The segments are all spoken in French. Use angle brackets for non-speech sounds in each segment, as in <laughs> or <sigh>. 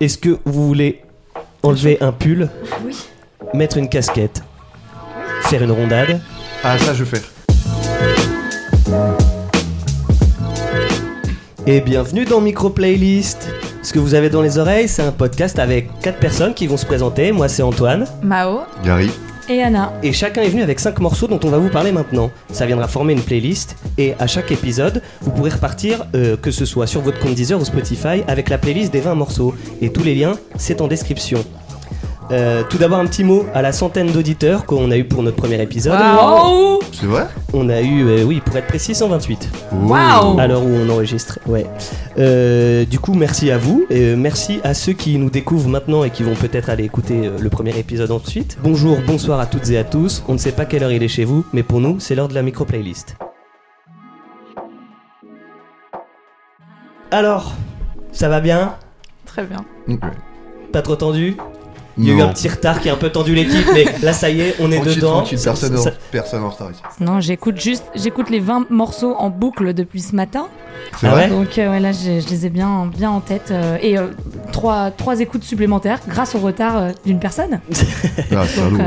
Est-ce que vous voulez enlever un pull, Oui. mettre une casquette, faire une rondade Ah, ça, je fais. Et bienvenue dans Micro Playlist. Ce que vous avez dans les oreilles, c'est un podcast avec quatre personnes qui vont se présenter. Moi, c'est Antoine. Mao Gary. Et Anna. Et chacun est venu avec 5 morceaux dont on va vous parler maintenant. Ça viendra former une playlist et à chaque épisode, vous pourrez repartir, euh, que ce soit sur votre compte Deezer ou Spotify, avec la playlist des 20 morceaux. Et tous les liens, c'est en description. Euh, tout d'abord un petit mot à la centaine d'auditeurs qu'on a eu pour notre premier épisode. Waouh C'est vrai On a eu, euh, oui, pour être précis, 128 Waouh à l'heure où on enregistre. Ouais. Euh, du coup, merci à vous et merci à ceux qui nous découvrent maintenant et qui vont peut-être aller écouter le premier épisode ensuite. Bonjour, bonsoir à toutes et à tous. On ne sait pas quelle heure il est chez vous, mais pour nous, c'est l'heure de la micro playlist. Alors, ça va bien? Très bien. Pas trop tendu? Il y a eu un petit retard qui a un peu tendu l'équipe, mais là ça y est, on est Tranquille, dedans. tranquille, personne, Ça- en, personne en retard ici. Non, j'écoute juste, j'écoute les 20 morceaux en boucle depuis ce matin. C'est Ah vrai ouais Donc euh, ouais, là, je, je les ai bien, bien en tête. euh, et euh, trois, trois écoutes supplémentaires grâce au retard euh, d'une personne. <laughs> Ah,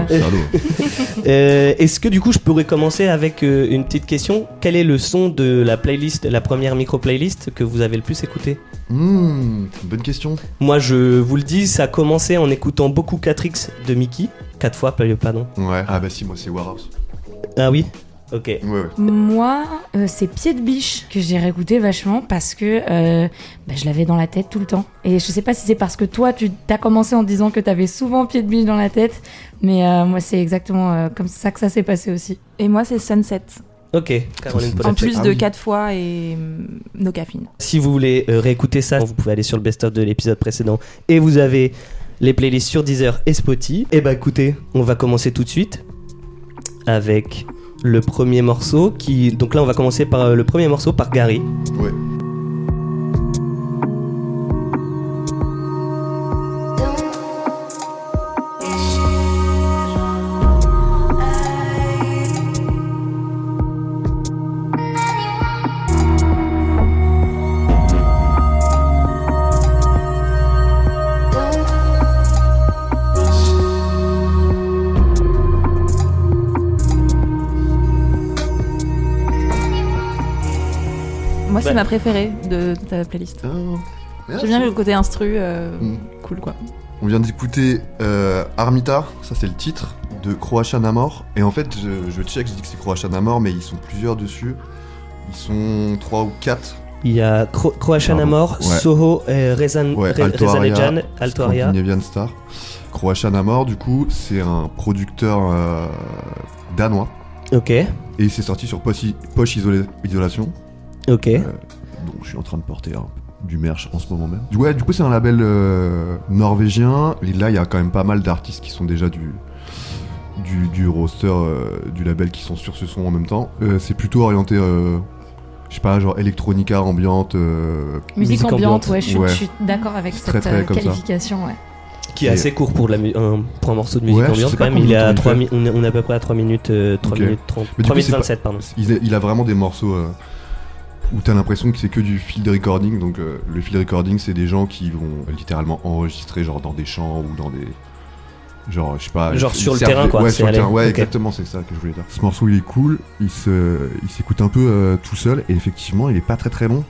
euh. <laughs> Euh, Est-ce que du coup je pourrais commencer avec euh, une petite question? Quel est le son de la playlist, la première micro playlist que vous avez le plus écouté Hmm, bonne question. Moi je vous le dis, ça a commencé en écoutant beaucoup 4X de Mickey. 4 fois, pas- pardon. Ouais. Ah, bah si, moi, c'est Warhouse. Ah oui Ok. Ouais, ouais. Moi, euh, c'est Pied de biche que j'ai réécouté vachement parce que euh, bah, je l'avais dans la tête tout le temps. Et je sais pas si c'est parce que toi, tu as commencé en disant que t'avais souvent Pied de biche dans la tête, mais euh, moi, c'est exactement euh, comme ça que ça s'est passé aussi. Et moi, c'est Sunset. Ok, Caroline En plus de oui. 4 fois et hum, No Caffeine. Si vous voulez euh, réécouter ça, vous pouvez aller sur le best-of de l'épisode précédent et vous avez les playlists sur Deezer et Spotify. Et bah écoutez, on va commencer tout de suite avec le premier morceau qui donc là on va commencer par euh, le premier morceau par Gary. Ouais. C'est ma préférée de, de ta playlist. Ah. J'aime bien le côté instru, euh, Mm. cool quoi. On vient d'écouter euh, Armita, ça c'est le titre, de Croatia Namor. Et en fait, je, je check, je dis que c'est Croatia Namor, mais ils sont plusieurs dessus. Ils sont 3 ou 4. Il y a Cro Croatian. Amor, Ouais. Soho, euh, Rezan, Ouais, Re- Alto Rezanejan, Aria, Alto Aria. Scandinavian Star. Croatia Namor, du coup, c'est un producteur euh, danois. Ok, Et c'est sorti sur Poche, Poche Isolé- Isolation. Ok. Donc je suis en train de porter un- du merch en ce moment même. Ouais, du coup c'est un label euh, norvégien. Et là il y a quand même pas mal d'artistes qui sont déjà du du, du roster euh, du label qui sont sur ce son en même temps. Euh, c'est plutôt orienté, euh, je sais pas, genre électronica ambiante. euh, Musique, Musique ambiante, ambiante. ouais, je, suis- Ouais. je suis d'accord avec cette très, très euh, comme ça. qualification. Ouais. Qui est Et- assez court pour, la un, pour un morceau de musique Ouais, ambiante quand même. Il est combien à de temps 3 il mi- on, est, à peu près à 3 minutes, euh, 3 Ok. minutes 30. Mais du 3 coup, minutes c'est pas- 27, pardon. il, a, il a vraiment des morceaux euh, où t'as l'impression que c'est que du field recording. Donc euh, le field recording c'est des gens qui vont littéralement enregistrer genre dans des champs ou dans des genre je sais pas Genre sur le terrain, quoi, ouais sur le terrain ouais exactement c'est ça que je voulais dire ce morceau il est cool il se il s'écoute un peu euh, tout seul et effectivement il est pas très très long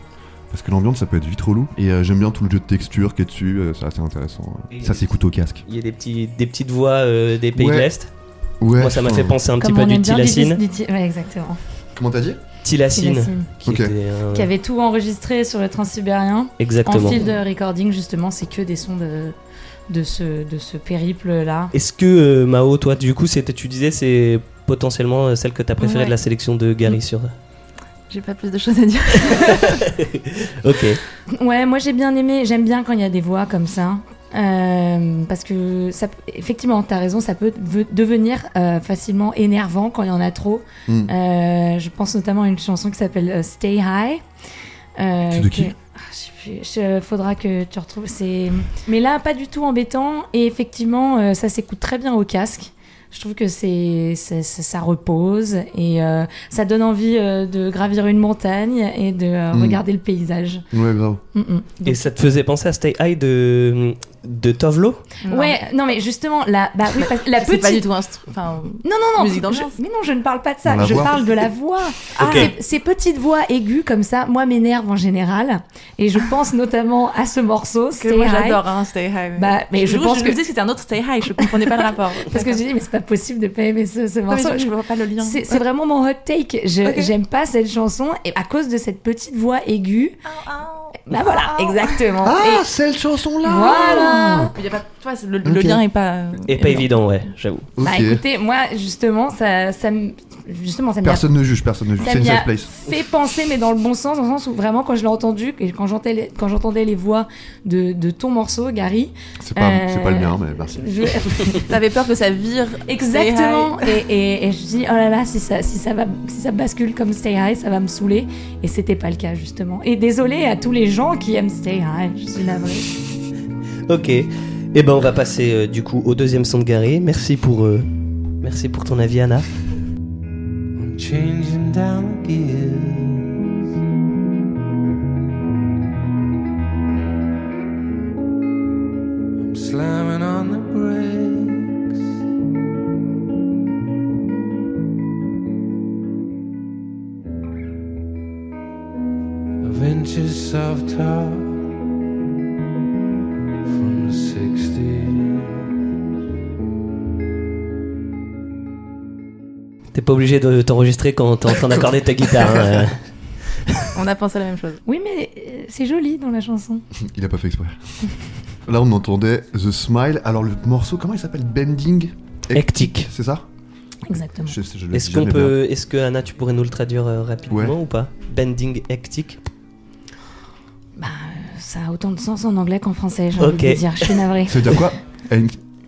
parce que l'ambiance ça peut être vite relou et euh, j'aime bien tout le jeu de texture qui est dessus euh, c'est assez intéressant ça s'écoute au casque Il y a des, petits, des petites voix euh, des pays Ouais. de l'Est. ouais Moi, ça m'a fait penser un petit peu à du Tilacine. Ouais, exactement. comment t'as dit? Tilacine, qui, un- avait tout enregistré sur le transsibérien. En Exactement. fil de recording, justement, c'est que des sons de, de ce, de ce périple-là. Est-ce que, euh, Mao, toi, du coup, c'était, tu disais, c'est potentiellement euh, celle que t'as préférée Ouais. de la sélection de Gary Mm. sur. J'ai pas plus de choses à dire. <laughs> ok. Ouais, moi j'ai bien aimé, j'aime bien quand il y a des voix comme ça. Euh, parce que ça, effectivement, t'as raison, ça peut ve- devenir euh, facilement énervant quand il y en a trop. Hmm. Euh, je pense notamment à une chanson qui s'appelle euh, Stay High. Euh, de qui que- Ah, je sais plus, je- faudra que tu retrouves. C'est, mais là, pas du tout embêtant. Et effectivement, euh, ça s'écoute très bien au casque. Je trouve que c'est, c'est- ça, ça repose et euh, ça donne envie euh, de gravir une montagne et de euh, Mm. regarder le paysage. ouais grave Mm, mm. Et ça te faisait penser à Stay High de. De Tovlo Non. Ouais, non mais justement, la, bah, oui, la <laughs> C'est petite. pas du tout instru- Enfin, Non, non, non. Musique je- mais non, je ne parle pas de ça. Je voix. parle de la voix. Ah, ces, ces petites voix aiguës comme ça, moi, m'énervent en général. Et je pense notamment à ce morceau, que Stay moi High. j'adore, hein, Stay High. Bah, mais je pense je que- me disais que c'était un autre Stay High, je comprenais pas le rapport. <laughs> Parce que je dis, mais c'est pas possible de pas aimer ce, ce Non, morceau. je, je vois pas le lien. C'est vraiment mon hot take. Je Ok. j'aime pas cette chanson et à cause de cette petite voix aiguë. Bah voilà, exactement. Ah, cette chanson-là Voilà. Il y a pas, tu vois, c'est- le, Ok. le lien est pas. Et pas évident, ouais, j'avoue. Ok. Bah écoutez, moi justement, ça, ça me, justement, ça Personne ne juge, personne ne juge. Ça C'est une m'y a safe place. fait penser, mais dans le bon sens, dans le sens où vraiment, quand je l'ai entendu, et quand j'entendais les, quand j'entendais les voix de, de ton morceau, Gary, C'est pas, Euh, c'est pas le mien, mais merci. je- <laughs> T'avais peur que ça vire. exactement, et, et, et je dis, oh là là, si ça, si ça va, si ça bascule comme Stay High, ça va me saouler, et c'était pas le cas justement. Et désolé à tous les gens qui aiment Stay High, je suis navrée. Ok. Et ben on va passer euh, du coup au deuxième son de Gary. Merci pour, euh, merci pour ton avis, Anna. Pas obligé de t'enregistrer quand t'es en train d'accorder ta guitare. hein, euh. <laughs> On a pensé à la même chose. Oui, mais euh, c'est joli dans la chanson. <laughs> Il a pas fait exprès. Là, on entendait The Smile. Alors, le morceau, comment il s'appelle? Bending? Hectic. C'est ça? Exactement. Je- je le Est-ce dis qu'on jamais peut, est-ce que Anna, tu pourrais nous le traduire euh, rapidement Ouais. ou pas? Bending hectic. Bah, ça a autant de sens en anglais qu'en français, j'ai envie Ok. de dire. Je suis navrée. bien. Ça veut dire quoi? <laughs>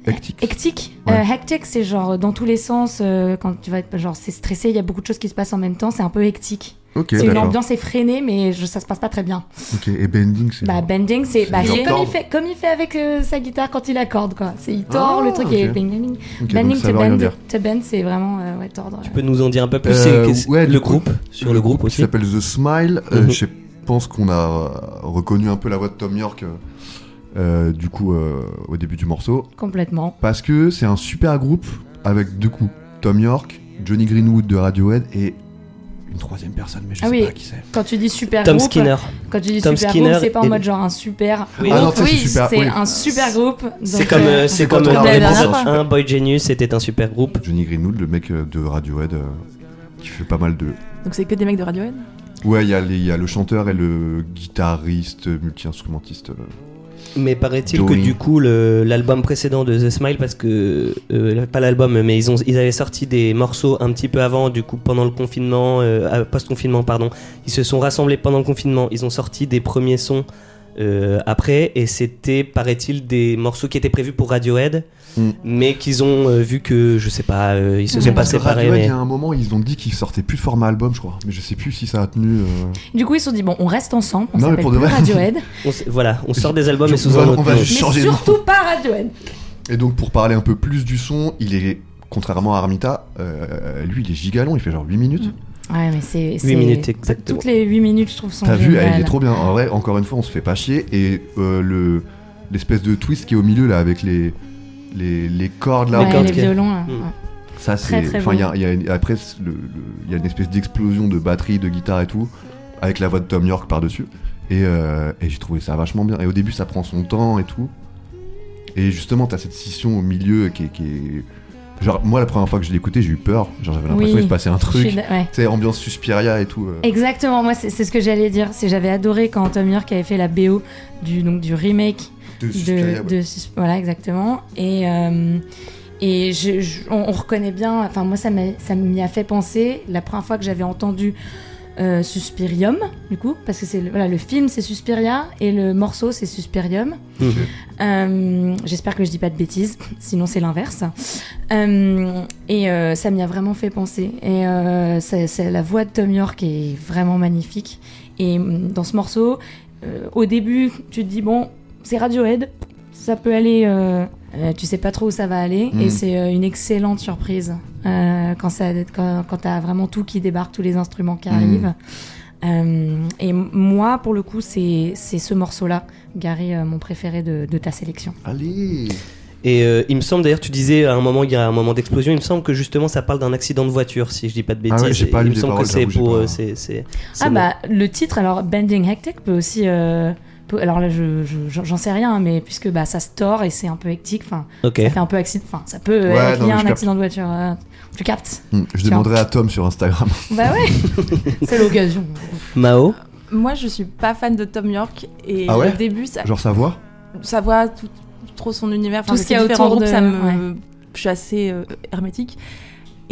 Hectic. Hectique. Ouais. Euh, hectic, c'est genre dans tous les sens. euh, quand tu vas être genre c'est stressé, il y a beaucoup de choses qui se passent en même temps. C'est un peu hectique. Ok, c'est une ambiance effrénée, mais je, ça se passe pas très bien. Ok, et Bending, c'est. Bah bending, c'est bah, comme il fait comme il fait avec euh, sa guitare quand il accorde quoi. C'est il tord Ah, le truc ok. et bing bing bing. Ok, donc Bending ça to bend, dire. to bend, c'est vraiment euh, ouais tordre. Tu peux nous en dire un peu plus Euh, ouais, Le groupe, sur le groupe qui aussi. s'appelle The Smile. Euh, Mhm. Je pense qu'on a euh, reconnu un peu la voix de Tom York, euh, du coup, euh, au début du morceau. Complètement. Parce que c'est un super groupe avec deux coups. Tom York, Johnny Greenwood de Radiohead et une troisième personne, mais je Ah sais oui. pas qui c'est. Quand tu dis super Tom groupe, Skinner. quand tu dis Tom super Skinner groupe, c'est pas en mode genre un super. Oui. Ah non, groupe. ça, c'est oui, super, c'est oui. un super groupe. C'est comme, euh, euh, c'est comme fois. 1, Boy Genius était un super groupe. Johnny Greenwood, le mec de Radiohead, euh, qui fait pas mal de. Donc c'est que des mecs de Radiohead? Ouais, il y, a y le chanteur et le guitariste, multi-instrumentiste. euh. Mais paraît-il que du coup l'album précédent de The Smile, parce que euh, pas l'album, mais ils ont ils avaient sorti des morceaux un petit peu avant, du coup pendant le confinement, euh, post confinement pardon, ils se sont rassemblés pendant le confinement, ils ont sorti des premiers sons euh, après et c'était paraît-il des morceaux qui étaient prévus pour Radiohead, Mm. mais qu'ils ont euh, vu que je sais pas, euh, ils se sont Ouais, pas séparés. Radiohead, il Mais... y a un moment, ils ont dit qu'ils sortaient plus de format album, je crois. Mais je sais plus si ça a tenu. euh. Du coup, ils se sont dit bon, on reste ensemble, on s'appelle plus vrai. Radiohead, <laughs> On voilà, on sort des albums Je- et sous on va- un autre on va mais Changer de nom. surtout pas Radiohead. Et donc, pour parler un peu plus du son, il est. Contrairement à Armita, euh, lui il est gigalon, il fait genre 8 minutes. Ouais, mais c'est. minutes, exactement. Toutes les 8 minutes, je trouve, sont T'as vu, elle est trop bien. En vrai, encore une fois, on se fait pas chier. Et euh, le l'espèce de twist qui est au milieu là avec les les, les cordes là, Ouais, Les cordes les qui- violons. là. Mm. Ouais. ça c'est. Enfin, il y a, bon. il y a une- après le- le- il y a une espèce d'explosion de batterie, de guitare et tout, avec la voix de Tom York par dessus. Et, euh, et j'ai trouvé ça vachement bien. Et au début, ça prend son temps et tout. Et justement, t'as cette scission au milieu qui est, qui est- Genre, moi, la première fois que je l'ai écouté, j'ai eu peur. Genre, j'avais l'impression Oui. qu'il se passait un truc. Tu ouais. sais, ambiance Suspiria et tout. euh. Exactement, moi c'est ce que j'allais dire. C'est j'avais adoré quand Tom York avait fait la BO du donc du remake De Suspiria, de, ouais. de Sus- voilà exactement et euh, et je, je- on, on reconnaît bien. Enfin moi ça m'y a fait penser la première fois que j'avais entendu euh, Suspirium du coup parce que c'est le, voilà le film c'est Suspiria et le morceau c'est Suspirium. Mhm. Euh, J'espère que je dis pas de bêtises, <laughs> sinon c'est l'inverse. Euh, et euh, ça m'y a vraiment fait penser. Et euh, c'est- la voix de Tom York est vraiment magnifique. Et hum, dans ce morceau, euh, au début, tu te dis bon, c'est Radiohead, ça peut aller. Euh, tu sais pas trop où ça va aller. Et c'est euh, une excellente surprise euh, quand, ça, quand, quand t'as vraiment tout qui débarque, tous les instruments qui Mm. arrivent. Euh, et moi, pour le coup, c'est c'est ce morceau-là, Gary, euh, mon préféré de, de ta sélection. Allez Et euh, il me semble d'ailleurs, tu disais à un moment, il y a un moment d'explosion, il me semble que justement ça parle d'un accident de voiture, si je dis pas de Ah bêtises. ouais, j'ai pas il me semble paroles, que c'est pour. Ah bon. bah, le titre, alors Bending Hectic peut aussi... euh, alors là, je- je- j'en sais rien, mais puisque bah, ça se tord et c'est un peu hectique, enfin, Ok. ça fait un peu accident, enfin, ça peut Ouais, être non, lié à un capte. accident de voiture. euh, tu captes Hmm, Je demanderai à Tom sur Instagram. <laughs> Bah ouais, <laughs> c'est l'occasion. Mao Moi, je suis pas fan de Tom York et Ah ouais au début, ça, Genre sa voix ça voit tout- trop son univers. Tout ce qu'il y a autour groupes, de- ça me, je suis assez euh, hermétique.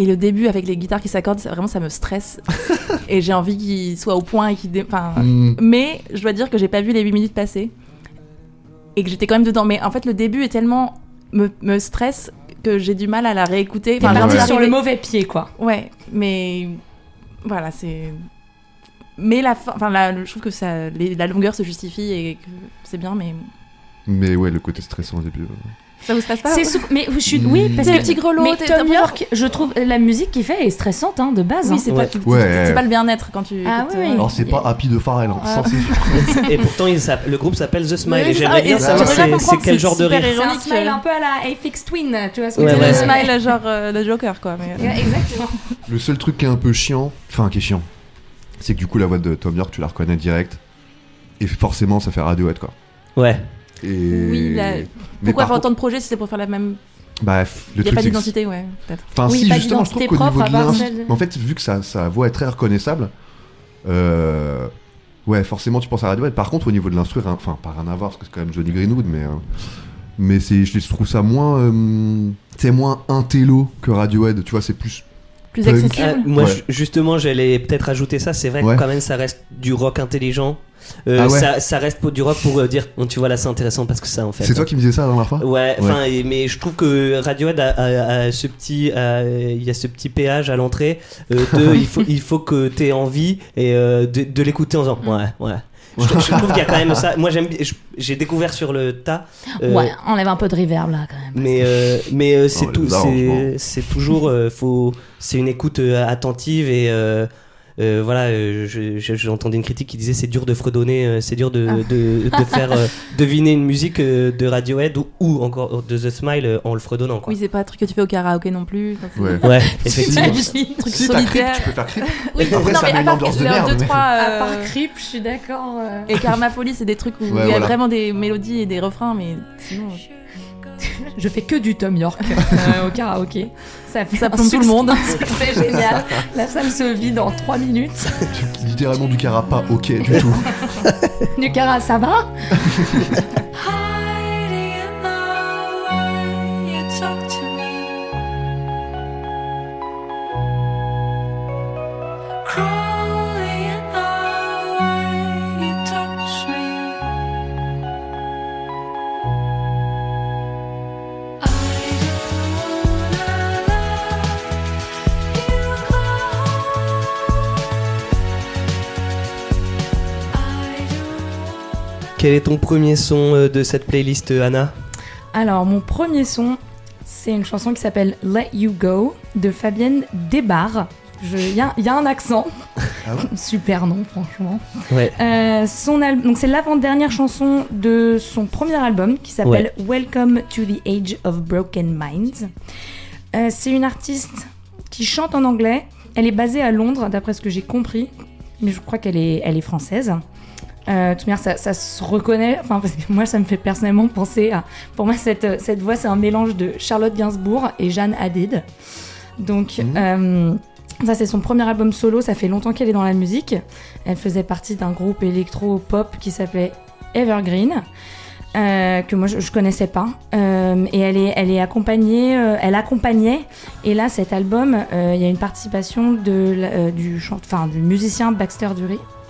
Et le début avec les guitares qui s'accordent, ça- vraiment, ça me stresse. <laughs> et j'ai envie qu'il soit au point et qu'il, dé- enfin, Hmm, Mais je dois dire que j'ai pas vu les 8 minutes passer. Et que j'étais quand même dedans. Mais en fait, le début est tellement. me, me stresse que j'ai du mal à la réécouter. T'es Enfin, parti ouais. sur le mauvais pied, quoi. Ouais, mais. Voilà, c'est. Mais la fin. Enfin, la- je trouve que ça, les- la longueur se justifie et que c'est bien, mais. Mais ouais, le côté stressant au début. ouais. Ça vous stresse pas C'est sou- mais je suis oui parce T'es que le petit grelot, mais t'es Tom York, je trouve la musique qu'il fait est stressante hein, de base. Oui, hein. c'est Ouais. pas, Ouais. c'est pas le bien-être quand tu. Ah écoutes, oui, euh, oui. Alors c'est pas Happy de Pharrell, hein, Ah. ça c'est sûr. <laughs> Et pourtant, il s'appelle- le groupe s'appelle The Smile. Oui, et c'est j'aimerais ça, bien savoir j'aimerais c'est bien c'est comprendre, quel genre de super rire. C'est un ironique, smile euh. un peu à la Aphex Twin, tu vois ce que Ouais, je veux ouais. dire le smile, genre euh, le Joker, quoi. Mais... Ouais, Exactement. Le seul truc qui est un peu chiant, enfin qui est chiant, c'est que du coup la voix de Tom York, tu la reconnais direct. Et forcément, ça fait Radiohead quoi. Ouais. Et... Oui, la- Mais Pourquoi contre- autant de projets si c'est pour faire la même. Bah, Il le n'y a pas d'identité, ouais, peut-être. Enfin, Oui, si, justement, je trouve qu'au niveau propre, de En fait, vu que sa, sa voix est très reconnaissable, euh, ouais, forcément, tu penses à Radiohead. Par contre, au niveau de l'instru, rien- enfin, pas rien à voir, parce que c'est quand même Johnny Greenwood, mais. euh, mais c'est, je trouve ça moins. euh, c'est moins intello que Radiohead, tu vois, c'est plus. Plus accessible. Ah, moi, Ouais. justement, j'allais peut-être ajouter ça. C'est vrai Ouais. que quand même, ça reste du rock intelligent. Euh, Ah ouais. ça, ça reste pour du rock pour euh, dire, bon, tu vois là, c'est intéressant parce que ça, en fait. C'est toi qui me disais ça la dernière fois Ouais, enfin, et- mais je trouve que Radiohead a, a- a ce petit, a- il y a ce petit péage à l'entrée euh, <laughs> de, il faut, il faut que t'aies envie et euh, de, de l'écouter en disant, ouais, ouais. Je, je trouve qu'il y a quand même ça. <laughs> Moi, j'aime, j'ai découvert sur le tas. euh, Ouais, enlève un peu de reverb là quand même. Mais euh, mais euh, c'est les tout, c'est, toujours, euh, faut, c'est une écoute euh, attentive et euh, voilà. euh, je- je- j'ai entendu une critique qui disait c'est dur de fredonner, euh, c'est dur de, de, de <laughs> faire euh, deviner une musique euh, de Radiohead ou, ou encore de The Smile euh, en le fredonnant quoi. Oui, c'est pas un truc que tu fais au karaoké non plus. Ouais. <laughs> Ouais, effectivement. Truc Si, t'as Creep, solitaire. tu peux faire Creep. <laughs> Oui, Après, non, ça mais met à une part ambiance de merde, deux, mais- trois, À part Creep, je suis d'accord. euh. Et Karma Folie, c'est des trucs où il y a voilà. vraiment des mélodies et des refrains, mais sinon. Je fais que du Tom York euh, au karaoké. Ça fait Ça plombe tout le monde. <laughs> succès génial. La salle se vide en 3 minutes. Littéralement du cara pas ok du tout. <laughs> Du cara, ça va? <laughs> Quel est ton premier son euh, de cette playlist, euh, Anna? Alors, mon premier son, c'est une chanson qui s'appelle Let You Go de Fabienne Desbarres. Il y, a- y a un accent. Ah ouais? <laughs> Super nom, franchement. Ouais. Euh, son al- donc c'est l'avant-dernière chanson de son premier album qui s'appelle Welcome to the Age of Broken Minds. Euh, c'est une artiste qui chante en anglais. Elle est basée à Londres, d'après ce que j'ai compris, mais je crois qu'elle est, elle est française. Euh, de toute manière, ça, ça se reconnaît. Enfin, parce que moi, ça me fait personnellement penser à. Pour moi, cette, cette voix, c'est un mélange de Charlotte Gainsbourg et Jeanne Hadid. Donc, Mhm. euh, ça, c'est son premier album solo. Ça fait longtemps qu'elle est dans la musique. Elle faisait partie d'un groupe électro-pop qui s'appelait Evergreen. euh, que moi je, je connaissais pas Euh, et elle est elle est accompagnée euh, elle accompagnait et là cet album euh, il y a une participation de euh, du enfin du musicien Baxter Dury euh,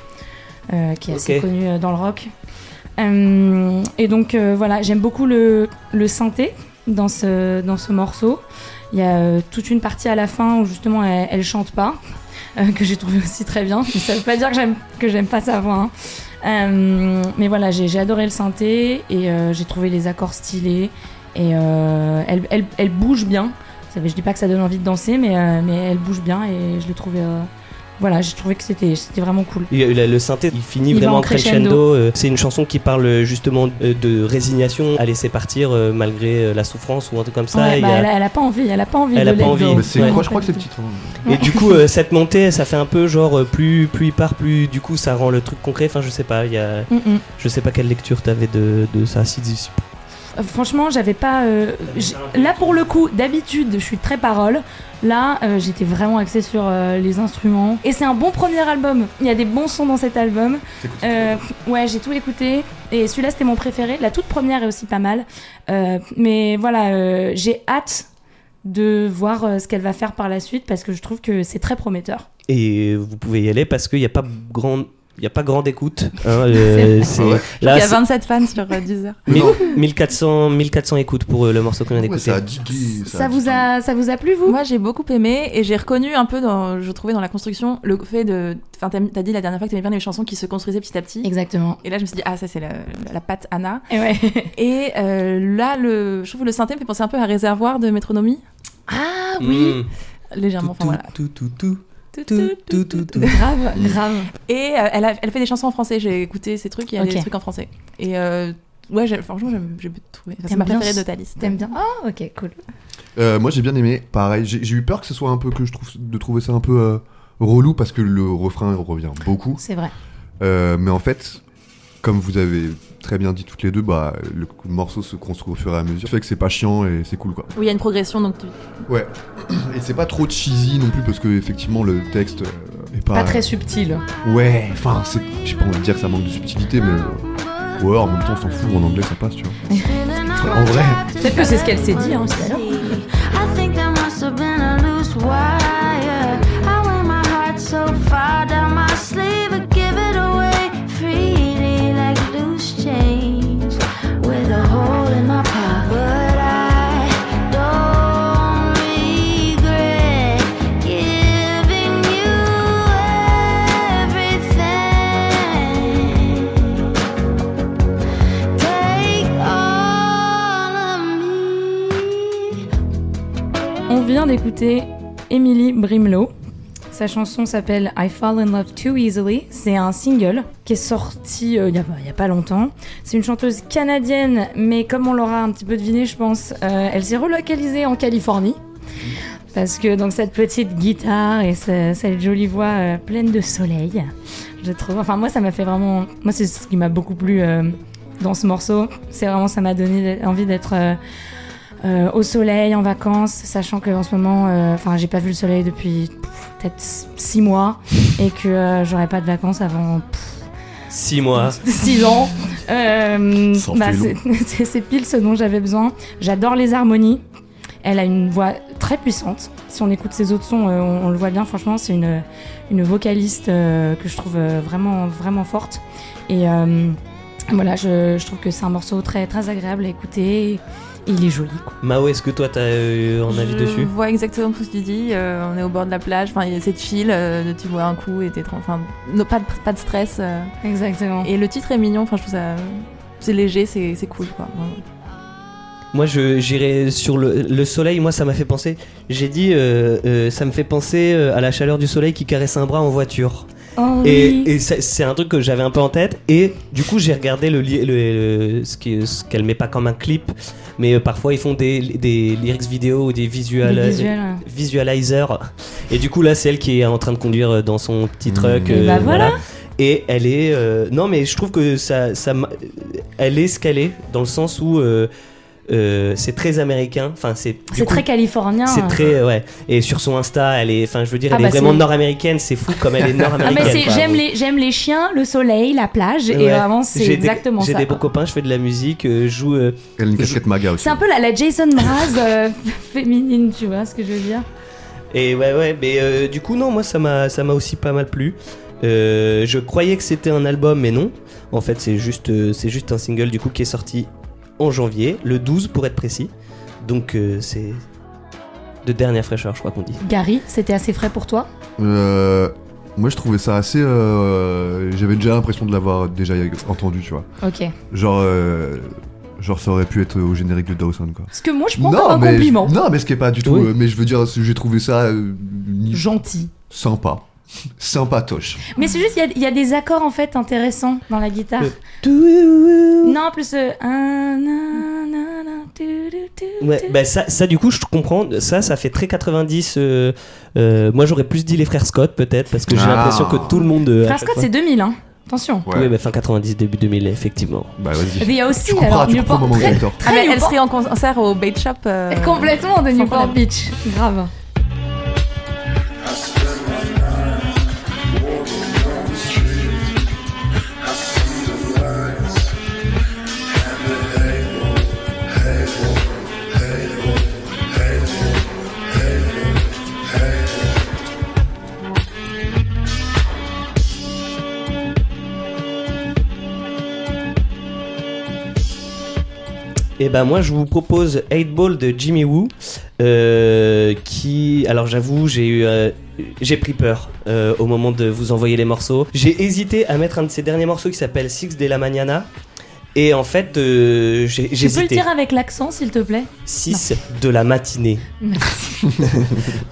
qui est assez connu euh, dans le rock Euh, et donc euh, voilà j'aime beaucoup le, le synthé dans ce dans ce morceau il y a euh, toute une partie à la fin où justement elle, elle chante pas euh, que j'ai trouvé aussi très bien mais ça veut pas dire que j'aime que j'aime pas sa voix hein. Euh, mais voilà, j'ai adoré le synthé et euh, j'ai trouvé les accords stylés et euh, elle, elle, elle bouge bien. Je dis pas que ça donne envie de danser, mais, euh, mais elle bouge bien et je l'ai trouvé euh, voilà, j'ai trouvé que c'était c'était vraiment cool. Il y a- le, synthé, il finit Il vraiment en en crescendo. crescendo. euh, C'est une chanson qui parle euh, justement euh, de résignation à laisser partir malgré la souffrance ou un truc comme ça. Ouais, bah, a- elle, a, elle a pas envie, elle a pas envie Elle de a pas envie. go. Mais c'est Ouais. quoi Je crois que c'est le titre. hein. Et du coup, euh, cette montée, ça fait un peu genre plus, plus il part, plus du coup ça rend le truc concret. Enfin, je sais pas, il y a, Mm, mm. je sais pas quelle lecture t'avais de, de ça. Si, si- Franchement, j'avais pas. euh, là, pour le coup, d'habitude, je suis très parole. Là, euh, j'étais vraiment axée sur euh, les instruments. Et c'est un bon premier album. Il y a des bons sons dans cet album. Euh, ouais, j'ai tout écouté. Et celui-là, c'était mon préféré. La toute première est aussi pas mal. Euh, mais voilà, euh, j'ai hâte de voir euh, ce qu'elle va faire par la suite parce que je trouve que c'est très prometteur. Et vous pouvez y aller parce qu'il n'y a pas grande, il y a pas grande écoute. hein, <laughs> euh, c'est- Ah ouais Il là, y a c'est 27 fans sur euh, Deezer. <laughs> mille- 1400, 1400 écoutes pour euh, le morceau qu'on vient Ouais, d'écouter. ça a digué. Ça, vous a, ça vous a plu, vous? Moi, j'ai beaucoup aimé et j'ai reconnu un peu, dans, je trouvais dans la construction, le fait de. Enfin, t'as t'as dit la dernière fois que t'aimais bien les chansons qui se construisaient petit à petit. Exactement. Et là, je me suis dit, ah, ça, c'est la, la patte Anna. Et ouais. <laughs> Et euh, là, le, je trouve que le synthé me fait penser un peu à Réservoir de Métronomie. Ah oui. Mm. Légèrement, enfin voilà. Tout, tout, tout, Tout, tout, tout, tout, tout, tout. Grave, grave. Et euh, elle, a, elle fait des chansons en français. J'ai écouté ces trucs, il y a des trucs en français. Et euh, ouais, franchement, j'ai trouvé. C'est ma préférée de ta liste. T'aimes bien Ah, ok, cool. Euh, moi j'ai bien aimé, pareil, j'ai j'ai eu peur que ce soit un peu que je trouve de trouver ça un peu euh, relou parce que le refrain revient beaucoup. C'est vrai. Euh, mais en fait, comme vous avez très bien dit toutes les deux, bah le morceau se construit au fur et à mesure. Ça fait que c'est pas chiant et c'est cool quoi. Oui, il y a une progression, donc tu... Ouais. <clears throat> Et c'est pas trop cheesy non plus parce que effectivement le texte euh, est pas. Pas très subtil. Ouais, enfin c'est. J'ai pas envie de dire que ça manque de subtilité, mais. euh, Ouais, en même temps on s'en fout, en anglais ça passe, tu vois. <laughs> En vrai. Peut-être que c'est ce qu'elle s'est dit, hein, tout à <laughs> vient d'écouter Emily Brimlow. Sa chanson s'appelle I Fall in Love Too Easily. C'est un single qui est sorti euh, il y a, pas- il y a pas longtemps. C'est une chanteuse canadienne, mais comme on l'aura un petit peu deviné, je pense, euh, elle s'est relocalisée en Californie. Parce que donc cette petite guitare et ce- cette jolie voix euh, pleine de soleil, je trouve. Enfin moi ça m'a fait vraiment. Moi c'est ce qui m'a beaucoup plu euh, dans ce morceau. C'est vraiment ça m'a donné envie d'être euh, euh, au soleil en vacances, sachant que en ce moment, euh, enfin j'ai pas vu le soleil depuis peut-être six mois et que euh, j'aurai pas de vacances avant pff, 6 mois. six ans. Euh, bah, c'est- <laughs> c'est c'est pile ce dont j'avais besoin. J'adore les harmonies. Elle a une voix très puissante. Si on écoute ses autres sons, euh, on, on le voit bien. Franchement, c'est une, une vocaliste euh, que je trouve euh, vraiment, vraiment forte. Et euh, voilà, je, je trouve que c'est un morceau très, très agréable à écouter. Et il est joli. Quoi. Mao, est-ce que toi t'as eu un avis je dessus vois exactement tout ce que tu dis. euh, on est au bord de la plage. Enfin, il y a cette chill. euh, tu vois un coup et t'es trop. Enfin, no- pas, de, pas de stress. euh. Exactement. Et le titre est mignon. Enfin, je trouve ça. C'est léger, c'est c'est cool, quoi. Moi, je j'irai sur le, le soleil. Moi, ça m'a fait penser. J'ai dit, euh, euh, ça me fait penser euh, à la chaleur du soleil qui caresse un bras en voiture. Oh, Et, oui. et c'est un truc que j'avais un peu en tête. Et du coup, j'ai regardé le, li- le- le- ce qu'elle met pas comme un clip, mais euh, parfois ils font des, des lyrics vidéo ou des visual, visuels, ouais. visualizers. Et du coup, là, c'est elle qui est en train de conduire dans son petit truck. Mmh. Et bah voilà. Et elle est. euh, non, mais je trouve que ça, ça. Elle est ce qu'elle est, dans le sens où euh, c'est très américain. Enfin, c'est. C'est très californien. C'est très. euh, Ouais. Et sur son Insta, elle est. Enfin, je veux dire, Ah elle bah est vraiment c'est- nord-américaine. C'est fou comme elle est <laughs> Ah nord-américaine. c'est quoi. j'aime les j'aime les chiens, le soleil, la plage et vraiment c'est J'ai des- exactement J'ai ça. des bons copains, je fais de la musique, euh, je joue. euh, Elle a une casquette maga aussi. C'est un peu la, la Jason Mraz euh, <laughs> féminine, tu vois ce que je veux dire Et ouais, ouais, mais euh, du coup, non, moi ça m'a, ça m'a aussi pas mal plu. Euh, je croyais que c'était un album, mais non. En fait, c'est juste, euh, c'est juste un single du coup qui est sorti en janvier, le 12 pour être précis. Donc euh, c'est de dernière fraîcheur, je crois qu'on dit. Gary, c'était assez frais pour toi? Euh, moi je trouvais ça assez. euh, J'avais déjà l'impression de l'avoir déjà entendu, tu vois. Ok. Genre. euh, Genre ça aurait pu être au générique de Dawson quoi. Ce que moi je prends comme un mais compliment. non mais ce qui est pas du tout. Oui. euh, mais je veux dire, j'ai trouvé ça euh, Gentil. sympa. Sympatoche. Mais c'est juste, il y a- il y, a des accords en fait intéressants dans la guitare. Euh, Non, plus. euh, un, na, na, na, tu, tu, tu, Ouais, tu. bah ça, ça du coup je comprends, ça ça fait très 90. euh, euh, moi j'aurais plus dit les frères Scott peut-être parce que j'ai Ah. l'impression que tout le monde. euh, à Frère chaque Scott, c'est 2000, hein. Attention. Ouais. Oui, bah, fin 90, début 2000 effectivement. Bah vas-y. Mais il y a aussi alors, Newport, très- tort. Ah, mais elle serait en concert au Bait Shop. euh, complètement de Newport. Beach. Grave. Et ben moi je vous propose 8 Ball de Jimmy Woo euh, qui alors j'avoue j'ai eu euh, j'ai pris peur euh, au moment de vous envoyer les morceaux. J'ai hésité à mettre un de ses derniers morceaux qui s'appelle Six de la Mañana et en fait j'ai j'ai Tu peux le hésité dire avec l'accent, s'il te plaît? 6 de la matinée. Merci.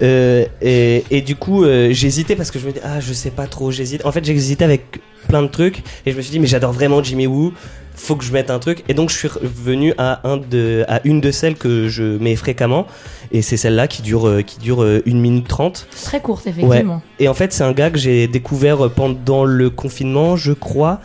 <laughs> Et, et du coup, j'hésitais parce que je me dis, ah, je sais pas trop, j'hésite. En fait, j'hésitais avec plein de trucs et je me suis dit, mais j'adore vraiment Jimmy Woo, faut que je mette un truc. Et donc, je suis revenu à, un de, à une de celles que je mets fréquemment et c'est celle-là qui dure, euh, qui dure euh, 1 minute 30. Très courte, effectivement. Et en fait, c'est un gars que j'ai découvert pendant le confinement, je crois.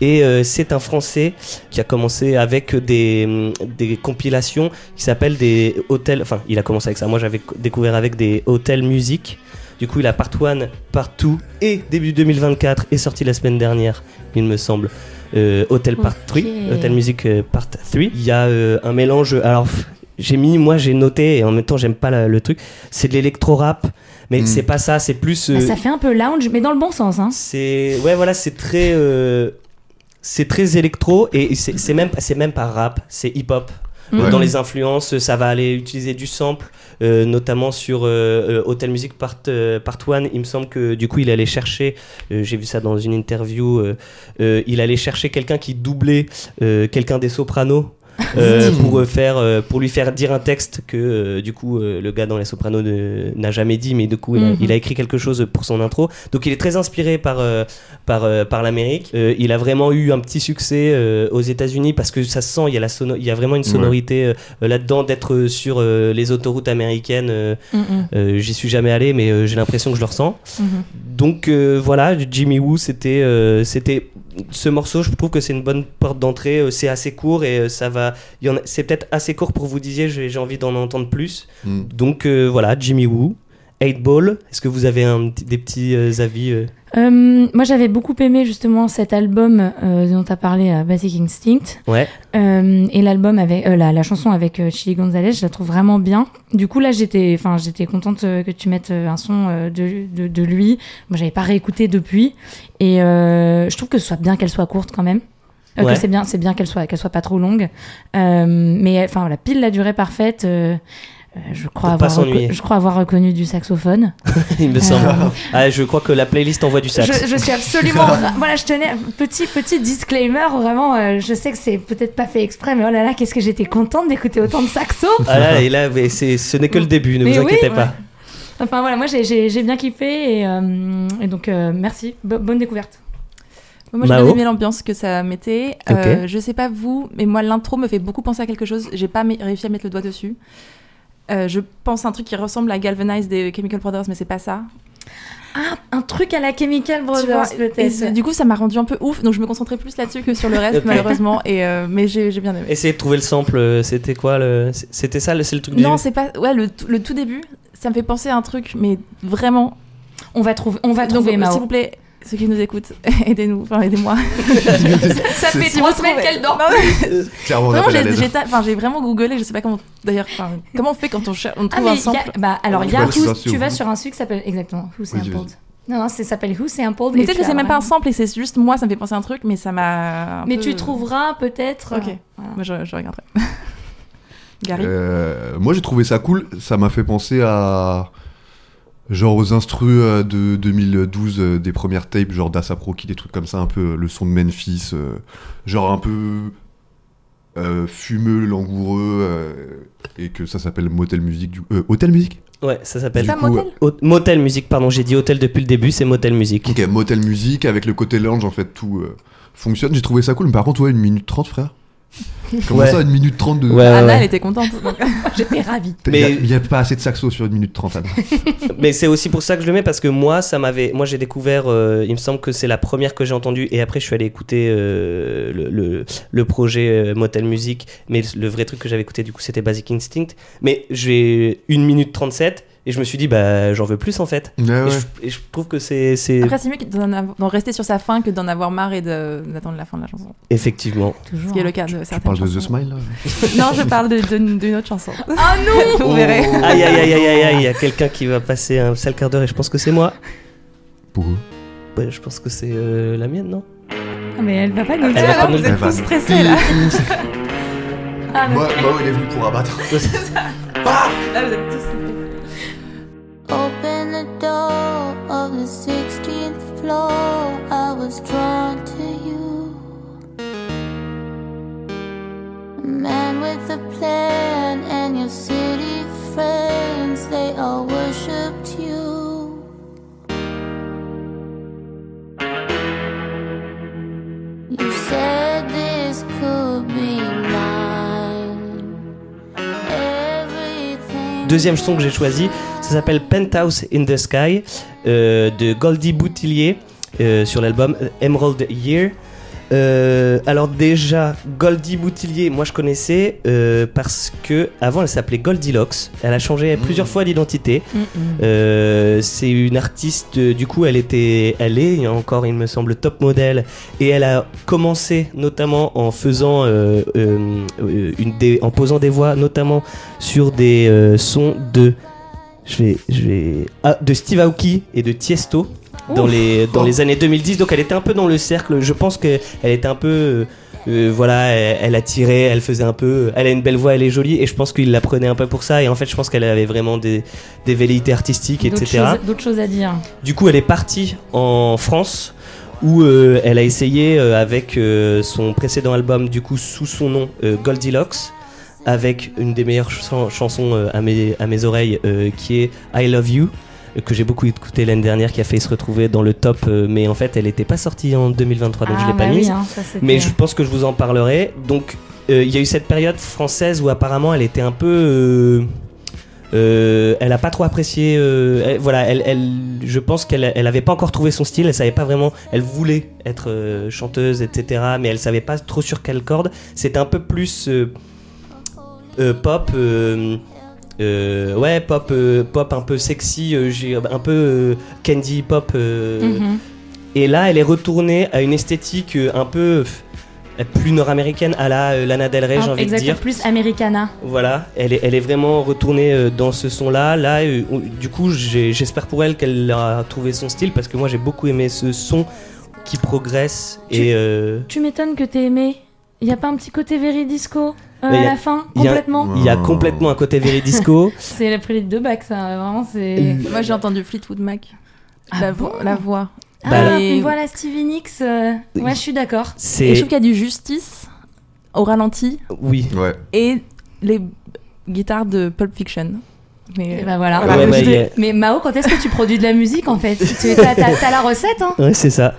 Et euh, c'est un Français qui a commencé avec des, des compilations qui s'appellent des hôtels. Enfin, il a commencé avec ça. Moi, j'avais co- découvert avec des hôtels musique. Du coup, il a Part 1, Part 2 et début 2024 est sorti la semaine dernière, il me semble. Euh, Hôtel Part Ok. 3, Hôtel Music euh, Part 3. Il y a euh, un mélange. Alors, j'ai mis, moi j'ai noté et en même temps, j'aime pas la- le truc. C'est de l'électro-rap, mais Mm. c'est pas ça, c'est plus. Bah, ça fait un peu lounge, mais dans le bon sens. Hein. c'est ouais voilà c'est très euh, c'est très électro et c'est même c'est même pas rap c'est hip dans les influences ça va aller utiliser du sample euh, notamment sur euh, euh, Hotel Music Part euh, Part 1 il me semble que du coup il allait chercher j'ai vu ça dans une interview il allait chercher quelqu'un qui doublait quelqu'un des sopranos euh, pour euh, faire euh, pour lui faire dire un texte que euh, du coup euh, le gars dans les sopranos n'a jamais dit mais du coup il a, Mhm. il a écrit quelque chose pour son intro donc il est très inspiré par euh, par euh, par l'Amérique Euh, il a vraiment eu un petit succès euh, aux États-Unis parce que ça se sent il y a la sono- il y a vraiment une Ouais. sonorité euh, là-dedans d'être sur euh, les autoroutes américaines euh, Mm, mm, euh, j'y suis jamais allé mais euh, j'ai l'impression que je le ressens mhm. donc euh, voilà, Jimmy Woo, c'était euh, c'était ce morceau. Je trouve que c'est une bonne porte d'entrée. euh, c'est assez court et euh, ça va. C'est peut-être assez court pour vous disiez. J'ai j'ai envie d'en entendre plus. Mm. Donc euh, voilà, Jimmy Woo, 8 Ball. Est-ce que vous avez un des petits euh, avis euh Euh, moi, j'avais beaucoup aimé justement cet album dont tu as parlé, Basic Instinct. Ouais. Et l'album avec la, la chanson avec Chili Gonzalez, je la trouve vraiment bien. Du coup, là, j'étais, enfin, j'étais contente que tu mettes un son de, de, de lui. Moi, j'avais pas réécouté depuis, et je trouve que ce soit bien qu'elle soit courte quand même. Ouais. Que c'est bien, c'est bien qu'elle soit, qu'elle soit pas trop longue. Mais enfin, voilà, pile la durée parfaite. Euh, je crois avoir, je crois avoir reconnu du saxophone. <laughs> Il me semble. Euh, Ah, je crois que la playlist envoie du sax. je, je suis absolument. <laughs> voilà, je tenais. Petit, petit disclaimer, vraiment, euh, je sais que c'est peut-être pas fait exprès, mais oh là là, qu'est-ce que j'étais contente d'écouter autant de saxo. Ah là, et là, mais c'est- ce n'est que le début. Ne Mais vous oui, inquiétez ouais. pas. Enfin voilà, moi j'ai- bien kiffé et, euh, et donc euh, merci, Bo- bonne découverte. Moi, j'ai aimé l'ambiance que ça mettait. Ok. Euh, je sais pas vous, mais moi, l'intro me fait beaucoup penser à quelque chose. J'ai pas réussi à mettre le doigt dessus. Euh, je pense à un truc qui ressemble à Galvanize des Chemical Brothers, mais c'est pas ça. Ah, un truc à la Chemical Brothers peut-être. du coup, ça m'a rendu un peu ouf, donc je me concentrais plus là-dessus que sur le reste, <laughs> malheureusement. Et euh, mais j'ai bien aimé. Essayez de trouver le sample. euh, C'était quoi le... C'était ça, le- c'est le truc du. Non, c'est pas. Ouais, le, tout- le tout début, ça me fait penser à un truc, mais vraiment. On va trouver, on va Donc, trouver s'il vous plaît, ceux qui nous écoutent, <laughs> aidez-nous, enfin aidez-moi. <laughs> Ça fait trois vous semaines qu'elle dort. Non, mais Clairement, enfin, j'ai vraiment googlé, je sais pas comment. D'ailleurs, enfin, comment on fait quand on, cher- on Ah trouve mais un y sample a, bah alors il y Tu a vas sur Who- un site tu vas sur un site qui s'appelle exactement Who Sampled. vas-y. Non non, ça s'appelle Who Sampled. Mais et peut-être que c'est même pas un sample et c'est juste moi, ça me fait penser à un truc, mais ça m'a. Mais peu- tu trouveras peut-être. Ok. euh, voilà. Moi, je, je regarderai. <laughs> Gary Euh, moi j'ai trouvé ça cool, ça m'a fait penser à genre aux instrus euh, de 2012 euh, des premières tapes genre Rocky, des trucs comme ça, un peu euh, le son de Memphis, euh, genre un peu euh, fumeux, langoureux, euh, et que ça s'appelle Motel Music. Du... Euh, Hotel Music Ouais, ça s'appelle. Motel Motel Music, pardon, j'ai dit hôtel depuis le début, c'est Motel Music. Ok, Motel Music, avec le côté lounge, en fait, tout euh, fonctionne. J'ai trouvé ça cool, mais par contre, ouais, une minute 30, frère. Comment Ouais. ça, une minute 30 de. Ouais, Anna, ouais. elle était contente. <laughs> J'étais ravie. Mais- Il n'y a, pas assez de saxo sur une minute 30, Anna. <laughs> Mais c'est aussi pour ça que je le mets parce que moi, ça m'avait, moi j'ai découvert, euh, il me semble que c'est la première que j'ai entendue et après je suis allé écouter euh, le, le, le projet euh, Motel Music. Mais le vrai truc que j'avais écouté du coup c'était Basic Instinct. Mais j'ai une minute 37 et je me suis dit bah j'en veux plus en fait. Ouais, Et, je, et je trouve que c'est, c'est Après, c'est mieux d'en rester sur sa fin que d'en avoir marre et d'attendre la fin de la chanson. effectivement. Toujours. Ce qui est le cas de Tu certaines parles de The. Smile, là <laughs> Non, je parle d'une autre chanson. Ah non <laughs> Vous verrez. Aïe aïe aïe aïe aïe aïe, il y a quelqu'un qui va passer un sale quart d'heure et je pense que c'est moi. Pourquoi Ouais, je pense que c'est euh, la mienne non? Ah, Mais elle va pas nous Elle dire. vous êtes tous stressés là. <laughs> Ah, Moi, moi, il est venu pour abattre. Là, vous êtes tous- Open the door of the 16th floor. I was drawn to you. Man with a plan and your city friends, they all worshipped you. You said this could be mine. Deuxième son que j'ai choisi, ça s'appelle Penthouse in the Sky euh, de Goldie Boutillier euh, sur l'album Emerald Year. Euh, alors déjà, Goldie Boutillier, moi je connaissais euh, parce que avant elle s'appelait Goldilocks. Elle a changé plusieurs fois d'identité. Mm, mm. Euh, c'est une artiste, du coup, elle était, elle est encore, il me semble, top modèle, et elle a commencé notamment en faisant, euh, euh, euh, une des, en posant des voix, notamment sur des euh, sons de, je vais, je vais, ah, de Steve Aoki et de Tiesto dans Ouf. les dans Oh. les années 2010. Donc elle était un peu dans le cercle. Je pense que elle était un peu euh, euh, voilà, elle, elle attirait, elle faisait un peu. Elle a une belle voix, elle est jolie, et je pense qu'il la prenait un peu pour ça. Et en fait, je pense qu'elle avait vraiment des, des velléités artistiques, etc. D'autres choses à dire. Du coup, elle est partie en France où euh, elle a essayé euh, avec son précédent album, du coup, sous son nom Goldilocks, avec une des meilleures ch- chansons à, mes, à mes oreilles qui est I Love You que j'ai beaucoup écouté l'année dernière qui a fait se retrouver dans le top euh, mais en fait elle n'était pas sortie en 2023 donc ah, je l'ai pas bah mise oui, hein, ça, c'était- mais je pense que je vous en parlerai. Donc, euh, il y a eu cette période française où apparemment elle était un peu. euh, elle a pas trop apprécié. euh, elle- voilà, elle, elle- je pense qu'elle elle avait pas encore trouvé son style. Elle savait pas vraiment. Elle voulait être euh, chanteuse, etc. Mais elle savait pas trop sur quelle corde. C'était un peu plus pop. Euh, ouais, pop, euh, pop un peu sexy, euh, un peu euh, candy pop. Mhm. et là, elle est retournée à une esthétique un peu plus nord-américaine, à la Lana Del Rey, j'ai envie de dire. plus Americana. Voilà, elle est, elle est vraiment retournée dans ce son-là. Là, on- du coup, j'espère pour elle qu'elle a trouvé son style parce que moi, j'ai beaucoup aimé ce son qui progresse Tu- et Tu m'étonnes que t'aies aimé. Il y a pas un petit côté Veridisco euh, à la fin, complètement il y a complètement un côté Veridisco. <laughs> C'est la playlist de bac, ça. Vraiment, c'est. Moi, j'ai entendu Fleetwood Mac. Ah la, bon vo- la voix. Ah, Bah, Et- voilà Stevie Nicks. euh, Ouais, je suis d'accord. Et je C'est trouve qu'il y a du justice au ralenti oui. Ouais. et les guitares de Pulp Fiction. Mais Et bah voilà. Ouais, Je ouais, vais- y a- Mais Mao, quand est-ce que tu produis de la musique en fait? Tu t'as, t'as- t'as la recette hein Ouais, c'est ça.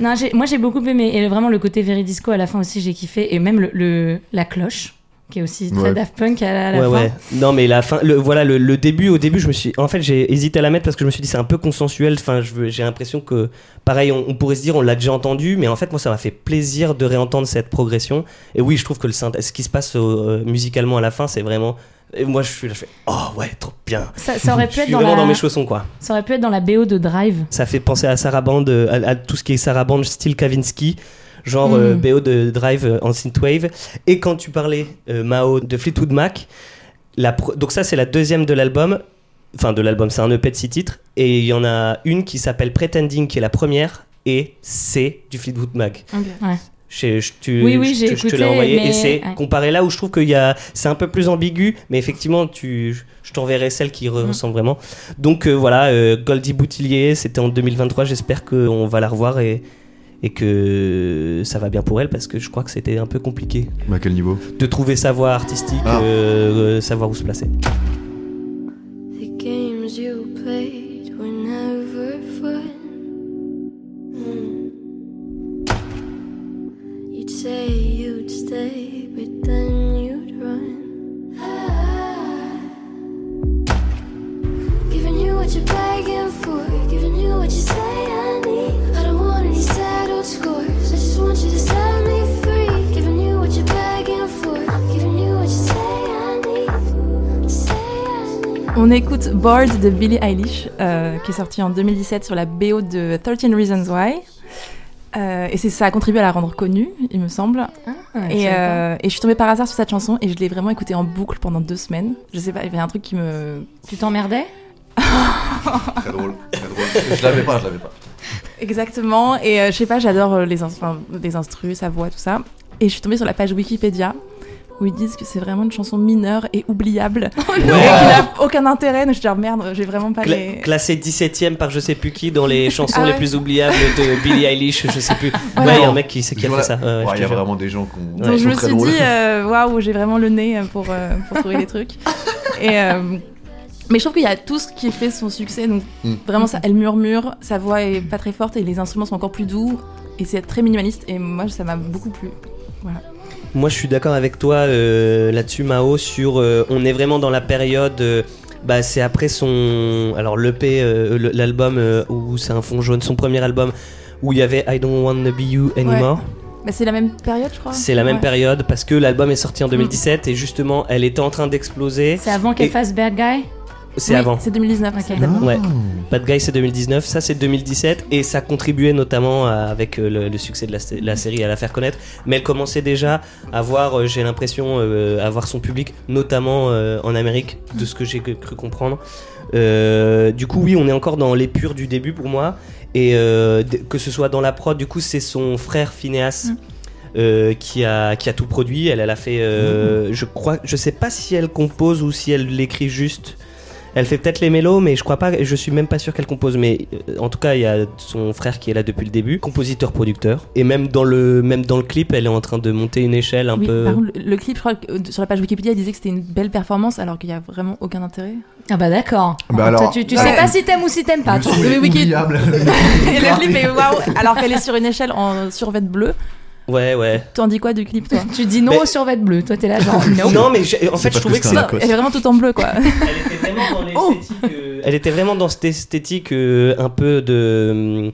Non, j'ai- moi j'ai beaucoup aimé. Et vraiment le côté Veridisco à la fin aussi, j'ai kiffé. Et même le, le- la cloche, qui est aussi très Ouais. Daft Punk à la, à la ouais, fin. ouais. Non, mais la fin, le, voilà, le, le début, au début, je me suis. En fait, j'ai hésité à la mettre parce que je me suis dit c'est un peu consensuel. Enfin, je veux- j'ai l'impression que, pareil, on, on pourrait se dire on l'a déjà entendu, mais en fait, moi, ça m'a fait plaisir de réentendre cette progression. Et oui, je trouve que le synth, ce qui se passe euh, musicalement à la fin, c'est vraiment. Et moi, je suis là, je fais oh ouais, trop bien. Ça, ça aurait Je pu être suis dans vraiment la... dans mes chaussons, quoi. ça aurait pu être dans la BO de Drive. Ça fait penser à Sarah Band, euh, à, à tout ce qui est Sarah Band, style Kavinsky, genre Mm. euh, BO de Drive euh, en synthwave. Et quand tu parlais euh, Mao de Fleetwood Mac, la pro- donc ça c'est la deuxième de l'album, enfin de l'album, c'est un EP de six titres, et il y en a une qui s'appelle Pretending qui est la première, et c'est du Fleetwood Mac. Je, je- tu- Oui, oui, j'ai je, je te écouté, l'ai envoyé mais- et c'est ouais. comparé là où je trouve a c'est un peu plus ambigu mais effectivement tu je t'enverrai celle qui Mm. ressemble vraiment donc euh, voilà euh, Goldie Boutillier c'était en 2023 j'espère qu'on va la revoir et et que ça va bien pour elle parce que je crois que c'était un peu compliqué Mais à quel niveau? De trouver sa voie artistique, Ah. euh, euh, savoir où se placer. You'd stay, but then run. On écoute Bored de Billie Eilish, euh, qui est sorti en 2017 sur la BO de 13 Reasons Why. Euh, et c'est ça a contribué à la rendre connue, il me semble. Ah, Et, euh, et je suis tombée par hasard sur cette chanson et je l'ai vraiment écoutée en boucle pendant deux semaines. Je sais pas, il y avait un truc qui me. Tu t'emmerdais <laughs> Très drôle, très drôle. Je l'avais pas, je l'avais pas. Exactement. Et euh, je sais pas, j'adore euh, les, enfin, les instrus, sa voix, tout ça. Et je suis tombée sur la page Wikipédia où ils disent que c'est vraiment une chanson mineure et oubliable. <laughs> et qui n'a aucun intérêt. Donc je suis genre merde, j'ai vraiment pas Cla- les. Classé 17ème par je sais plus qui dans les <laughs> chansons Ah les ouais. plus oubliables de <laughs> Billie Eilish, je sais plus. Ouais. Ouais, il y a un mec qui, qui a fait ça. ouais, Il y a jure. vraiment des gens qui ont. Ouais. Donc je me suis drôles. dit, euh, waouh, j'ai vraiment le nez pour, euh, pour trouver les trucs. Et, euh, mais je trouve qu'il y a tout ce qui fait son succès. Donc Mm. vraiment, ça, elle murmure, sa voix est pas très forte et les instruments sont encore plus doux. Et c'est très minimaliste. Et moi, ça m'a beaucoup plu. Moi, je suis d'accord avec toi euh, là-dessus, Mao, sur euh, on est vraiment dans la période. euh, bah, c'est après son. Alors, l'EP, le- l'album où c'est un fond jaune, son premier album où il y avait I Don't Wanna Be You Anymore. Bah, c'est la même période, je crois. C'est la même Ouais. période parce que l'album est sorti en 2017 et justement, elle était en train d'exploser. C'est avant qu'elle Et- fasse Bad Guy? C'est Oui, avant. C'est 2019. Ok. exactement. Ouais. Bad Guy c'est 2019, ça c'est 2017 et ça contribuait notamment à- avec euh, le, le succès de la, sé- la série à la faire connaître. Mais elle commençait déjà à voir, euh, j'ai l'impression, euh, à voir son public, notamment euh, en Amérique, de ce que j'ai cru comprendre. Euh, du coup, oui, on est encore dans l'épure du début pour moi et euh, que ce soit dans la prod, du coup, c'est son frère Phineas. Mm. euh, qui a qui a tout produit elle elle a fait euh, je crois je sais pas si elle compose ou si elle l'écrit juste elle fait peut-être les mélos, mais je crois pas, je suis même pas sûr qu'elle compose. Mais euh, en tout cas, il y a son frère qui est là depuis le début, compositeur-producteur. Et même dans le même dans le clip, elle est en train de monter une échelle un Oui, peu. par contre, le, clip, je crois que euh, sur la page Wikipédia, il disait que c'était une belle performance alors qu'il y a vraiment aucun intérêt. Ah bah d'accord. Bah alors- tu, sais pas si t'aimes ou si t'aimes pas. Le <laughs> le clip est waouh Alors qu'elle est sur une échelle en survêt bleu. Ouais, ouais. T'en dis quoi du clip, toi Tu dis non Mais- au survêt bleu. Toi t'es là genre <laughs> no. Non, mais en fait, je trouvais que c'est. Elle est vraiment tout en bleu, quoi. elle était vraiment dans <laughs> l'esthétique. euh, Elle était vraiment dans cette esthétique euh, un peu de. hum,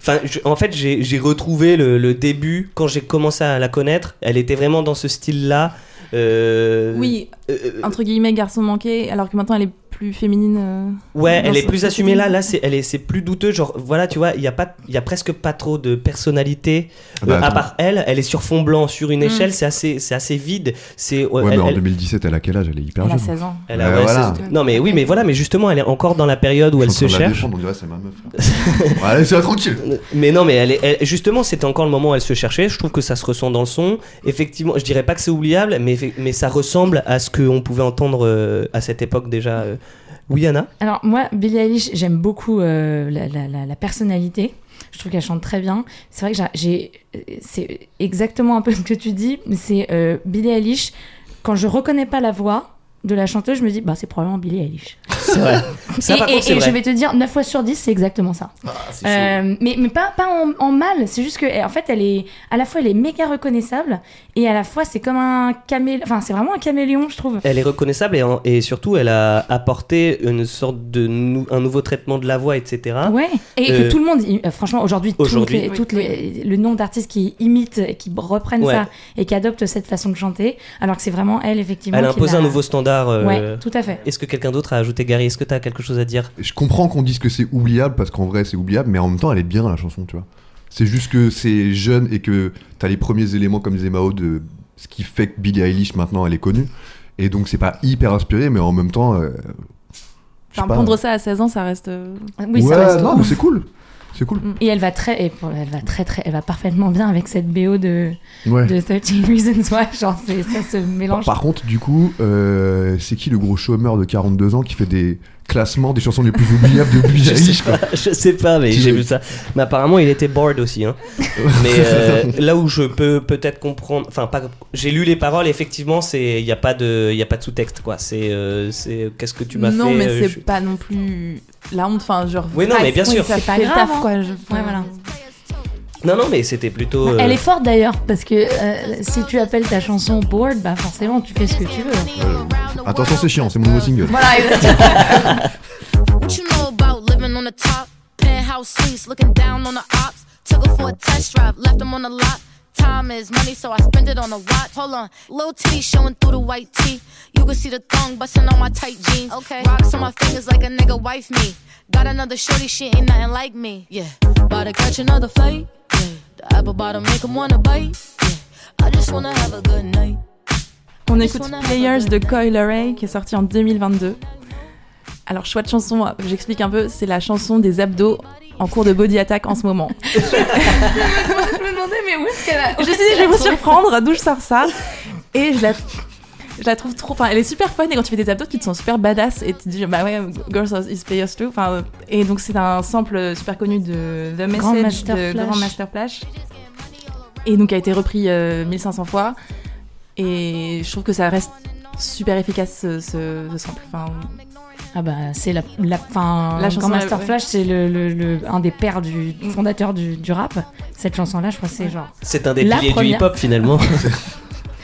Enfin, je- en fait, j'ai j'ai retrouvé le, le début quand j'ai commencé à la connaître. Elle était vraiment dans ce style-là. euh, Oui, euh, entre guillemets, garçon manqué, alors que maintenant elle est plus féminine. euh. Ouais, elle est plus assumée là. Là, c'est elle est c'est plus douteux. Genre, voilà, tu vois, il y a pas, il y a presque pas trop de personnalité. Bah, Euh, à part elle, elle est sur fond blanc, sur une Mm. échelle. C'est assez, c'est assez vide. C'est ouais, Ouais, elle- mais en elle- 2017, elle a quel âge? Elle est hyper Elle a jeune. 16 ans. elle a- Ouais, ouais, voilà. c'est- Non, mais oui, mais voilà, mais justement, elle est encore dans la période où Je elle se cherche. on dirait c'est ma meuf. là. <laughs> Allez, c'est tranquille. Mais non, mais elle est, elle- justement, c'était encore le moment où elle se cherchait. Je trouve que ça se ressent dans le son. Effectivement, je dirais pas que c'est oubliable, mais, mais ça ressemble à ce qu'on pouvait entendre euh, à cette époque déjà. euh. Oui, Anna Alors moi, Billie Eilish, j'aime beaucoup euh, la, personnalité. Je trouve qu'elle chante très bien. C'est vrai que j'ai- c'est exactement un peu ce que tu dis. C'est euh, Billie Eilish. Quand je reconnais pas la voix de la chanteuse, je me dis bah c'est probablement Billie Eilish. C'est vrai. <laughs> Ça, et par et- contre, c'est et vrai. je vais te dire 9 fois sur 10, c'est exactement ça. Euh, mais mais pas, pas en, en mal, c'est juste que en fait elle est à la fois elle est méga reconnaissable et à la fois c'est comme un caméléon, enfin c'est vraiment un caméléon je trouve. Elle est reconnaissable et, en- et surtout elle a apporté une sorte de nou- un nouveau traitement de la voix, etc. Ouais, et Euh, que tout le monde, euh, franchement, aujourd'hui, toutes les- toutes les- le nombre d'artistes qui imitent, et qui reprennent Ouais. ça et qui adoptent cette façon de chanter, alors que c'est vraiment elle, effectivement. Elle a qui imposé l'a- un nouveau standard. euh, Ouais, tout à fait. Est-ce que quelqu'un d'autre a ajouté Gary Est-ce que tu as quelque chose à dire? Je comprends qu'on dise que c'est oubliable parce qu'en vrai c'est oubliable, mais en même temps elle est bien la chanson, tu vois. C'est juste que c'est jeune et que t'as les premiers éléments comme disait Mao de ce qui fait que Billie Eilish maintenant elle est connue. Et donc c'est pas hyper inspiré, mais en même temps. euh, Enfin, pas. pondre ça à 16 ans, ça reste. euh, Oui, ouais, ça reste non, ouf. mais c'est cool. C'est cool. Et elle va très, et pour- elle va très, très, elle va parfaitement bien avec cette BO de, Ouais. de 13 Reasons Why. <laughs> Genre, ça se Par, mélange. par contre, du coup, euh, c'est qui le gros chômeur de 42 ans qui fait des classement des chansons les plus oubliables de Billie <laughs> Je Eilish. sais pas, je sais pas, mais j'ai vu ça. Mais apparemment, il était bored aussi. Hein. <laughs> mais euh, là où je peux peut-être comprendre, enfin, pas, j'ai lu les paroles. Effectivement, c'est, il y a pas de, il y a pas de sous-texte, quoi. C'est, euh, c'est, qu'est-ce que tu m'as non, fait mais euh, c'est je- pas non plus la honte. Enfin, genre. Oui, non, mais bien sûr. ça C'est pas fait le grave, taf, hein. quoi. je- Ouais, voilà. Non, non, mais c'était plutôt. euh, Elle est forte d'ailleurs, parce que euh, si tu appelles ta chanson Bored, bah forcément tu fais ce que tu veux. Euh, attention, c'est chiant, c'est mon nouveau single. Voilà, exactement. <laughs> What you know about living on the top? Penthouse suites, looking down on the ops. Took her for a test drive, left them on the lot. Time is money, so I spend it on a watch. Hold on, little titty showing through the white tee. You can see the thong busting on my tight jeans. Okay, rocks on my fingers like a nigga wife me. Got another shorty, she ain't nothing like me. Yeah, about to catch another flight. Yeah, the apple bottom make 'em wanna bite. Yeah, I just wanna have a good night. On écoute Players de Coil Ray qui est sorti en 2022. Alors, choix de chanson, j'explique un peu, c'est la chanson des abdos en cours de body attack en ce moment. <laughs> je me demandais, mais où est-ce qu'elle a. je me suis dit, je vais vous surprendre, d'où je sors ça. Et je la, je la trouve trop. Enfin, elle est super fun et quand tu fais des abdos, tu te sens super badass et tu te dis, bah ouais, Girls are- is Players too. Enfin, euh, et donc, c'est un sample super connu de The Message Grandmaster de Flash. Grandmaster Flash. Et donc, a été repris euh, 1500 fois. Et je trouve que ça reste super efficace ce, ce, ce sample. Enfin, Ah bah c'est la, la, fin, La chanson, Grand Master ouais. Flash, c'est le, le, le- un des pères du fondateur du, du rap. Cette chanson-là, je crois que c'est genre, C'est un des piliers première. du hip-hop finalement. <laughs>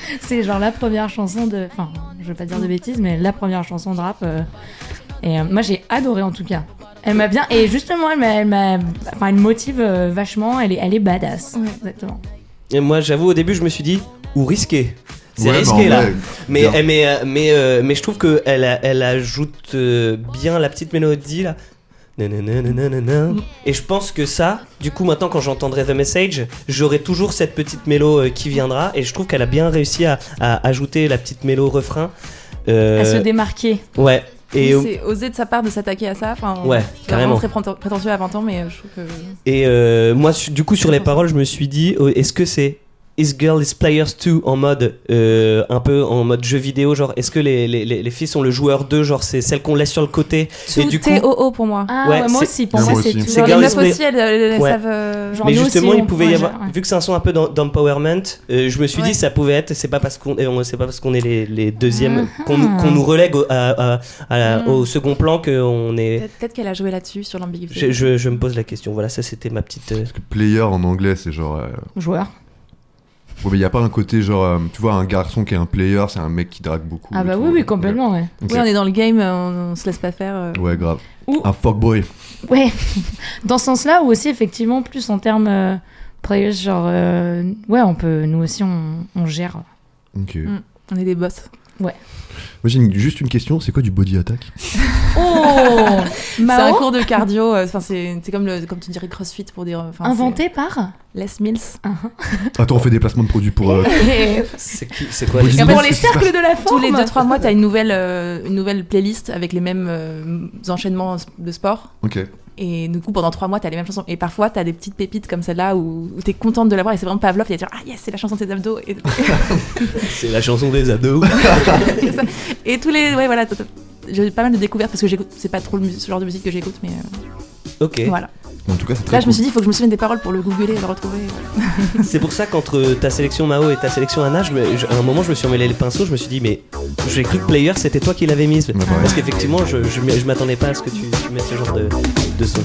<laughs> c'est genre la première chanson de, enfin, je veux pas dire de bêtises, mais la première chanson de rap. euh, et euh, moi j'ai adoré en tout cas. Elle m'a bien, et justement elle m'a, elle enfin elle me motive euh, vachement. Elle est, elle est badass. Ouais. Exactement. Et moi, j'avoue, au début, je me suis dit, ou risqué. C'est Ouais, mais risqué en là. Mais, mais, mais, euh, mais je trouve qu'elle elle ajoute euh, bien la petite mélodie là. Et je pense que ça, du coup, maintenant quand j'entendrai The Message, j'aurai toujours cette petite mélo euh, qui viendra. Et je trouve qu'elle a bien réussi à, à ajouter la petite mélo refrain. Euh, À se démarquer. ouais. Et, c'est osé de sa part de s'attaquer à ça. Enfin, Ouais, carrément. très préten- prétentieux à 20 ans, mais euh, je trouve que. et euh, moi, du coup, sur les paroles, je me suis dit, oh, est-ce que c'est Is Girl is Players 2 en mode euh, un peu en mode jeu vidéo genre est-ce que les, les, les, les filles sont le joueur 2 genre c'est celle qu'on laisse sur le côté et Tout du coup TOO pour moi. Ah Ouais, ouais, moi aussi. Pour Moi moi aussi. c'est tout. Genre, les meufs aussi, elles, elles- elles Ouais. savent. euh, Genre, mais justement, aussi, il on pouvait y avoir, vu que c'est un son un peu d'em- d'empowerment, euh, je me suis Ouais. dit ça pouvait être, c'est pas parce qu'on, euh, c'est pas parce qu'on est les, les deuxièmes Mhm. qu'on, nous- qu'on nous relègue au, à- à- à la- Mhm. au second plan qu'on est. Peut-être peut-être qu'elle a joué là-dessus sur l'ambiguïté. Je, je, je me pose la question. Voilà, ça c'était ma petite. euh, Parce que player en anglais, c'est genre. euh, Joueur. Ouais, mais il y a pas un côté genre. euh, tu vois, un garçon qui est un player, c'est un mec qui drague beaucoup. Ah et bah tout. oui, oui, complètement, ouais. Ok. Oui, on est dans le game, on, on se laisse pas faire. euh. Ouais, grave. Ou- Un fuckboy. Ouais, <laughs> dans ce sens-là, ou aussi effectivement plus en termes euh, players, genre euh, ouais, on peut, nous aussi on, on gère. Ok. Mm. On est des boss. Moi j'ai juste une question, c'est quoi du body attack? <laughs> Oh, C'est un cours de cardio. euh, Enfin, c'est c'est comme le, comme tu dirais CrossFit pour dire. enfin, inventé par. Les Mills. <laughs> Attends, on fait des placements de produits pour. euh, <laughs> C'est quoi Body les- pour les cercles de la Tous forme. les 2-3 mois, t'as une nouvelle, euh, une nouvelle playlist avec les mêmes euh, enchaînements de sport. Ok. Et du coup, pendant 3 mois, t'as les mêmes chansons. Et parfois, t'as des petites pépites comme celle-là où, où t'es contente de l'avoir et c'est vraiment Pavlov. Et tu dire, ah yes, c'est la chanson de tes abdos. Et, <laughs> C'est la chanson des ados. <laughs> et tous les. Ouais, voilà. J'ai pas mal de découvertes parce que j'écoute. C'est pas trop le ce genre de musique que j'écoute, mais euh, ok. voilà. En tout cas, c'est très Là, je me suis dit, il faut que je me souvienne des paroles pour le googler et le retrouver. <laughs> C'est pour ça qu'entre ta sélection Mao et ta sélection Anna, je me- je- à un moment je me suis emmêlé les pinceaux, je me suis dit mais j'ai cru que Player c'était toi qui l'avais mise. Ouais. Parce qu'effectivement je, je m'attendais pas à ce que tu, tu mettes ce genre de, de son.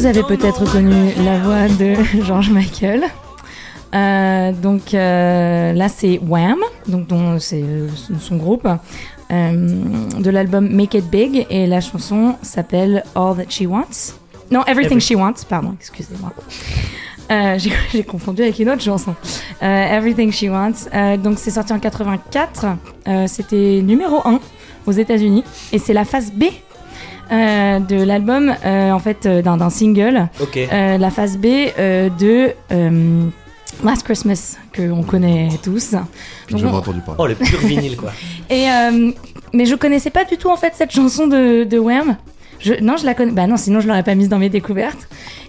Vous avez peut-être reconnu la voix de <laughs> George Michael. Euh, donc euh, là c'est Wham, donc dont c'est euh, son groupe, euh, de l'album Make It Big et la chanson s'appelle All That She Wants. Non, Everything Every- She Wants, pardon, excusez-moi. <laughs> J'ai, confondu avec une autre chanson. Everything She Wants. Donc c'est sorti en 84. Euh, c'était numéro 1 aux États-Unis et c'est la phase B euh, de l'album, euh, en fait, euh, d'un d'un single, Ok. euh, la phase B euh, de euh, Last Christmas, que on connaît tous. J'ai on- entendu parler. Oh, le pur vinyle, quoi. Et euh, mais je connaissais pas du tout en fait cette chanson de, de Wham. Je, non, je la connais. Bah non, sinon je l'aurais pas mise dans mes découvertes.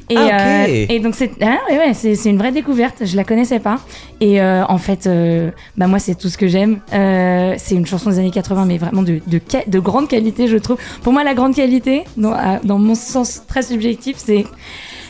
Et, Ah, euh, et donc c'est ah, ouais, ouais, c'est c'est une vraie découverte. Je la connaissais pas. Et euh, en fait, euh, bah moi c'est tout ce que j'aime. Euh, c'est une chanson des années 80, mais vraiment de de, de grande qualité, je trouve. Pour moi, la grande qualité, dans, à- dans mon sens très subjectif, c'est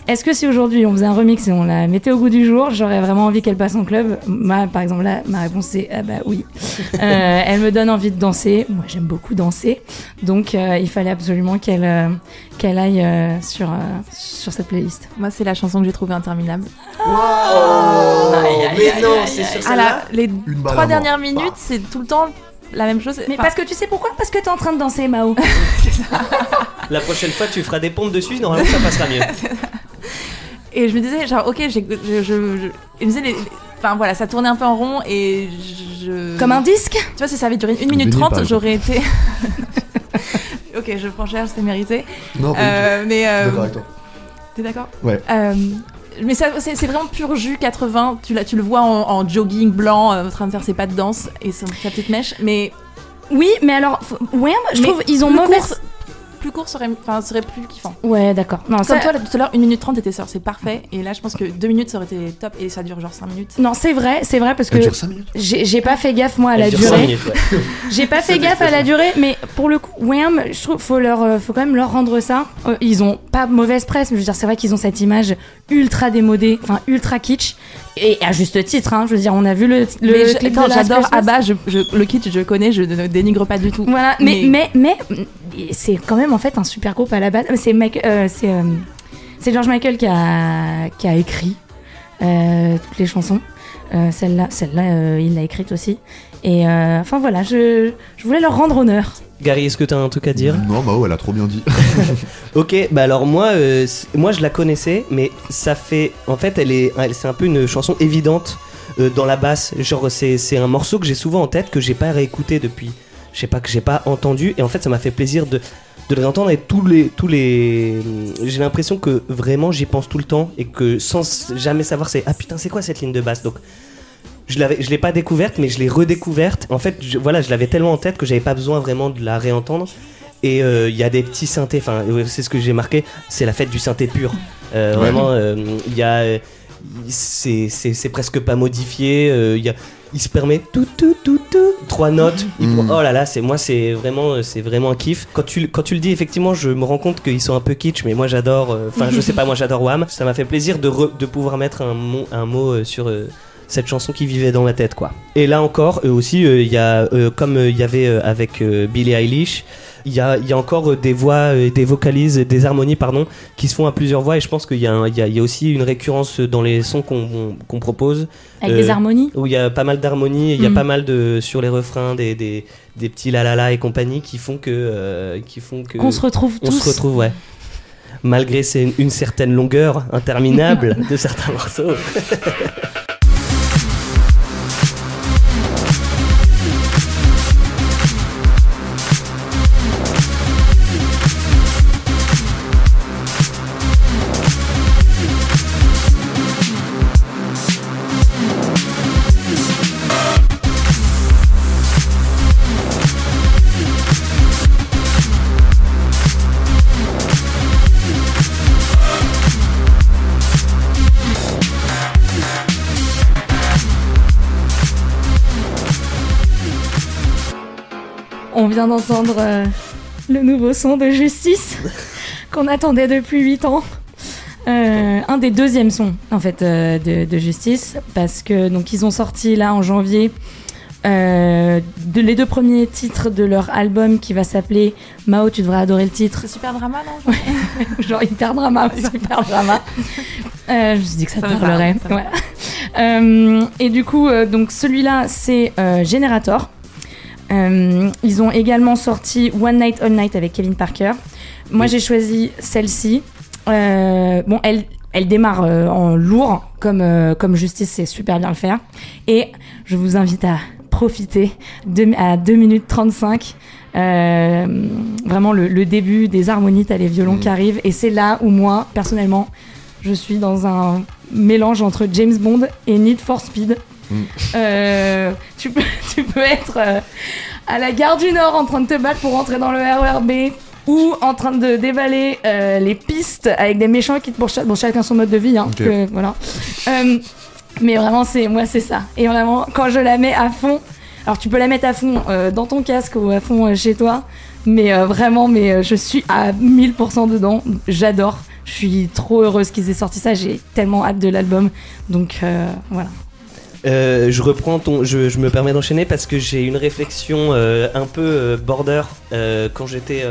est-ce que si aujourd'hui on faisait un remix et on la mettait au goût du jour, j'aurais vraiment envie qu'elle passe en club Moi, par exemple, là, ma réponse c'est ah bah oui. <laughs> Euh, elle me donne envie de danser. Moi, j'aime beaucoup danser, donc euh, il fallait absolument qu'elle euh, qu'elle aille euh, sur euh, sur cette playlist. Moi, c'est la chanson que j'ai trouvée interminable. Oh, mais non, c'est sur Ah celle-là. là, les Une trois dernières minutes, c'est tout le temps la même chose. Mais Enfin, parce que tu sais pourquoi? Parce que t'es en train de danser, Mao. <laughs> La prochaine fois, tu feras des pompes dessus, normalement, ça passera mieux. <laughs> Et je me disais, genre, ok, j'ai- je, je, je, je me disais, les- les- enfin voilà, ça tournait un peu en rond et je. Comme un disque? Tu vois, si ça avait duré 1 Comme minute vinyle, 30, par exemple. j'aurais été. <laughs> ok, je prends cher, c'est mérité. Non, pas du Euh, mais. euh, D'accord avec toi. T'es d'accord? Ouais. Euh, mais ça, c'est c'est vraiment pur jus 80. Tu, la- tu le vois en, en jogging blanc, euh, en train de faire ses pas de danse et son- sa petite mèche. Mais Oui, mais alors, Wham, je Mais trouve ils ont mauvaise. court, plus court serait, enfin, serait plus kiffant. Ouais, d'accord. Non, Comme ça- toi, là, tout à l'heure, 1 minute 30 était sûr, c'est parfait. Et là, je pense que 2 minutes, ça aurait été top. Et ça dure genre 5 minutes. Non, c'est vrai, c'est vrai parce que Elle dure 5 minutes? j'ai j'ai pas fait gaffe moi à la dure durée. minutes, ouais. <laughs> J'ai pas fait gaffe à la durée, mais pour le coup, Wham, je trouve faut leur, euh, faut quand même leur rendre ça. Euh, ils ont pas mauvaise presse, mais je veux dire, c'est vrai qu'ils ont cette image ultra démodée, enfin ultra kitsch, et à juste titre. Hein, je veux dire, on a vu le, le mais je- clip attends, de Last j'adore. Abba, je, je- le kitsch, je connais, je ne dénigre pas du tout. Voilà, mais mais mais, c'est quand même en fait un super groupe à la base. C'est euh, c'est euh, c'est George Michael qui a qui a écrit euh, toutes les chansons. Celle-là, celle-là, il l'a écrite aussi. Et euh, enfin voilà, je, je voulais leur rendre honneur. Gary, est-ce que t'as un truc à dire? Non, bah ouais, elle a trop bien dit. <laughs> Ok, bah alors moi, euh, moi je la connaissais, mais ça fait, en fait, elle est, elle- c'est un peu une chanson évidente euh, dans la basse. Genre c'est, c'est un morceau que j'ai souvent en tête que j'ai pas réécouté depuis, je sais pas que j'ai pas entendu, et en fait ça m'a fait plaisir de de le réentendre et tous les tous les, j'ai l'impression que vraiment j'y pense tout le temps et que sans jamais savoir c'est ah putain c'est quoi cette ligne de basse? Donc. Je l'avais, je l'ai pas découverte, mais je l'ai redécouverte. En fait, je, voilà, je l'avais tellement en tête que j'avais pas besoin vraiment de la réentendre. Et euh, il y a des petits synthés, enfin c'est ce que j'ai marqué, c'est la fête du synthé pur. Euh, Ouais. Vraiment, euh, il y a, euh, c'est, c'est, presque pas modifié. euh, il y a, il se permet tout tout tout tout trois notes. Mm. Oh là là, c'est moi c'est vraiment euh, c'est vraiment un kiff. Quand tu quand tu le dis effectivement, je me rends compte qu'ils sont un peu kitsch, mais moi j'adore. euh, Enfin je sais pas, moi j'adore Wham. Ça m'a fait plaisir de re- de pouvoir mettre un mot un mot euh, sur euh, cette chanson qui vivait dans ma tête quoi. Et là encore, eux aussi, euh, il y a euh, comme euh, il y avait avec Billie Eilish, il y a, il y a encore des voix, des vocalises, des harmonies pardon, qui se font à plusieurs voix. Et je pense qu'il y, y, y a aussi une récurrence dans les sons qu'on propose, Avec Euh, des harmonies? où il y a pas mal d'harmonies, et il y a Mm. pas mal de sur les refrains des, des, des petits la la la et compagnie qui font que euh, qui font que Qu'on se retrouve on tous. se retrouve ouais. Malgré c'est une certaine longueur interminable <laughs> de certains morceaux. <laughs> vient d'entendre euh, le nouveau son de Justice <laughs> qu'on attendait depuis 8 ans. Euh, un des deuxièmes sons en fait euh, de, de Justice parce que donc ils ont sorti là en janvier de, les deux premiers titres de leur album qui va s'appeler Mao tu devrais adorer le titre. Super drama, non? <laughs> Genre hyper drama <laughs> hyper drama. Je me suis dit que ça, Ça te parlerait. Voilà. Et du coup donc celui-là c'est Generator ils ont également sorti One Night All Night avec Kevin Parker. Moi j'ai choisi celle-ci. Euh, bon elle elle démarre euh, en lourd comme euh, comme Justice sait super bien le faire. Et je vous invite à profiter de, à 2 minutes 35 Euh, vraiment le, le début des harmonies, t'as les violons qui arrivent, et c'est là où moi, personnellement, je suis dans un mélange entre James Bond et Need for Speed. Euh, tu, peux, <laughs> tu peux être euh, à la gare du Nord en train de te battre pour rentrer dans le RERB ou en train de dévaler euh, les pistes avec des méchants qui te pourchassent. Bon, chacun son mode de vie, hein, que- voilà. Mais vraiment, c'est moi, c'est ça. Et vraiment, quand je la mets à fond, alors tu peux la mettre à fond dans ton casque ou à fond chez toi, mais vraiment, mais je suis à 1000% dedans. J'adore. Je suis trop heureuse qu'ils aient sorti ça. J'ai tellement hâte de l'album. Donc voilà. Euh, je reprends ton. Je, me permets d'enchaîner parce que j'ai une réflexion euh, un peu euh, border quand j'étais.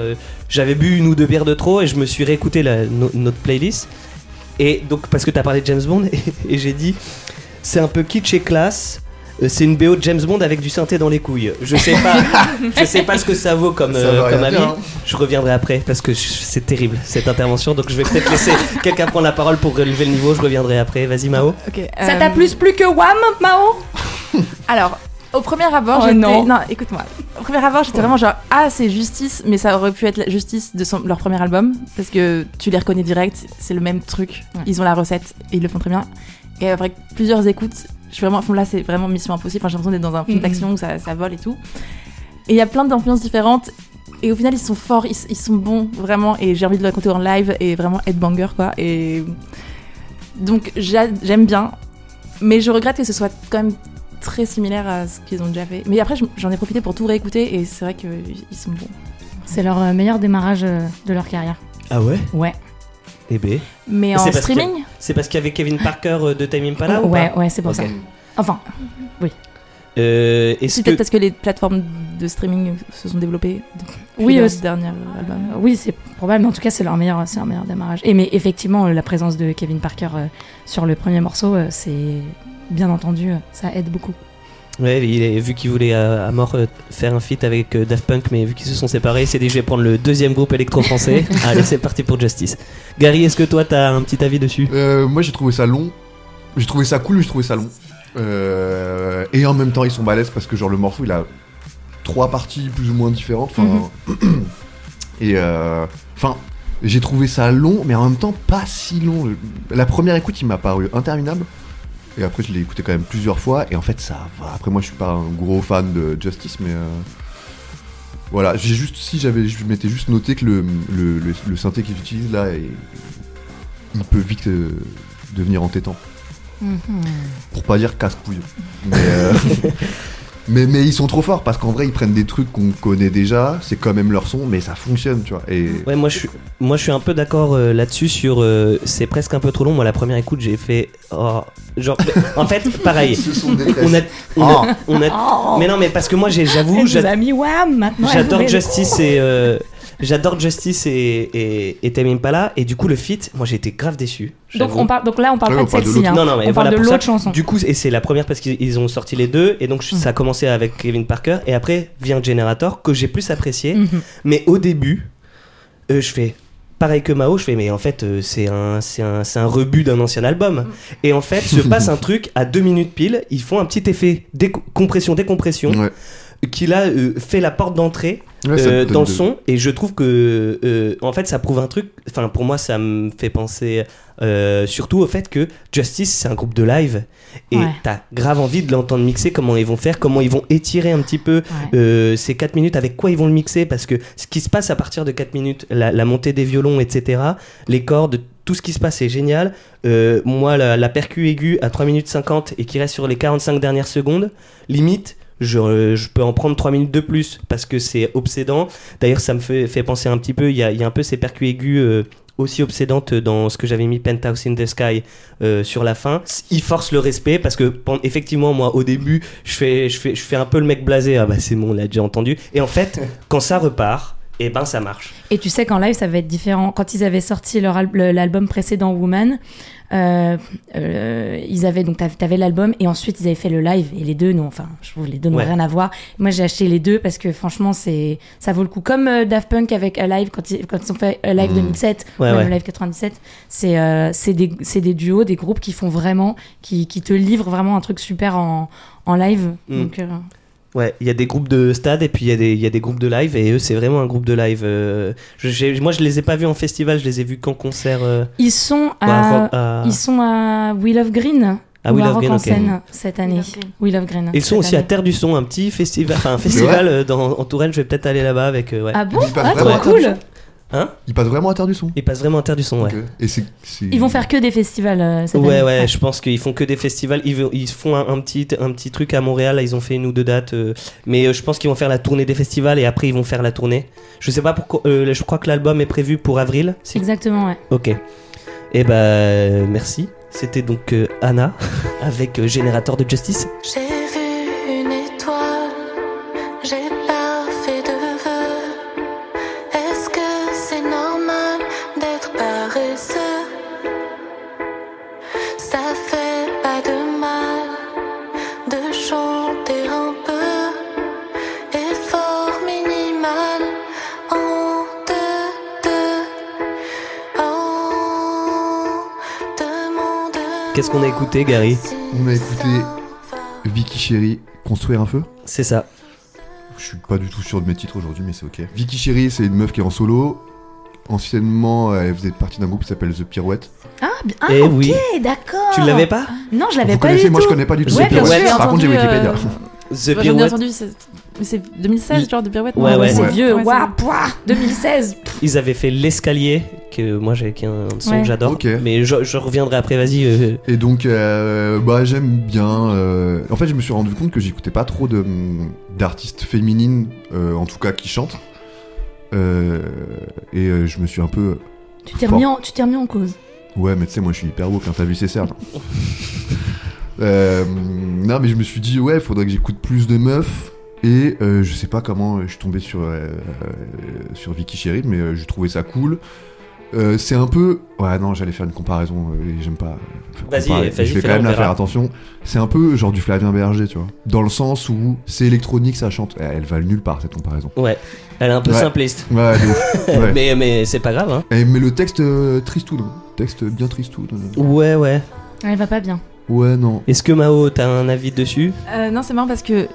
J'avais bu une ou deux bières de trop et je me suis réécouté la- no- notre playlist. Et donc, parce que t'as parlé de James Bond <laughs> et, et j'ai dit c'est un peu kitsch et classe. Euh, C'est une BO de James Bond avec du synthé dans les couilles. Je sais pas, <laughs> je sais pas ce que ça vaut comme, Ça euh, comme avis. hein. Je reviendrai après parce que c'est terrible cette intervention. Donc je vais peut-être laisser <laughs> quelqu'un prendre la parole pour relever le niveau. Je reviendrai après. Vas-y Mao. Ça euh, t'a plus plu que Wham, Mao? <laughs> Alors, au premier abord, Oh j'étais. non. écoute-moi. Au premier abord, j'étais vraiment genre Ah, c'est Justice, mais ça aurait pu être la Justice de son- leur premier album, parce que tu les reconnais direct, c'est le même truc. Ouais. Ils ont la recette et ils le font très bien. Et après plusieurs écoutes, je suis vraiment. enfin, là, c'est vraiment mission impossible. Enfin, j'ai l'impression d'être dans un film Mhm. d'action où ça, ça vole et tout. Et il y a plein d'influences différentes. Et au final, ils sont forts, ils, ils sont bons, vraiment. Et j'ai envie de le raconter en live et vraiment headbanger, quoi. Et. Donc, j'a- j'aime bien. Mais je regrette que ce soit quand même très similaire à ce qu'ils ont déjà fait. Mais après, je- j'en ai profité pour tout réécouter et c'est vrai qu'ils sont bons. C'est leur euh, meilleur démarrage euh, de leur carrière. Ah ouais? Ouais. Eh ben. Mais en streaming, C'est parce qu'il y avait Kevin Parker euh, de Time Impala ou ouais, pas ouais, c'est pour ça. Enfin, Euh, Est-ce c'est peut-être parce que les plateformes de streaming se sont développées depuis Oui, leur euh, dernier album. Euh, oui, c'est probable, mais en tout cas, c'est leur meilleur, c'est leur meilleur démarrage. Et mais effectivement, euh, la présence de Kevin Parker euh, sur le premier morceau, euh, c'est bien entendu, euh, ça aide beaucoup. Ouais, il est, vu qu'il voulait euh, à mort euh, faire un feat avec euh, Daft Punk, mais vu qu'ils se sont séparés, il s'est dit je vais prendre le deuxième groupe électro-français. <laughs> Allez, c'est parti pour Justice. Gary, est-ce que toi t'as un petit avis dessus? Euh, moi j'ai trouvé ça long. J'ai trouvé ça cool, mais j'ai trouvé ça long. Euh, et en même temps ils sont balèzes parce que genre le morceau il a trois parties plus ou moins différentes. Enfin, <clears throat> et euh, enfin j'ai trouvé ça long, mais en même temps pas si long. La première écoute il m'a paru interminable. Et après je l'ai écouté quand même plusieurs fois et en fait ça va. Après moi je suis pas un gros fan de Justice mais euh, voilà j'ai juste si j'avais je m'étais juste noté que le, le, le, le synthé qu'ils utilisent là est- il peut vite euh, devenir entêtant pour pas dire casse-couille. Mais, euh, <laughs> mais, mais ils sont trop forts parce qu'en vrai, ils prennent des trucs qu'on connaît déjà, c'est quand même leur son, mais ça fonctionne, tu vois. Et Ouais, moi je suis, moi je suis un peu d'accord euh, là-dessus sur euh, c'est presque un peu trop long. Moi la première écoute j'ai fait oh, genre en fait <laughs> pareil. ce sont des On a, on a, on a- Oh mais non mais parce que moi Elle j'avoue vous j'a- a mis wham maintenant. elle J'adore Justice et euh, j'adore Justice et, et, et Tame Impala et du coup le feat, moi j'ai été grave déçu. Donc, on parle, donc là, on parle Ouais, pas on de celle-ci. hein. Non, non, mais on voilà, parle de l'autre chanson. Du coup, et c'est la première parce qu'ils ils ont sorti les deux et donc Mm. ça a commencé avec Kevin Parker et après vient Generator que j'ai plus apprécié. Mhm. Mais au début, euh, je fais pareil que Mao, je fais mais en fait euh, c'est un c'est un c'est un rebut d'un ancien album. Et en fait, se <laughs> passe un truc à deux minutes pile, ils font un petit effet déco- compression décompression ouais. Qui là euh, fait la porte d'entrée Ouais, euh, dans le de- son et je trouve que euh, en fait ça prouve un truc enfin pour moi ça me fait penser euh, surtout au fait que Justice c'est un groupe de live et Ouais. t'as grave envie de l'entendre mixer comment ils vont faire comment ils vont étirer un petit peu Ouais. euh, ces 4 minutes avec quoi ils vont le mixer parce que ce qui se passe à partir de 4 minutes la, la montée des violons etc les cordes tout ce qui se passe est génial Euh, moi la, la percu aiguë à 3 minutes 50 et qui reste sur les 45 dernières secondes limite je, je peux en prendre 3 minutes de plus parce que c'est obsédant. D'ailleurs ça me fait, fait penser un petit peu il y a, il y a un peu ces percus aigus euh, aussi obsédantes dans ce que j'avais mis Penthouse in the Sky euh, sur la fin. Il force le respect parce que effectivement moi au début je fais, je fais, je fais un peu le mec blasé. Ah bah c'est bon on l'a déjà entendu. Et en fait <laughs> quand ça repart et ben ça marche. Et tu sais qu'en live, ça va être différent. Quand ils avaient sorti leur al- le- l'album précédent, Woman, euh, euh, ils avaient donc t'av- t'avais l'album et ensuite ils avaient fait le live et les deux non enfin je trouve les deux n'ont Ouais. rien à voir moi j'ai acheté les deux parce que franchement c'est ça vaut le coup comme euh, Daft Punk avec Alive quand ils, quand ils ont fait Alive Mhm. 2007 Ouais, ou même ouais. Live 97 c'est euh, c'est des, des duos des groupes qui font vraiment qui, qui te livrent vraiment un truc super en, en live Mhm. donc euh, Ouais, il y a des groupes de stade et puis il y, a des- il y a des groupes de live et eux c'est vraiment un groupe de live. euh, je- moi je les ai pas vus en festival, je les ai vus qu'en concert. euh, Ils sont à à, ils sont à Will of Green. À of Rock Green, en ok. scène cette année. of Green. Will of Green. Ils sont aussi à. Terre du Son, un petit festival, enfin un festival euh, dans, en Touraine. Je vais peut-être aller là-bas avec. euh, ouais. Ah bon Ah, trop cool. Hein Ils passent vraiment à terre du son. Ils passent vraiment à Terre du Son, ouais. Et c'est. c'est- Ils vont faire que des festivals euh, cette Ouais, année. ouais, je pense qu'ils font que des festivals. Ils, font un, un petit, un petit truc à Montréal. Là, ils ont fait une ou deux dates. euh, mais euh, je pense qu'ils vont faire la tournée des festivals et après ils vont faire la tournée. Je sais pas pourquoi. euh, je crois que l'album est prévu pour avril. si- Exactement, ouais. Ok. Et ben, euh, merci. C'était donc euh, Anna <laughs> avec euh, Générateur de Justice. J'ai Qu'est-ce qu'on a écouté, Gary On a écouté Vicky Chéri, Construire un feu. C'est ça. Je suis pas du tout sûr de mes titres aujourd'hui, mais c'est ok. Vicky Chéri, c'est une meuf qui est en solo. Anciennement, elle faisait partie d'un groupe qui s'appelle The Pirouette. Ah, ah Eh ok, oui. d'accord. Tu l'avais pas Non, je l'avais Vous pas connaissez du Moi, tout. je connais pas du tout Ouais, The bien Pirouette. sûr. Par contre, j'ai entendu, Wikipédia. The J'en ai Pirouette, entendu, c'est mais c'est 2016, genre de pirouette. Ouais, non ouais. C'est Ouais. vieux. Ouais, Waouh, c'est- pouah, 2016. ils avaient fait L'escalier, que moi j'ai qui est un son Ouais. que j'adore. Mais je, je reviendrai après, vas-y. euh, Et donc, euh, bah, j'aime bien. euh, En fait, je me suis rendu compte que j'écoutais pas trop de, d'artistes féminines, euh, en tout cas qui chantent. Euh, et euh, je me suis un peu. Tu t'es remis, en- tu t'es remis en cause. Ouais, mais tu sais, moi je suis hyper woke, hein, t'as vu c'est certes. <laughs> euh, non, mais je me suis dit, ouais, faudrait que j'écoute plus de meufs. Et euh, je sais pas comment je suis tombé sur, euh, euh, sur Vicky Sherry, mais euh, j'ai trouvé ça cool. Euh, c'est un peu. Ouais, non, j'allais faire une comparaison, euh, et j'aime pas. euh, Vas-y, vas-y, Je vais quand même la faire attention. C'est un peu genre du Flavien Berger, tu vois. Dans le sens où c'est électronique, ça chante. Eh, Elle va nulle part cette comparaison. Ouais, elle est un peu Ouais. simpliste. <laughs> Ouais, mais mais c'est pas grave, hein. Eh, mais le texte euh, tristoun, hein. texte bien tristoun. euh. Ouais, ouais. Elle va pas bien. Ouais, non. Est-ce que Mao, t'as un avis dessus? Euh, non, c'est marrant parce que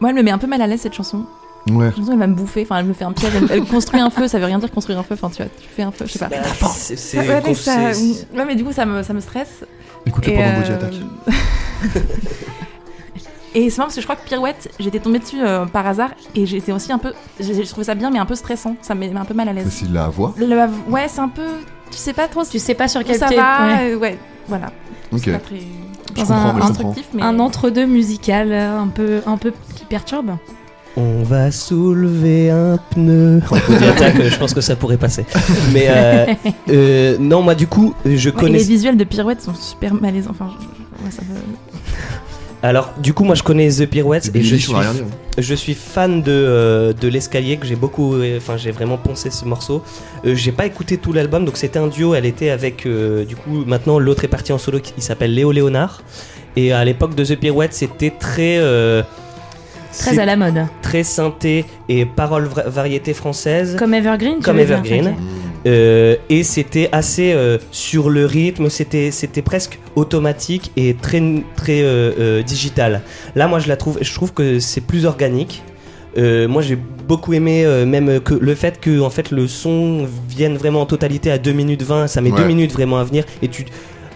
moi, elle me met un peu mal à l'aise cette chanson. Ouais. Cette chanson, elle va me bouffer. Enfin, elle me fait un piège. Elle, elle construit un feu. Ça veut rien dire construire un feu. Enfin, tu vois, tu fais un feu. Je sais pas. Bah, c'est- c'est- Ouais, mais ça- ouais, mais du coup, ça me, ça me stresse. Écoute-le Et, pendant euh, Body <laughs> Attack. Et c'est marrant parce que je crois que Pirouette, j'étais tombée dessus euh, par hasard et j'étais aussi un peu. J'ai j'ai trouvé ça bien, mais un peu stressant. Ça me met un peu mal à l'aise. c'est la voix. Le- Ouais, c'est un peu. Tu sais pas trop Tu sais pas sur quel ça va. ouais. euh, Ouais, voilà. Ok. C'est pas très Je Dans comprends, un- mais un mais. Un entre-deux musical euh, un peu, un peu qui perturbe. On va soulever un pneu. <laughs> En euh, je pense que ça pourrait passer. Mais euh, <laughs> euh, non, moi du coup, je Ouais, connais. les visuels de Pirouette sont super malaisants. Enfin, je- je- ouais, ça me. Alors, du coup, moi je connais The Pirouettes et je suis, je fan de, euh, de l'escalier que j'ai beaucoup. Enfin, j'ai vraiment poncé ce morceau. Euh, j'ai pas écouté tout l'album, donc c'était un duo. Elle était avec. euh, du coup, maintenant l'autre est parti en solo qui s'appelle Léo Léonard. Et à l'époque de The Pirouettes, c'était très. Très à la mode. très synthé et paroles variété française. Comme Evergreen. tu Comme veux Evergreen. Euh, et c'était assez euh, sur le rythme, c'était c'était presque automatique et très très euh, euh, digital. Là, moi, je la trouve, je trouve que c'est plus organique. Euh, moi, j'ai beaucoup aimé euh, même que le fait que en fait le son vienne vraiment en totalité à 2 minutes 20, ça met Ouais. 2 minutes vraiment à venir et tu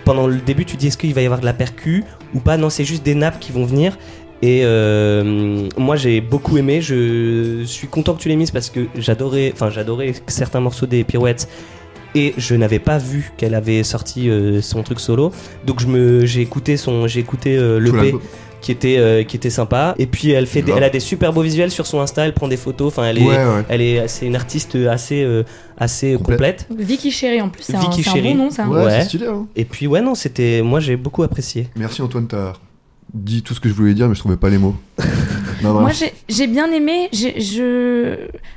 pendant le début tu dis est-ce qu'il va y avoir de la percu ou pas? Non c'est juste des nappes qui vont venir et euh, moi j'ai beaucoup aimé je suis content que tu l'aies mise parce que j'adorais enfin j'adorais certains morceaux des pirouettes et je n'avais pas vu qu'elle avait sorti euh, son truc solo donc je me j'ai écouté son j'ai écouté euh, le Tout P qui était euh, qui était sympa et puis elle fait des- elle a des super beaux visuels sur son Insta elle prend des photos enfin elle est Ouais, ouais. elle est c'est une artiste assez euh, assez Complète. complète Vicky Chéri en plus, c'est un, un Chéri. bon nom ça. Ouais, Ouais. c'est stylé, hein. et puis ouais non c'était moi j'ai beaucoup apprécié Merci Antoine, t'as dit tout ce que je voulais dire, mais je trouvais pas les mots. <laughs> non. Moi j'ai- bien aimé, je,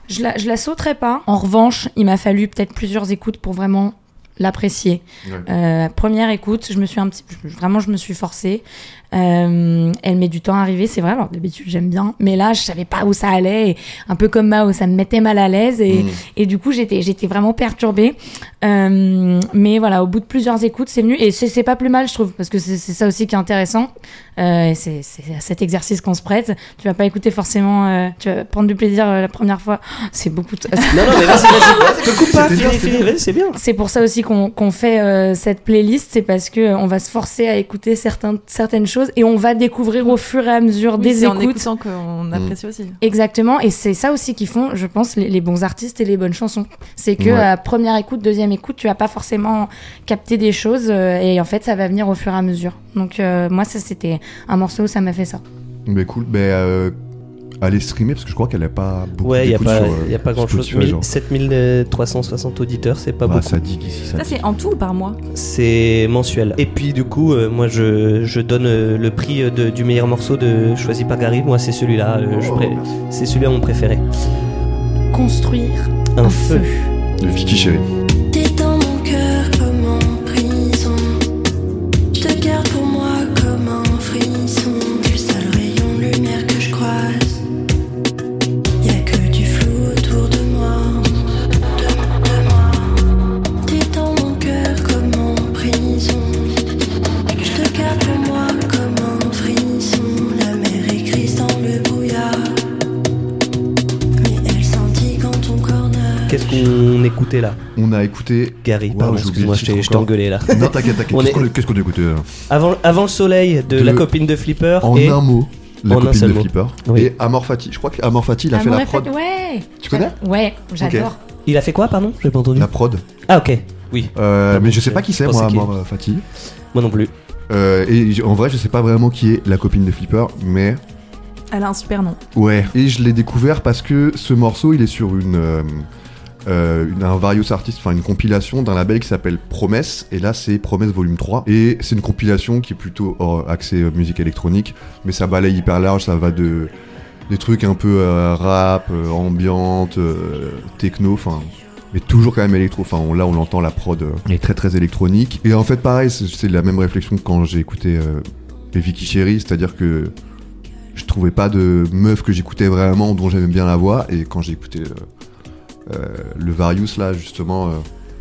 je, la, je la sauterai pas. En revanche, il m'a fallu peut-être plusieurs écoutes pour vraiment l'apprécier. Ouais. Euh, première écoute, je me suis un petit, vraiment, je me suis forcée. Euh, elle met du temps à arriver, c'est vrai. Alors d'habitude j'aime bien, mais là je savais pas où ça allait. Et un peu comme Mao, ça me mettait mal à l'aise et, Mm. et du coup j'étais j'étais vraiment perturbée. Euh, mais voilà, au bout de plusieurs écoutes, c'est venu et c'est c'est pas plus mal, je trouve, parce que c'est c'est ça aussi qui est intéressant. Euh, c'est c'est à cet exercice qu'on se prête. Tu vas pas écouter forcément, euh, tu vas prendre du plaisir euh, la première fois. C'est beaucoup. de- Non, non, mais vas-y, c'est bien. C'est pour ça aussi qu'on qu'on fait euh, cette playlist, c'est parce que on va se forcer à écouter certains, certaines choses et on va découvrir au fur et à mesure Oui, des c'est en écoutes. écoutant qu'on apprécie aussi. Exactement, et c'est ça aussi qui font, je pense, les, les bons artistes et les bonnes chansons. C'est que Ouais. à première écoute, deuxième écoute, tu vas pas forcément capter des choses euh, et en fait, ça va venir au fur et à mesure. Donc euh, moi, ça c'était un morceau où ça m'a fait ça. Mais cool, mais allez streamer parce que je crois qu'elle a pas beaucoup Ouais, il y a pas, sur, y a pas grand chose. Spotify, genre. 7360 auditeurs, c'est pas Bah, beaucoup. ça dit ici, ça Ça, dit. c'est en tout ou par mois C'est mensuel. Et puis du coup, euh, moi je, je donne euh, le prix euh, de- du meilleur morceau de choisi par Gary. Moi c'est celui-là. euh, je Oh, pré-. C'est celui-là mon préféré. Construire Un, un, feu. feu. De Vicky Chéri. On a écouté. Gary, Wow, excuse-moi, je t'ai engueulé là. Non, t'inquiète, t'inquiète. Qu'est-ce est- qu'on a écouté euh Avant, avant le soleil de, De- la copine de Flipper En et un mot, la En copine de mot. Flipper. Oui. Et Amor Fati. Je crois que Amor Fati, il a fait la prod. Ouais. Tu connais Ouais, j'adore. il a fait quoi pardon? J'ai pas entendu. La prod. Ah ok. Oui. Euh, mais je sais pas qui c'est, moi, Amor Fati. Moi non plus. Euh, et en vrai, je sais pas vraiment qui est la copine de Flipper, mais Elle a un super nom. ouais. Et je l'ai découvert parce que ce morceau, il est sur une, euh, euh, une- un Various Artist, enfin une compilation d'un label qui s'appelle Promesse. Et là, c'est Promesse Volume 3. Et c'est une compilation qui est plutôt euh, axée euh, musique électronique, mais ça balaye hyper large. Ça va de des trucs un peu euh, rap, euh, ambiante, techno, enfin. Mais toujours quand même électro. Enfin, on- là, on l'entend, la prod euh, est très très électronique. Et en fait, pareil, c'est- la même réflexion que quand j'ai écouté euh, les Vicky Cherry, c'est-à-dire que je trouvais pas de meuf que j'écoutais vraiment, dont j'aimais bien la voix. Et quand j'ai écouté euh, le Various, là, justement, euh,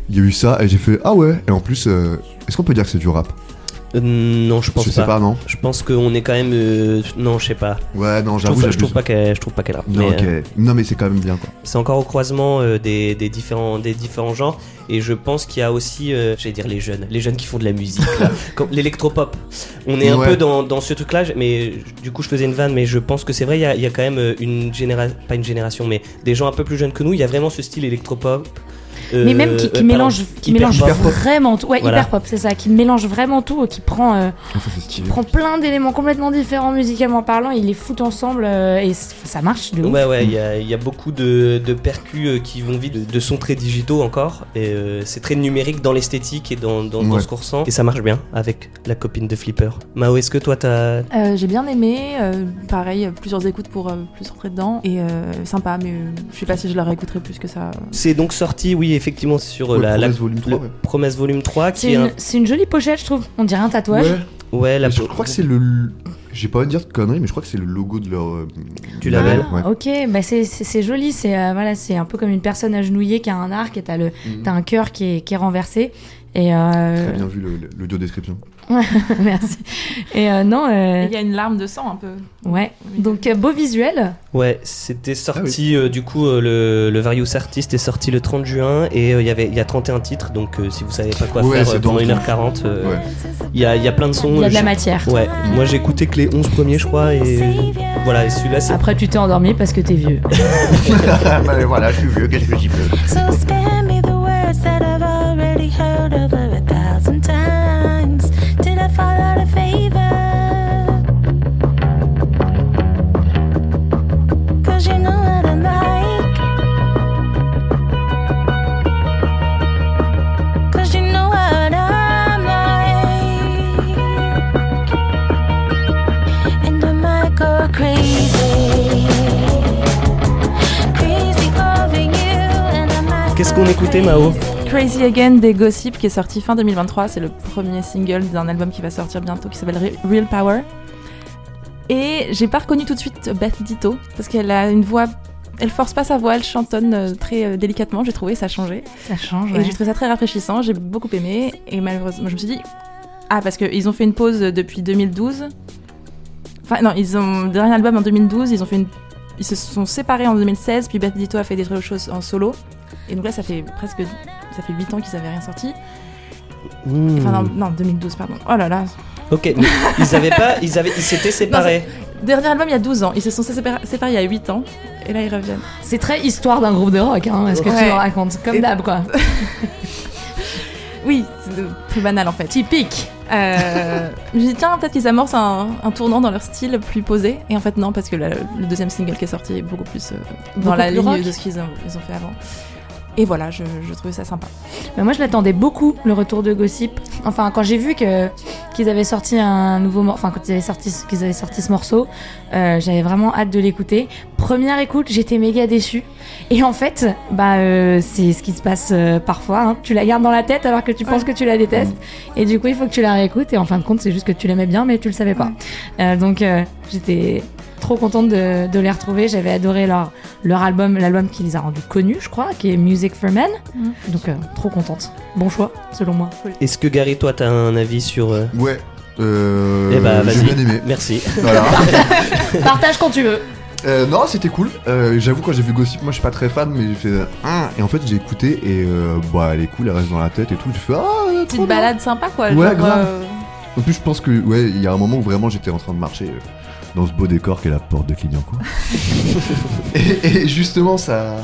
il y a eu ça, et j'ai fait Ah ouais Et en plus, euh, est-ce qu'on peut dire que c'est du rap? Euh, non, je pense Je sais pas, non Je pense qu'on est quand même. euh, Non, je sais pas. Ouais, non, Je j'avoue, trouve, je j'abuse. trouve pas qu'elle, je trouve pas qu'elle rappe. Non, Mais, ok. euh, non, mais c'est quand même bien, quoi. c'est encore au croisement euh, des, des différents des différents genres et je pense qu'il y a aussi, euh, j'allais dire les jeunes, les jeunes qui font de la musique, là, <laughs> comme l'électropop. On est un Ouais. peu dans, dans ce truc-là, mais du coup je faisais une vanne, mais je pense que c'est vrai, il y a, il y a quand même euh, une génération, pas une génération, mais des gens un peu plus jeunes que nous. Il y a vraiment ce style électropop. Euh, Mais même qui, qui euh, mélange, pardon, qui hyper mélange pop. vraiment tout. Ouais, Voilà. hyper pop, c'est ça. Qui mélange vraiment tout, qui prend, euh, Ah, prend plein d'éléments complètement différents musicalement parlant. Il les fout ensemble euh, et ça marche de ouf. Ouais, ouais, il y a, il y a beaucoup de, de percus qui vont vite, de, de sons très digitaux encore. Et euh, c'est très numérique dans l'esthétique et dans, dans, ce qu'on ressent. Et ça marche bien avec la copine de Flipper. Mao, est-ce que toi t'as. Euh, j'ai bien aimé, euh, pareil, plusieurs écoutes pour euh, plus rentrer dedans. Et euh, sympa, mais euh, je sais pas si je la réécouterai plus que ça. C'est donc sorti, oui, effectivement, sur euh, Ouais, la, la- Promesse Volume 3, le ouais. Promesse Volume 3 C'est qui est une, un- c'est une jolie pochette, je trouve. On dirait un tatouage. Ouais. Ouais, la Je crois que c'est le. J'ai pas envie de dire de conneries, mais je crois que c'est le logo de leur. euh, Du label. ouais. Ah, Ok, bah c'est- joli. C'est euh, voilà, c'est un peu comme une personne agenouillée qui a un arc et t'as le, Mhm. t'as un cœur qui est, qui est renversé. Et euh, Très bien vu le, le, l'audio description. <laughs> merci. Et euh, non, euh, Il y a une larme de sang un peu. ouais. Donc euh, beau visuel. Ouais, c'était sorti, Ah euh, du coup, euh, le, le Various Artist est sorti le 30 juin et euh, il y avait il y a 31 titres, donc euh, si vous savez pas quoi Ouais, faire c'est pendant dans- 1h40, euh, Ouais. il y, a, il y a plein de sons. Il y a de la matière. Ouais, moi j'ai écouté que les 11 premiers, je crois, et voilà, et celui-là c'est. Après, tu t'es endormi parce que t'es vieux. <laughs> voilà, je suis vieux, qu'est-ce que j'y peux Qu'est-ce qu'on écoutait, Mao Crazy Again des Gossip qui est sorti fin 2023. C'est le premier single d'un album qui va sortir bientôt qui s'appelle Re- Real Power. Et j'ai pas reconnu tout de suite Beth Ditto parce qu'elle a une voix. Elle force pas sa voix, elle chantonne euh, très euh, délicatement. J'ai trouvé ça a changé. Ça change. Et j'ai trouvé ça très rafraîchissant. J'ai beaucoup aimé. Et malheureusement, je me suis dit. Ah, parce qu'ils ont fait une pause depuis 2012. Enfin, non, ils ont. Dernier album en 2012, ils ont fait une. Ils se sont séparés en 2016, puis Beth Ditto a fait des choses en solo. Et donc là, ça fait presque. Ça fait 8 ans qu'ils avaient rien sorti. Enfin, non, non, 2012, pardon. Oh là là. Ok, mais ils avaient pas, ils avaient, ils s'étaient séparés. Dernier album il y a 12 ans. Ils se sont séparés, séparés il y a 8 ans. Et là, ils reviennent. C'est très histoire d'un groupe de rock, hein, ce que tu nous racontes. Comme Et- d'hab, quoi. <laughs> Oui, c'est très banal en fait. Typique. Euh, je me dis, tiens, peut-être qu'ils amorcent un, un tournant dans leur style plus posé. Et en fait, non, parce que la- le deuxième single qui est sorti est beaucoup plus euh, dans Beaucoup la plus ligne rock. de ce qu'ils ont, ils ont fait avant. Et voilà, je, je trouvais ça sympa. Bah, moi, je l'attendais beaucoup, le retour de Gossip. Enfin, quand j'ai vu que qu'ils avaient sorti un nouveau morceau, enfin, quand ils avaient sorti, qu'ils avaient sorti ce morceau, euh, j'avais vraiment hâte de l'écouter. Première écoute, j'étais méga déçue. Et en fait, bah, euh, c'est ce qui se passe euh, parfois. hein. Tu la gardes dans la tête alors que tu penses que tu la détestes. Et du coup, il faut que tu la réécoutes. Et en fin de compte, c'est juste que tu l'aimais bien, mais tu le savais pas. Donc, j'étais trop contente de, de les retrouver. J'avais adoré leur, leur album, l'album qui les a rendus connus, je crois, qui est Music for Men. Mhm. Donc, euh, trop contente. Bon choix, selon moi. Est-ce que Gary, toi, t'as un avis sur euh, Ouais. Euh, Eh bah, j'ai vas-y. bien aimé. Merci. Voilà. <laughs> Partage quand tu veux. Euh, non, c'était cool. Euh, J'avoue, quand j'ai vu Gossip, moi je suis pas très fan, mais j'ai fait. Ah et en fait, j'ai écouté et euh, bah, elle est cool, elle reste dans la tête et tout. J'ai fait Ah, trop Petite balade sympa quoi. Ouais, genre, grave. euh, En plus, je pense que, ouais, il y a un moment où vraiment j'étais en train de marcher euh, dans ce beau décor qu'est la porte de Clignancourt. <laughs> et, et justement, ça.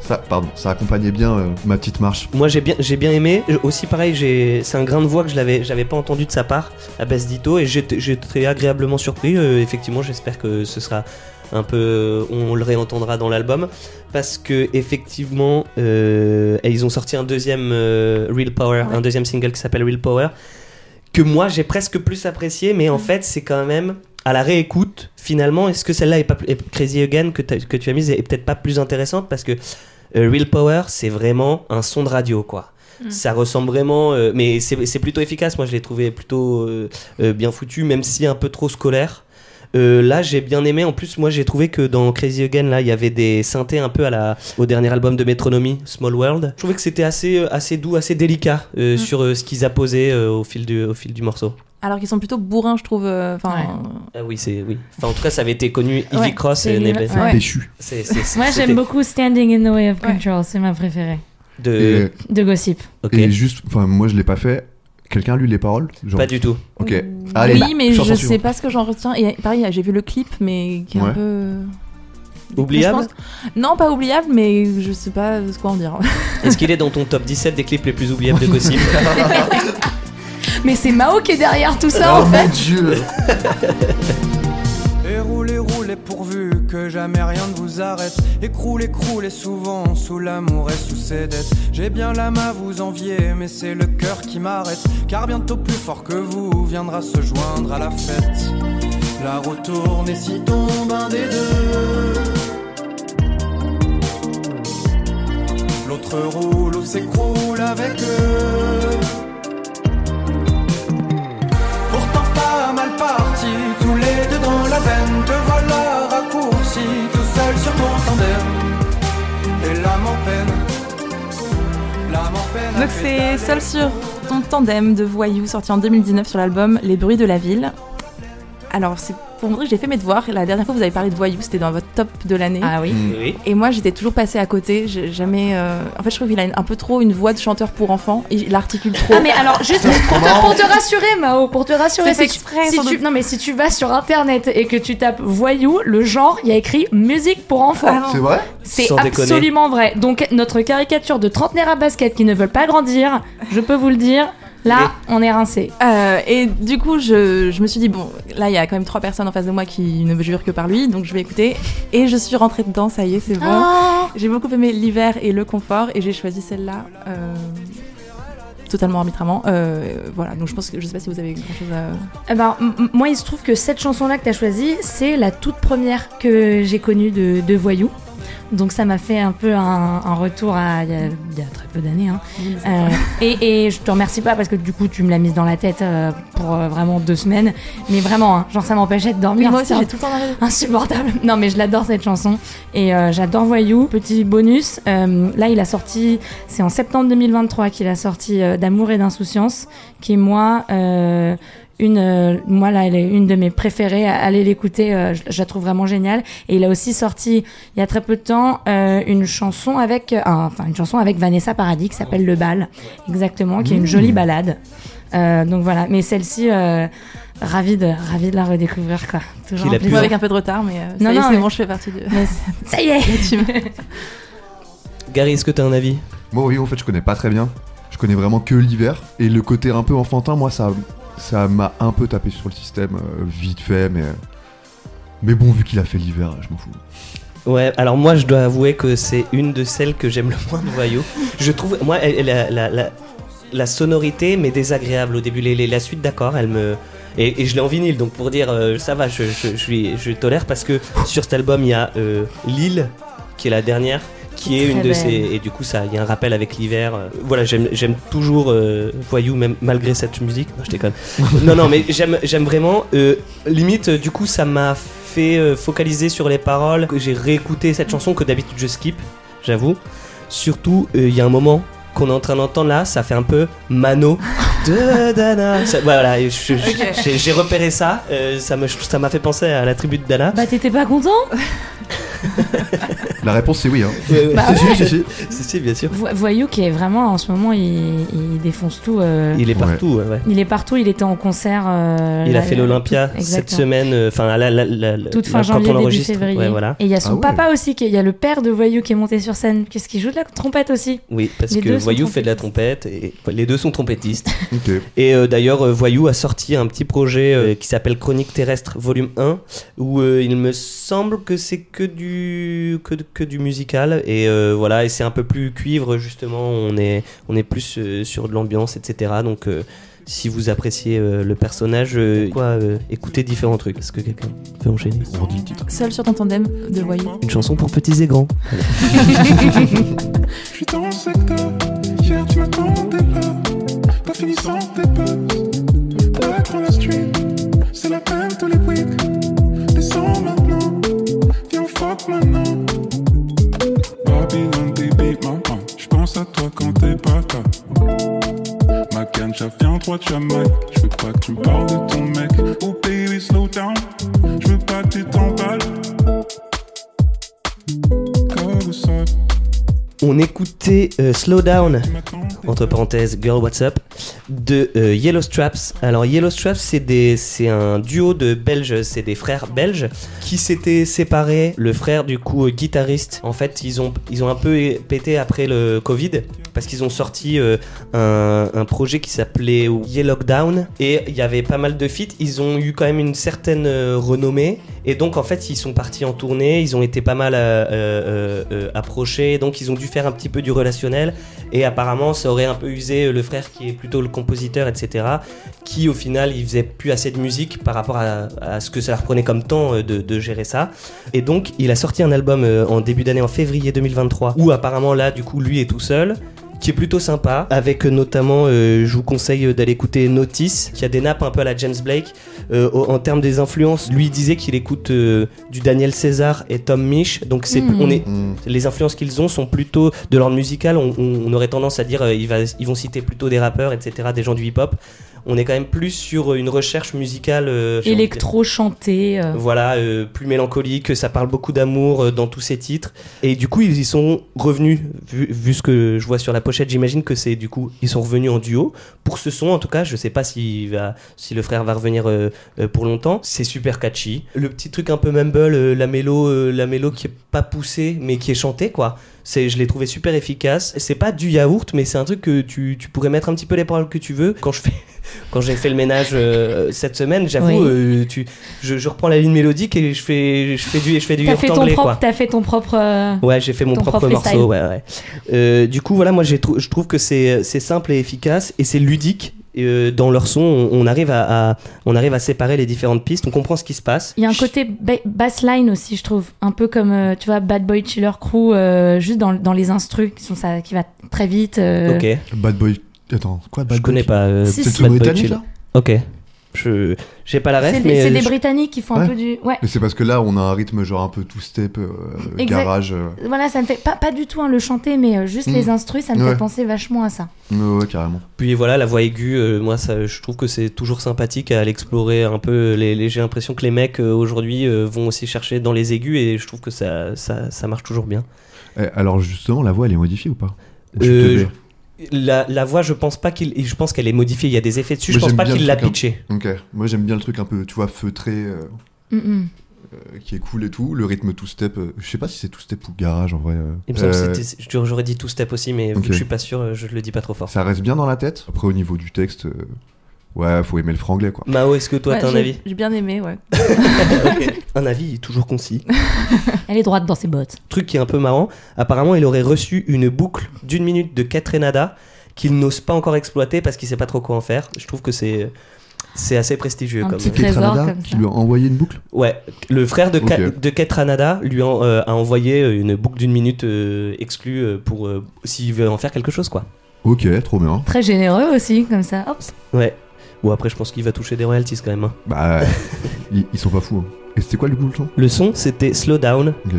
Ça, pardon, ça accompagnait bien euh, ma petite marche. Moi, j'ai bien, j'ai bien aimé. Aussi, pareil, j'ai, c'est un grain de voix que je l'avais, j'avais pas entendu de sa part à Bess Ditto et j'étais, j'étais agréablement surpris. Euh, effectivement, j'espère que ce sera un peu, on le réentendra dans l'album parce que effectivement, euh, et ils ont sorti un deuxième euh, Real Power, un deuxième single qui s'appelle Real Power que moi j'ai presque plus apprécié, mais en fait, c'est quand même à la réécoute. Finalement, est-ce que celle-là est pas est Crazy Again que, tu as mise est peut-être pas plus intéressante parce que euh, Real Power, c'est vraiment un son de radio, quoi. Ça ressemble vraiment, euh, mais c'est plutôt efficace. Moi, je l'ai trouvé plutôt euh, bien foutu, même si un peu trop scolaire. Là, j'ai bien aimé. En plus, moi, j'ai trouvé que dans Crazy Again, là, il y avait des synthés un peu à la, au dernier album de Metronomy, Small World. Je trouvais que c'était assez, assez doux, assez délicat euh, sur ce qu'ils apposaient au fil du, au fil du morceau. Alors qu'ils sont plutôt bourrins, je trouve. euh, Enfin, Ouais. Ah oui, c'est oui. Enfin, en tout cas, ça avait été connu. Ivy Ouais, Cross et une- Nebe- Ouais. C'est- Moi, j'aime beaucoup Standing in the Way of Ouais. Control. C'est ma préférée. De... Et, De Gossip. Ok. et juste, enfin, moi je l'ai pas fait. Quelqu'un a lu les paroles? Genre- Pas du tout. Ok. Allez, oui, mais je sais suivante. pas ce que j'en retiens. Et pareil, j'ai vu le clip, mais qui est Ouais. un peu. Oubliable? Non, pas oubliable, mais je sais pas ce quoi en dire. Est-ce qu'il est dans ton top 17 des clips les plus oubliables de Gossip? <laughs> Mais c'est Mao qui est derrière tout ça, Oh en fait. mon dieu <laughs> Et roulez, roulez pourvu que jamais rien ne vous arrête. Écroulez, écroulez souvent sous l'amour et sous ses dettes. J'ai bien l'âme à vous envier, mais c'est le cœur qui m'arrête. Car bientôt plus fort que vous viendra se joindre à la fête. La roue tourne et si tombe un des deux. L'autre roule ou s'écroule avec eux. Parti, tous les deux dans la veine. Te voilà raccourci, tout seul sur ton tandem. Et l'âme en peine. L'âme en peine. Donc c'est Seul sur ton tandem de Voyou, sorti en 2019 sur l'album Les bruits de la ville. Alors, c'est pour montrer que j'ai fait mes devoirs. La dernière fois, vous avez parlé de Voyou, c'était dans votre top de l'année. Ah oui. Mm. Oui. Et moi, j'étais toujours passée à côté. J'ai jamais. euh, En fait, je trouve qu'il a un peu trop une voix de chanteur pour enfants. Il articule trop. Ah mais alors juste pour te, pour te rassurer Mao, pour te rassurer, C'est exprès, si tu, non mais si tu vas sur internet et que tu tapes voyou, le genre, il y a écrit musique pour enfants. Ah. C'est vrai C'est déconner. absolument vrai. Donc notre caricature de trentenaires à basket qui ne veulent pas grandir, je peux vous le dire, là on est rincé. Euh, et du coup, je, je me suis dit, bon, là, il y a quand même trois personnes en face de moi qui ne me jurent que par lui, donc je vais écouter. Et je suis rentrée dedans, ça y est, c'est bon. Oh. J'ai beaucoup aimé l'hiver et le confort, et j'ai choisi celle-là. euh, Totalement arbitrairement. Euh, voilà, donc je pense que je sais pas si vous avez grand chose à. Eh ben, moi, il se trouve que cette chanson-là que tu as choisie, c'est la toute première que j'ai connue de, de Voyou. Donc ça m'a fait un peu un, un retour à il y, a, il y a très peu d'années. hein. Euh, <laughs> et, et je te remercie pas parce que du coup tu me l'as mise dans la tête euh, pour euh, vraiment deux semaines. Mais vraiment, hein, genre ça m'empêchait de Oui, dormir. moi aussi, c'était j'ai tout le temps insupportable. Non, mais je l'adore cette chanson et euh, j'adore Voyou. Petit bonus, euh, là il a sorti, c'est en septembre 2023 qu'il a sorti euh, D'amour et d'insouciance, qui est moi. Une, euh, moi là, elle est une de mes préférées. Allez l'écouter, euh, je, je la trouve vraiment géniale. Et il a aussi sorti il y a très peu de temps euh, une chanson avec, euh, enfin une chanson avec Vanessa Paradis qui s'appelle Le Bal, exactement, qui est une jolie balade. Euh, donc voilà, mais celle-ci, euh, ravie de, ravie de la redécouvrir quoi. Toujours. Moi, avec un peu de retard, mais euh, ça Non, y est, non, c'est mais- bon, je fais partie de Mais <laughs> ça y est. Gary, est-ce que t'as un avis? Moi, oui, en fait, je connais pas très bien. Je connais vraiment que l'hiver. Et le côté un peu enfantin, moi, ça ça m'a un peu tapé sur le système, euh, vite fait, mais. Mais bon, vu qu'il a fait l'hiver, je m'en fous. Ouais, alors moi je dois avouer que c'est une de celles que j'aime le <laughs> moins de Voyou. Je trouve, moi, la, la, la, sonorité m'est désagréable au début. La suite, d'accord, elle me. Et, je l'ai en vinyle, donc pour dire euh, ça va, je, je, je, je tolère parce que sur cet album il y a euh, Lille, qui est la dernière, qui est Très une de ces. Et du coup, ça, il y a un rappel avec l'hiver. euh, voilà, j'aime j'aime toujours euh, Voyou, même malgré cette musique. Non, je déconne. <laughs> non, non, mais j'aime j'aime vraiment. euh, limite, euh, du coup, ça m'a fait euh, focaliser sur les paroles. que J'ai réécouté cette chanson que d'habitude je skip, j'avoue. Surtout, euh, il y a un moment qu'on est en train d'entendre là, ça fait un peu mano <laughs> de Dana. Ça- voilà, j'ai repéré ça. euh, ça me- ça m'a fait penser à la tribu de Dana. Bah t'étais pas content? <laughs> La réponse, c'est oui, hein. Bah Si, si, si, si. Si, si, bien sûr. Vo- Voyou qui est vraiment en ce moment il, il défonce tout. euh, il... Il est partout. ouais, ouais. est partout. Il était en concert. euh, Il là, a fait l'Olympia cette semaine, euh, enfin la, la, la- la- Toute fin quand janvier, on début février. Ouais, voilà. Et il y a son Ah ouais. papa aussi, il y a le père de Voyou qui est monté sur scène. Qu'est-ce qu'il joue de la trompette aussi? Oui, parce Les que Voyou fait de la trompette et les deux sont trompettistes. <laughs> Et euh, d'ailleurs, Voyou a sorti un petit projet euh, qui s'appelle Chronique terrestre volume 1, où euh, il me semble que c'est que du, que, que du musical. Et euh, voilà, et c'est un peu plus cuivre, justement. On est, on est plus euh, sur de l'ambiance, etc. Donc. euh, si vous appréciez euh, le personnage, euh, quoi, euh, écoutez différents trucs? Est-ce que quelqu'un peut enchaîner. Seul sur ton tandem de Voyou. Une chanson pour petits et grands. <laughs> Je suis dans le secteur, hier tu m'attendais. Pas fini sans tes potes. La street, c'est la peine tous les weeks. Descends maintenant, viens fuck maintenant. À toi quand t'es pas là. Ma ganja vient droit de Jamaïque. J'veux pas que tu me parles de ton mec. Oh baby, slow down. J'veux pas que On écoutait euh, Slow Down entre parenthèses Girl What's Up de euh, Yellow Straps. Alors Yellow Straps c'est un duo de Belges, c'est des frères belges qui s'étaient séparés. Le frère du coup euh, guitariste, en fait ils ont ils ont un peu pété après le Covid parce qu'ils ont sorti euh, un, projet qui s'appelait Yellow Down et il y avait pas mal de feats. Ils ont eu quand même une certaine euh, renommée. Et donc en fait ils sont partis en tournée. Ils ont été pas mal euh, approchés. Donc ils ont dû faire un petit peu du relationnel. Et apparemment ça aurait un peu usé le frère qui est plutôt le compositeur etc qui au final il faisait plus assez de musique par rapport à, ce que ça leur prenait comme temps de, de gérer ça. Et donc il a sorti un album en début d'année en février 2023 où apparemment là du coup lui est tout seul qui est plutôt sympa, avec notamment, euh, je vous conseille d'aller écouter Notice, qui a des nappes un peu à la James Blake. Euh, en termes des influences, lui il disait qu'il écoute euh, du Daniel César et Tom Misch, donc c'est, Mm. on est, Mm. les influences qu'ils ont sont plutôt de l'ordre musical. On, on- on aurait tendance à dire euh, va- ils vont citer plutôt des rappeurs, etc., des gens du hip-hop. On est quand même plus sur euh, une recherche musicale euh. Électro chanté. euh. Voilà, euh, plus mélancolique, ça parle beaucoup d'amour dans tous ces titres. Et du coup, ils y sont revenus, vu, vu ce que je vois sur la pochette, j'imagine que c'est du coup, ils sont revenus en duo. Pour ce son, en tout cas, je sais pas va, si le frère va revenir pour longtemps. C'est super catchy. Le petit truc un peu mumble, la mélo, la mélo qui est pas poussée, mais qui est chantée, quoi. C'est, je l'ai trouvé super efficace. C'est pas du yaourt, mais c'est un truc que tu, tu pourrais mettre un petit peu les paroles que tu veux. Quand je fais, <laughs> quand j'ai fait le ménage euh, cette semaine, j'avoue, Oui. euh, tu, je, je reprends la ligne mélodique et je fais, je fais du, je fais du yaourt anglais, propre, quoi. t'as fait ton propre. euh, Ouais, j'ai fait mon propre morceau. Ouais, ouais. Euh, du coup, voilà, moi, j'ai je trouve que c'est c'est simple et efficace et c'est ludique. Et, euh, dans leur son, on, on arrive à, à- on arrive à séparer les différentes pistes, on comprend ce qui se passe. Il y a un côté ba- bassline aussi, je trouve. Un peu comme, euh, tu vois, Bad Boy Chiller Crew, euh, juste dans, dans les instrus, qui, sont ça, qui va très vite. euh. Ok, Bad Boy. Attends, quoi Bad je Boy connais pas. euh, Si, C'est si. le Bad Boy britannique Chill. là? Ok, je j'ai pas la ref, C'est mais des, c'est euh, des je- Britanniques qui font Ouais. un peu du. Ouais. Mais c'est parce que là, on a un rythme genre un peu two-step, euh, Exact. garage. euh. Voilà, ça me fait pas, pas du tout hein, le chanter, mais euh, juste Mm. les instrus, ça me Ouais. fait penser vachement à ça. Ouais, ouais, carrément. Puis voilà, la voix aiguë, euh, moi ça, je trouve que c'est toujours sympathique à l'explorer un peu. Les, les- J'ai l'impression que les mecs euh, aujourd'hui euh, vont aussi chercher dans les aigus et je trouve que ça, ça, ça marche toujours bien. Eh, alors justement, la voix, elle est modifiée ou pas? Ou La, la voix, je pense pas qu'il, je pense qu'elle est modifiée. Il y a des effets dessus. Moi, je pense pas qu'il l'a pitché. Ok. Moi, j'aime bien le truc un peu, tu vois, feutré, euh, Mm, mm. euh, qui est cool et tout. Le rythme two-step, euh, je sais pas si c'est two-step ou garage en vrai. euh. Il me semble Euh, que c'était- j'aurais- dit two step aussi, mais vu Ok. que je suis pas sûr, je le dis pas trop fort. Ça reste bien dans la tête. Après, au niveau du texte, euh, ouais, faut aimer le franglais quoi. Mao, est-ce que toi Ouais, t'as un avis J'ai bien aimé, ouais. <laughs> <laughs> Un avis toujours concis. <laughs> Elle est droite dans ses bottes. Truc qui est un peu marrant, apparemment il aurait reçu une boucle d'une minute de Catrenada qu'il n'ose pas encore exploiter parce qu'il sait pas trop quoi en faire. Je trouve que c'est c'est assez prestigieux Un comme petit trésor qui lui a envoyé une boucle? Ouais, le frère de, Ka- Ok. de Kate Ranada lui en- euh, a envoyé euh, une boucle d'une minute euh, exclue euh, pour euh, s'il veut en faire quelque chose quoi. Ok, trop bien. Très généreux aussi, comme ça. Hop. Ouais. Bon après je pense qu'il va toucher des royalties quand même. hein. Bah, <laughs> ils, ils sont pas fous. hein. Et c'était quoi le coup le son? Le son c'était Slow Down. Ok.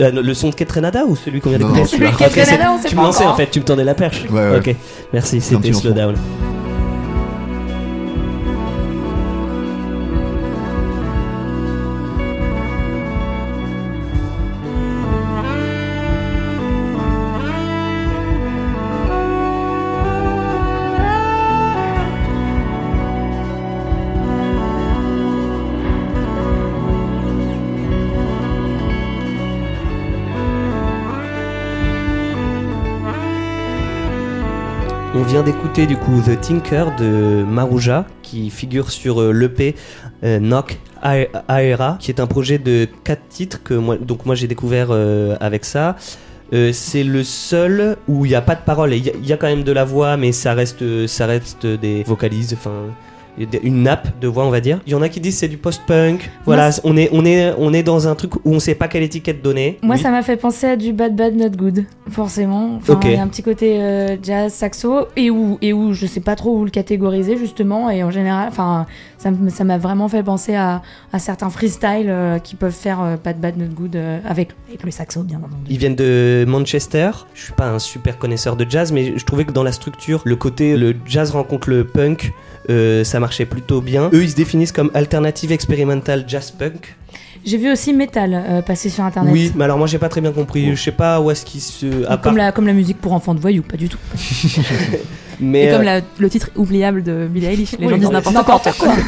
Euh, non, le son de Kate Renada ou celui qu'on vient Non, d'écouter non, Celui Ok, est c'est- Canada, on sait Tu pas me lançais en fait, tu me tendais la perche. Ouais, ouais. Ok, merci, c'était petit Slow. Down. D'écouter du coup The Tinker de Maruja qui figure sur euh, l'EP euh, Knock Aera qui est un projet de quatre titres que moi donc moi j'ai découvert euh, avec ça. Euh, c'est le seul où il n'y a pas de parole. Il y, a- il y a quand même de la voix, mais ça reste, ça reste des vocalises, enfin une nappe de voix, on va dire. Il y en a qui disent c'est du post-punk. Voilà, Moi, on est, on est, on est dans un truc où on sait pas quelle étiquette donner. Moi, Oui. ça m'a fait penser à du Bad Bad Not Good, forcément. Enfin. Il y a un petit côté euh, jazz, saxo, et où, et où je sais pas trop où le catégoriser, justement. Et en général, enfin, ça m'a vraiment fait penser à, à certains freestyles euh, qui peuvent faire euh, Bad Bad Not Good euh, avec, avec le saxo, bien entendu. Ils viennent de Manchester. Je suis pas un super connaisseur de jazz, mais je trouvais que dans la structure, le côté le jazz rencontre le punk, euh, ça marchait plutôt bien. Eux, ils se définissent comme alternative expérimentale jazz punk. J'ai vu aussi Metal euh, passer sur internet. Oui, mais alors moi j'ai pas très bien compris. Je sais pas où est-ce qu'ils se. à Comme, part- la, comme la musique pour enfants de voyous, pas du tout. <laughs> Mais Et comme euh, la- le titre oubliable de Billie Eilish, les Oui, gens disent n'importe quoi. <laughs>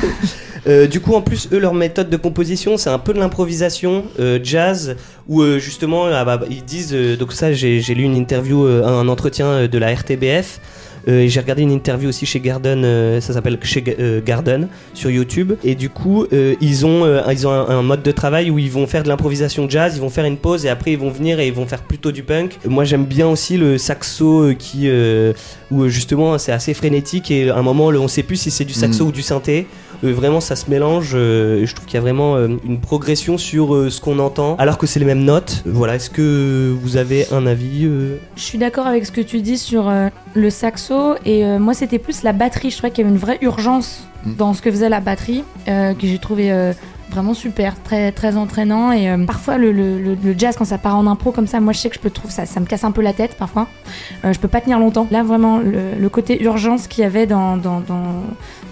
Euh, du coup, en plus, eux, leur méthode de composition, c'est un peu de l'improvisation euh, jazz, où euh, justement, ah bah, ils disent. euh, donc, ça, j'ai j'ai lu une interview, euh, un entretien euh, de la RTBF. Euh, et j'ai regardé une interview aussi chez Garden, euh, ça s'appelle chez euh, Garden sur YouTube. Et du coup, ils ont, ils ont un, un mode de travail où ils vont faire de l'improvisation jazz, ils vont faire une pause et après ils vont venir et ils vont faire plutôt du punk. Moi, j'aime bien aussi le saxo qui, où justement c'est assez frénétique et à un moment, on sait plus si c'est du saxo Mm. ou du synthé. Euh, vraiment, ça se mélange. euh, et je trouve qu'il y a vraiment euh, une progression sur euh, ce qu'on entend, alors que c'est les mêmes notes. Voilà, est-ce que vous avez un avis euh? Je suis d'accord avec ce que tu dis sur euh, le saxo et euh, moi c'était plus la batterie. Je trouvais qu'il y avait une vraie urgence Mm. dans ce que faisait la batterie euh, que j'ai trouvé euh, vraiment super, très très entraînant et euh, parfois le, le- le- jazz quand ça part en impro comme ça, moi je sais que je peux trouver ça, ça me casse un peu la tête parfois. Euh, je peux pas tenir longtemps. Là vraiment le, le côté urgence qu'il y avait dans dans, dans,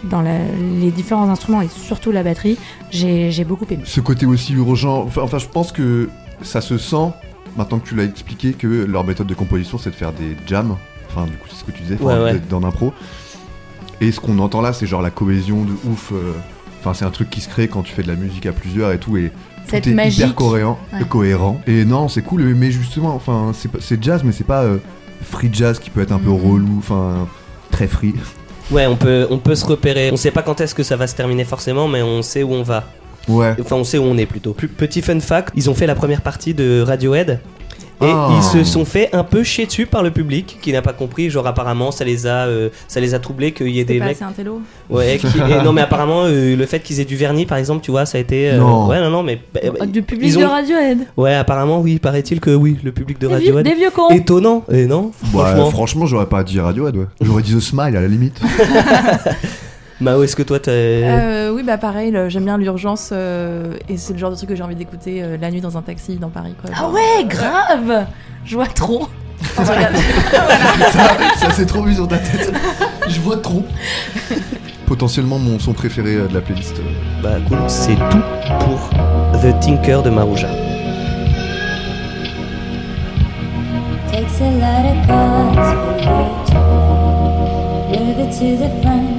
dans la- les différents instruments et surtout la batterie, j'ai j'ai beaucoup aimé. Ce côté aussi urgent, enfin, enfin, je pense que ça se sent, maintenant que tu l'as expliqué, que leur méthode de composition c'est de faire des jams. Enfin, du coup, c'est ce que tu disais, enfin, Ouais, ouais. d'être dans l'impro. Et ce qu'on entend là, c'est genre la cohésion de ouf. euh, Enfin, c'est un truc qui se crée quand tu fais de la musique à plusieurs et tout. Et Cette tout est magie. hyper cohérent, Ouais. cohérent. Et non, c'est cool, mais justement, enfin, c'est pas- c'est jazz, mais c'est pas euh, free jazz qui peut être un peu Mhm. relou, enfin, très free. Ouais, on peut, on peut se repérer. On sait pas quand est-ce que ça va se terminer forcément, mais on sait où on va. Ouais. Enfin, on sait où on est plutôt. Petit fun fact, ils ont fait la première partie de Radiohead. Et Ah. ils se sont fait un peu chier dessus par le public qui n'a pas compris. Genre, apparemment, ça les a, euh, ça les a troublés qu'il y ait des pas mecs. assez un télo. Ouais, qui- et non, mais apparemment, euh, le fait qu'ils aient du vernis, par exemple, tu vois, ça a été. euh, Non. Ouais, non, non, mais. bah, bah, Du public ils ont- de Radiohead. Ouais, apparemment, oui, paraît-il que oui, le public de Radiohead. des vieux cons. Étonnant, et non Ouais, Franchement. franchement, j'aurais pas dit Radiohead, ouais. J'aurais dit The Smile à la limite. <laughs> Mao, est-ce que toi, t'as. Euh, oui, bah pareil, le- j'aime bien l'urgence euh, et c'est le genre de truc que j'ai envie d'écouter euh, la nuit dans un taxi dans Paris. Quoi. Ah ouais, grave Je vois trop. <laughs> Ça, ça s'est trop vu sur ta tête. Je vois trop. Potentiellement mon son préféré euh, de la playlist. euh. Bah, cool, c'est tout pour The Tinker de Marouja. Takes a lot of guts for you to move it to the front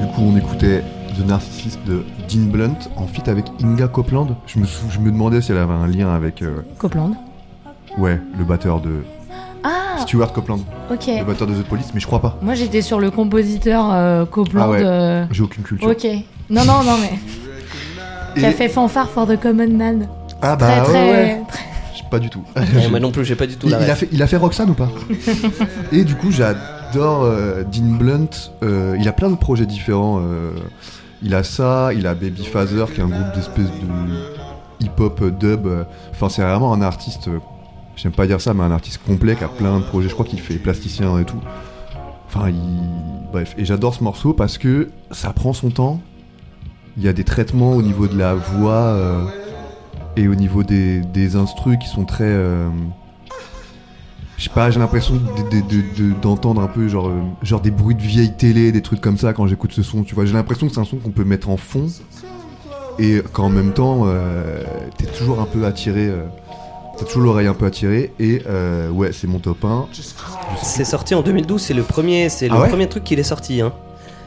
Du coup, on écoutait The Narcissist de Dean Blunt en feat avec Inga Copeland. Je me, sou- je me demandais si elle avait un lien avec. euh, Copland. Ouais, le batteur de. Ah, Stuart Copeland, ok. le batteur de The Police, mais je crois pas. Moi j'étais sur le compositeur euh, Copland. Ah ouais. euh, J'ai aucune culture. Ok. Non, non, non, mais. <laughs> Qui a Et- fait fanfare for the common man. Ah bah très, ouais, très. ouais. Je- Pas du tout. Ouais, <laughs> moi non plus, j'ai pas du tout Il, la il a ref. fait, il a fait Roxanne ou pas <laughs> Et du coup, j'adore euh, Dean Blunt. euh, il a plein de projets différents. euh, il a ça, il a Baby Father, qui est un groupe d'espèces de hip-hop euh, dub. Enfin, c'est vraiment un artiste. euh, J'aime pas dire ça, mais un artiste complet qui a plein de projets. Je crois qu'il fait plasticien et tout. Enfin, il... bref. Et j'adore ce morceau parce que ça prend son temps. Il y a des traitements au niveau de la voix euh, et au niveau des, des instrus qui sont très. euh, je sais pas, j'ai l'impression de- de- de- de- d'entendre un peu genre, euh, genre des bruits de vieille télé, des trucs comme ça quand j'écoute ce son. Tu vois, j'ai l'impression que c'est un son qu'on peut mettre en fond et qu'en même temps, euh, t'es toujours un peu attiré. T'as toujours l'oreille un peu attirée et euh, ouais, c'est mon top 1. C'est sorti en 2012, c'est le premier, c'est le Ah ouais premier truc qu'il est sorti. Hein.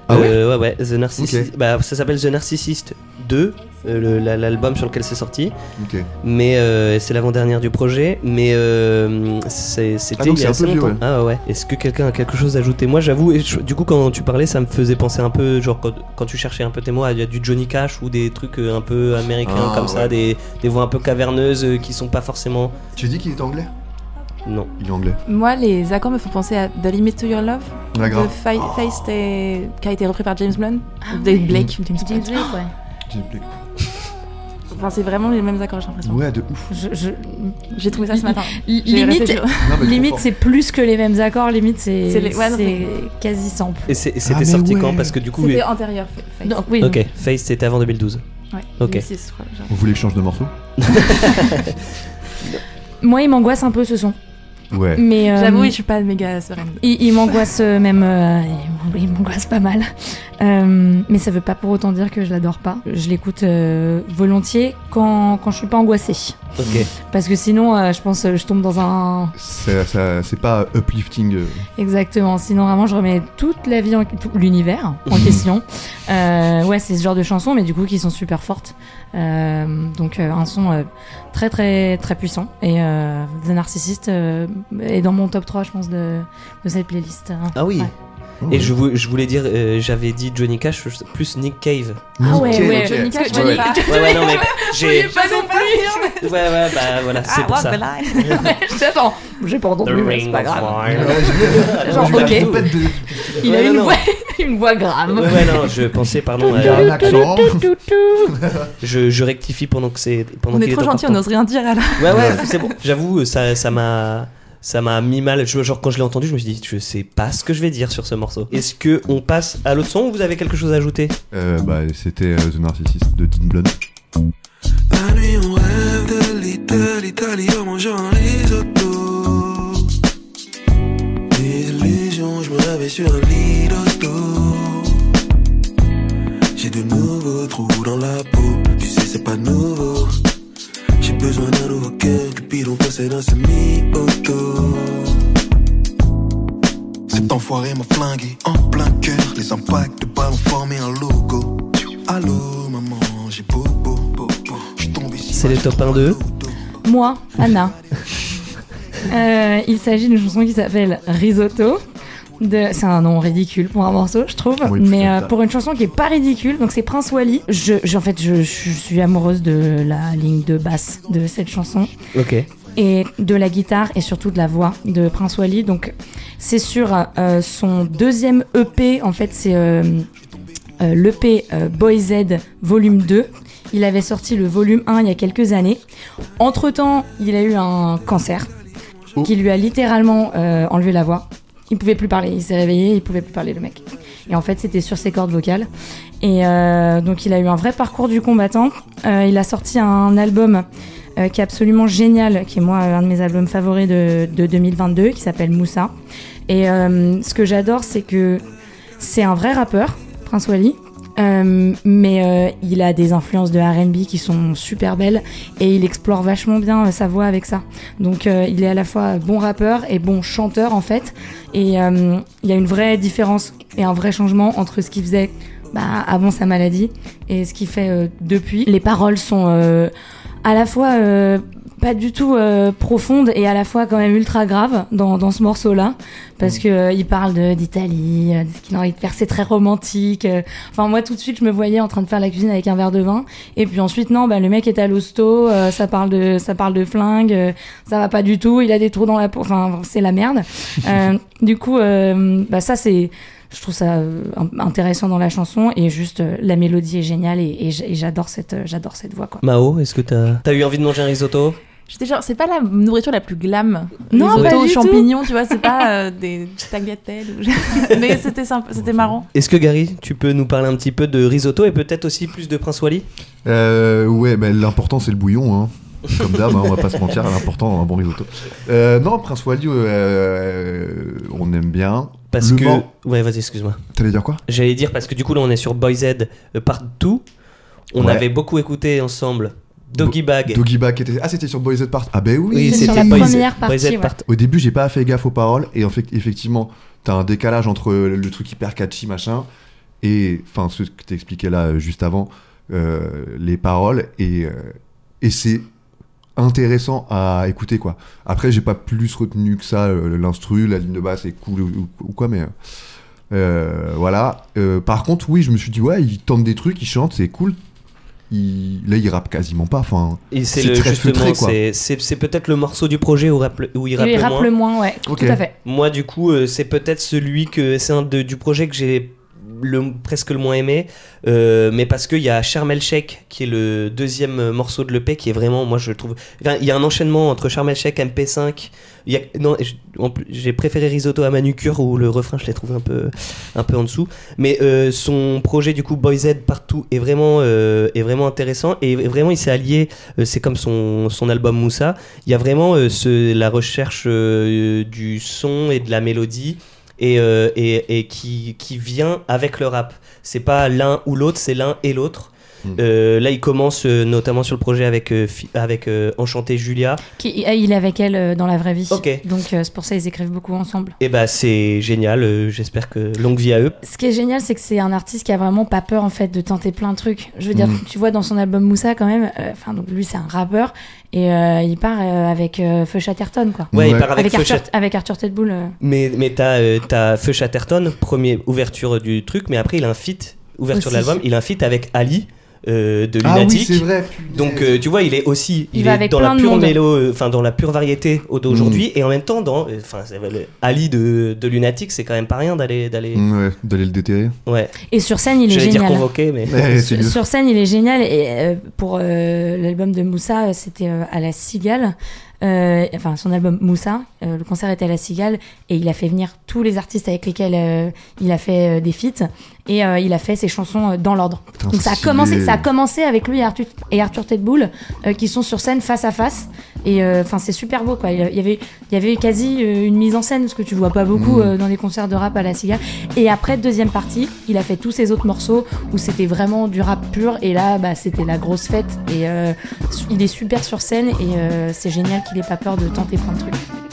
Ah ouais Euh, ouais, ouais, The Narcissist. Bah, ça s'appelle The Narcissist 2, euh, l'album sur lequel c'est sorti. Mais euh, c'est l'avant-dernière du projet. Mais euh, c'était Ah, donc il y c'est a un assez peu vieux, longtemps. ouais. Ah ouais. Est-ce que quelqu'un a quelque chose à ajouter? Moi, j'avoue, du coup, quand tu parlais, ça me faisait penser un peu, genre quand, quand tu cherchais un peu tes mots, il y a du Johnny Cash ou des trucs un peu américains Ah, comme ça, des, des voix un peu caverneuses qui sont pas forcément. Tu as dit qu'il est anglais? Non. Il est anglais. Moi, les accords me font penser à The Limit to Your Love Ouais, de Feist qui a été repris par James Blunt. Ah de ouais. Blake, James James Blunt. Blake, ouais. Enfin, c'est vraiment les mêmes accords, j'ai l'impression. Ouais, de ouf. Je, je- J'ai trouvé ça ce matin. Limite. Non, limite c'est plus que les mêmes accords. Limite, c'est ouais, non, c'est quasi sample. Et c'était Ah, sorti ouais. quand Parce que du coup. C'était antérieur. Fa- Feist. Donc, oui, Ok, Face c'était avant 2012. Ouais, Ok. 2006, je crois, genre. Vous voulez que je change de morceau? <laughs> Moi, il m'angoisse un peu ce son. Ouais. Mais euh, J'avoue, je suis pas méga sereine. il, il m'angoisse euh, même. euh, il- m'angoisse pas mal. Euh, mais ça veut pas pour autant dire que je l'adore pas. Je l'écoute euh, volontiers quand, quand je suis pas angoissée. Ok. Parce que sinon, euh, je pense je tombe dans un. C'est pas uplifting. Exactement. Sinon, vraiment, je remets toute la vie, en... tout l'univers en <laughs> question. Euh, ouais, c'est ce genre de chansons, mais du coup, qui sont super fortes. Euh, donc, euh, un son euh, très, très, très puissant. Et euh, The Narcissist euh, est dans mon top 3, je pense, de, de cette playlist. Ah oui. Ouais. oh, Et je, vou- je voulais dire, euh, j'avais dit Johnny Cash plus Nick Cave. Ah ouais. Johnny Cash, Johnny Ouais, Cash. Ouais, ouais, non, mais <laughs> j'ai. Pas non plus. Ouais, ouais, bah voilà, c'est pour ça. Attends, <laughs> j'ai pas entendu, mais c'est pas grave. Genre, ok. Il a une voix, une voix grave. Ouais, ouais, non, je pensais, pardon, Il a euh, un accent. <laughs> je, je rectifie pendant que c'est. pendant On est trop gentils, on n'ose rien dire là. Ouais, ouais, c'est bon. J'avoue, ça ça m'a. Ça m'a mis mal. Je- Genre, quand je l'ai entendu, je me suis dit, je sais pas ce que je vais dire sur ce morceau. Est-ce que on passe à l'autre son ou vous avez quelque chose à ajouter? Euh, bah, c'était euh, The Narcissist de Dean Blunt. La nuit on rêve de l'Italie, l'Italie en mangeant un risotto Des illusions, je me réveille sur un lit j'ai de nouveaux trous dans la peau, tu sais c'est pas nouveau. J'ai besoin d'un nouveau cœur, Cupidon possède un semi-auto. Cet enfoiré m'a flingué en plein cœur, les impacts de balles ont formé un logo. Allô maman, j'ai beau beau beau. C'est le top 1 2 Moi, Anna. <laughs> Euh, il s'agit d'une chanson qui s'appelle Risotto. De... C'est un nom ridicule pour un morceau, je trouve. Oui, mais euh, pour une chanson qui est pas ridicule, donc c'est Prince Wally. Je, je- en fait, je, je suis amoureuse de la ligne de basse de cette chanson Ok. et de la guitare et surtout de la voix de Prince Wally. Donc c'est sur euh, son deuxième EP, en fait c'est euh, euh, l'EP Boy Z volume 2. Il avait sorti le volume 1 il y a quelques années. Entre-temps, il a eu un cancer Oh. qui lui a littéralement euh, enlevé la voix. Il pouvait plus parler, il s'est réveillé, il pouvait plus parler le mec. Et en fait, c'était sur ses cordes vocales. Et euh, donc, il a eu un vrai parcours du combattant. Euh, il a sorti un album euh, qui est absolument génial, qui est moi un de mes albums favoris de, de 2022, qui s'appelle Moussa. Et ce que j'adore, c'est que c'est un vrai rappeur, Prince Wally. Euh, mais euh, il a des influences de R&B qui sont super belles et il explore vachement bien euh, sa voix avec ça. Donc euh, il est à la fois bon rappeur et bon chanteur en fait. Et il y a une vraie différence et un vrai changement entre ce qu'il faisait bah, avant sa maladie et ce qu'il fait depuis. Les paroles sont à la fois pas du tout euh, profondes et à la fois quand même ultra graves dans, dans ce morceau-là parce que euh, il parle d'Italie, euh, de ce qu'il a envie de faire, c'est très romantique. euh. Enfin moi tout de suite je me voyais en train de faire la cuisine avec un verre de vin et puis ensuite non bah le mec est à l'hosto, ça parle de ça parle de flingue, ça va pas du tout, il a des trous dans la peau, enfin c'est la merde. <laughs> Du coup bah ça c'est je trouve ça in- intéressant dans la chanson et juste la mélodie est géniale et, j'adore cette j'adore cette voix quoi. Mao, est-ce que t'as as eu envie de manger un risotto? J'étais genre, c'est pas la nourriture la plus glam. Non, Les pas du tout. champignons, tu vois, c'est pas <laughs> euh, des tagliatelles. ou- Mais c'était sympa, c'était marrant. Est-ce que Gary, tu peux nous parler un petit peu de risotto et peut-être aussi plus de Prince Wally? Euh, ouais, bah, l'important c'est le bouillon, hein. Comme d'hab, hein, on va pas se mentir, l'important dans un bon risotto. Euh, non, Prince Wally, euh, on aime bien. Parce Le que. Mans- Ouais, vas-y, excuse-moi. T'allais dire quoi? J'allais dire parce que du coup, là, on est sur Boy Z euh, partout. On Ouais. avait beaucoup écouté ensemble Doggy Bag. Doggy Bag était. Ah, c'était sur Boys Z Part. Ah, ben oui, Oui, c'était sur la première partie, ouais. part- Au début, j'ai pas fait gaffe aux paroles, et en fait, effectivement, t'as un décalage entre le truc hyper catchy, machin, et enfin, ce que t'expliquais là euh, juste avant, euh, les paroles, et, euh, et c'est intéressant à écouter, quoi. Après, j'ai pas plus retenu que ça, l'instru, la ligne de basse est cool ou, ou- ou quoi, mais. euh, euh, voilà. Euh, par contre, oui, je me suis dit, ouais, il tente des trucs, il chante, c'est cool. Il... Là, il rappe quasiment pas, enfin. Et c'est très justement, peut-être le morceau du projet où, rappe- où il rappe Il le rappe moins. le moins, ouais, Ok. tout à fait. Moi, du coup, euh, c'est peut-être celui que c'est un de- du projet que j'ai presque le moins aimé, euh, mais parce qu'il y a Charmel Sheikh qui est le deuxième morceau de l'EP qui est vraiment, moi je le trouve. Il y a un enchaînement entre Charmel Sheikh, MP5. Il y a, non, je- en plus, j'ai préféré Risotto à Manucure où le refrain je l'ai trouvé un peu, un peu en dessous. Mais euh, son projet du coup Boy Z partout est vraiment, euh, est vraiment intéressant et vraiment il s'est allié. c'est comme son, son album Moussa. Il y a vraiment la recherche du son et de la mélodie et, euh, et, et qui, qui vient avec le rap. C'est pas l'un ou l'autre, c'est l'un et l'autre. Euh, là, il commence euh, notamment sur le projet avec, euh, avec euh, Enchanté Julia. Qui- il est avec elle euh, dans la vraie vie. Donc euh, c'est pour ça qu'ils écrivent beaucoup ensemble. Et bah, c'est génial. euh, J'espère que longue vie à eux. Ce qui est génial, c'est que c'est un artiste qui a vraiment pas peur en fait de tenter plein de trucs. Je veux dire, Mm. tu vois dans son album Moussa quand même. euh, Enfin donc lui c'est un rappeur et euh, il part euh, avec euh, Feu Chatterton quoi. Ouais, il part avec, Avec, Feu Arthur, Chat- avec Arthur Tedbull. euh. Mais, mais t'as euh, Feu Chatterton, première ouverture du truc, mais après il a un feat, ouverture de l'album, il a un feat avec Ali euh, de Ah oui, Lunatic. c'est vrai. Donc euh, tu vois, il est aussi, Il est dans la pure mélo, euh, enfin dans la pure variété au- d'aujourd'hui, et en même temps dans, euh, enfin Ali de, de Lunatic, c'est quand même pas rien d'aller d'aller, Ouais, d'aller le déterrer. ouais. Et sur scène il est J'allais dire génial. convoqué, mais Ouais, Sur, scène, il est génial. Et euh, pour euh, l'album de Moussa, c'était euh, à la Cigale. Euh, enfin, son album Moussa, euh, le concert était à la Cigale. Et il a fait venir tous les artistes avec lesquels euh, il a fait euh, des feats. Et euh, il a fait ses chansons euh, dans l'ordre. Donc ça a, commencé, ça a commencé avec lui et Arthur, et Arthur Tedbull euh, qui sont sur scène face à face. Et euh, enfin, c'est super beau quoi. Il y avait, il y avait quasi une mise en scène, ce que tu vois pas beaucoup Mm. dans les concerts de rap à la Cigale. Et après, deuxième partie, il a fait tous ses autres morceaux où c'était vraiment du rap pur. Et là, bah, c'était la grosse fête. Et euh, il est super sur scène et euh, c'est génial qu'il ait pas peur de tenter plein de trucs.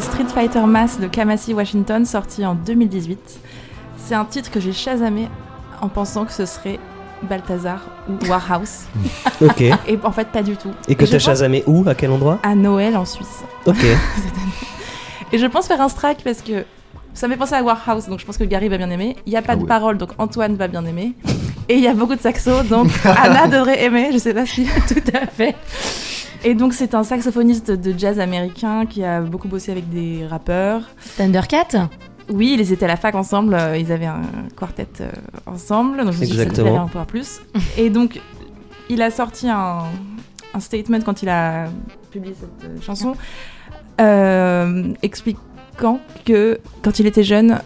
C'est Street Fighter Mass de Kamasi Washington, sorti en 2018. C'est un titre que j'ai chasamé en pensant que ce serait Balthazar ou Warhouse. <laughs> Ok. Et en fait, pas du tout. Et que t'as pense chasamé où À quel endroit? À Noël en Suisse. Ok. <laughs> Et je pense faire un strike parce que ça me fait penser à Warhouse, donc je pense que Gary va bien aimer. Il n'y a pas Ah de ouais. paroles, donc Antoine va bien aimer. Et il y a beaucoup de saxo, donc <laughs> Anna devrait aimer, je sais pas si. Tout à fait. Et donc c'est un saxophoniste de jazz américain qui a beaucoup bossé avec des rappeurs. Thundercat Oui, ils étaient à la fac ensemble, euh, ils avaient un quartet euh, ensemble, donc je me suis dit plairait encore plus. Et donc il a sorti un, un statement quand il a publié cette euh, chanson, euh, expliquant que quand il était jeune,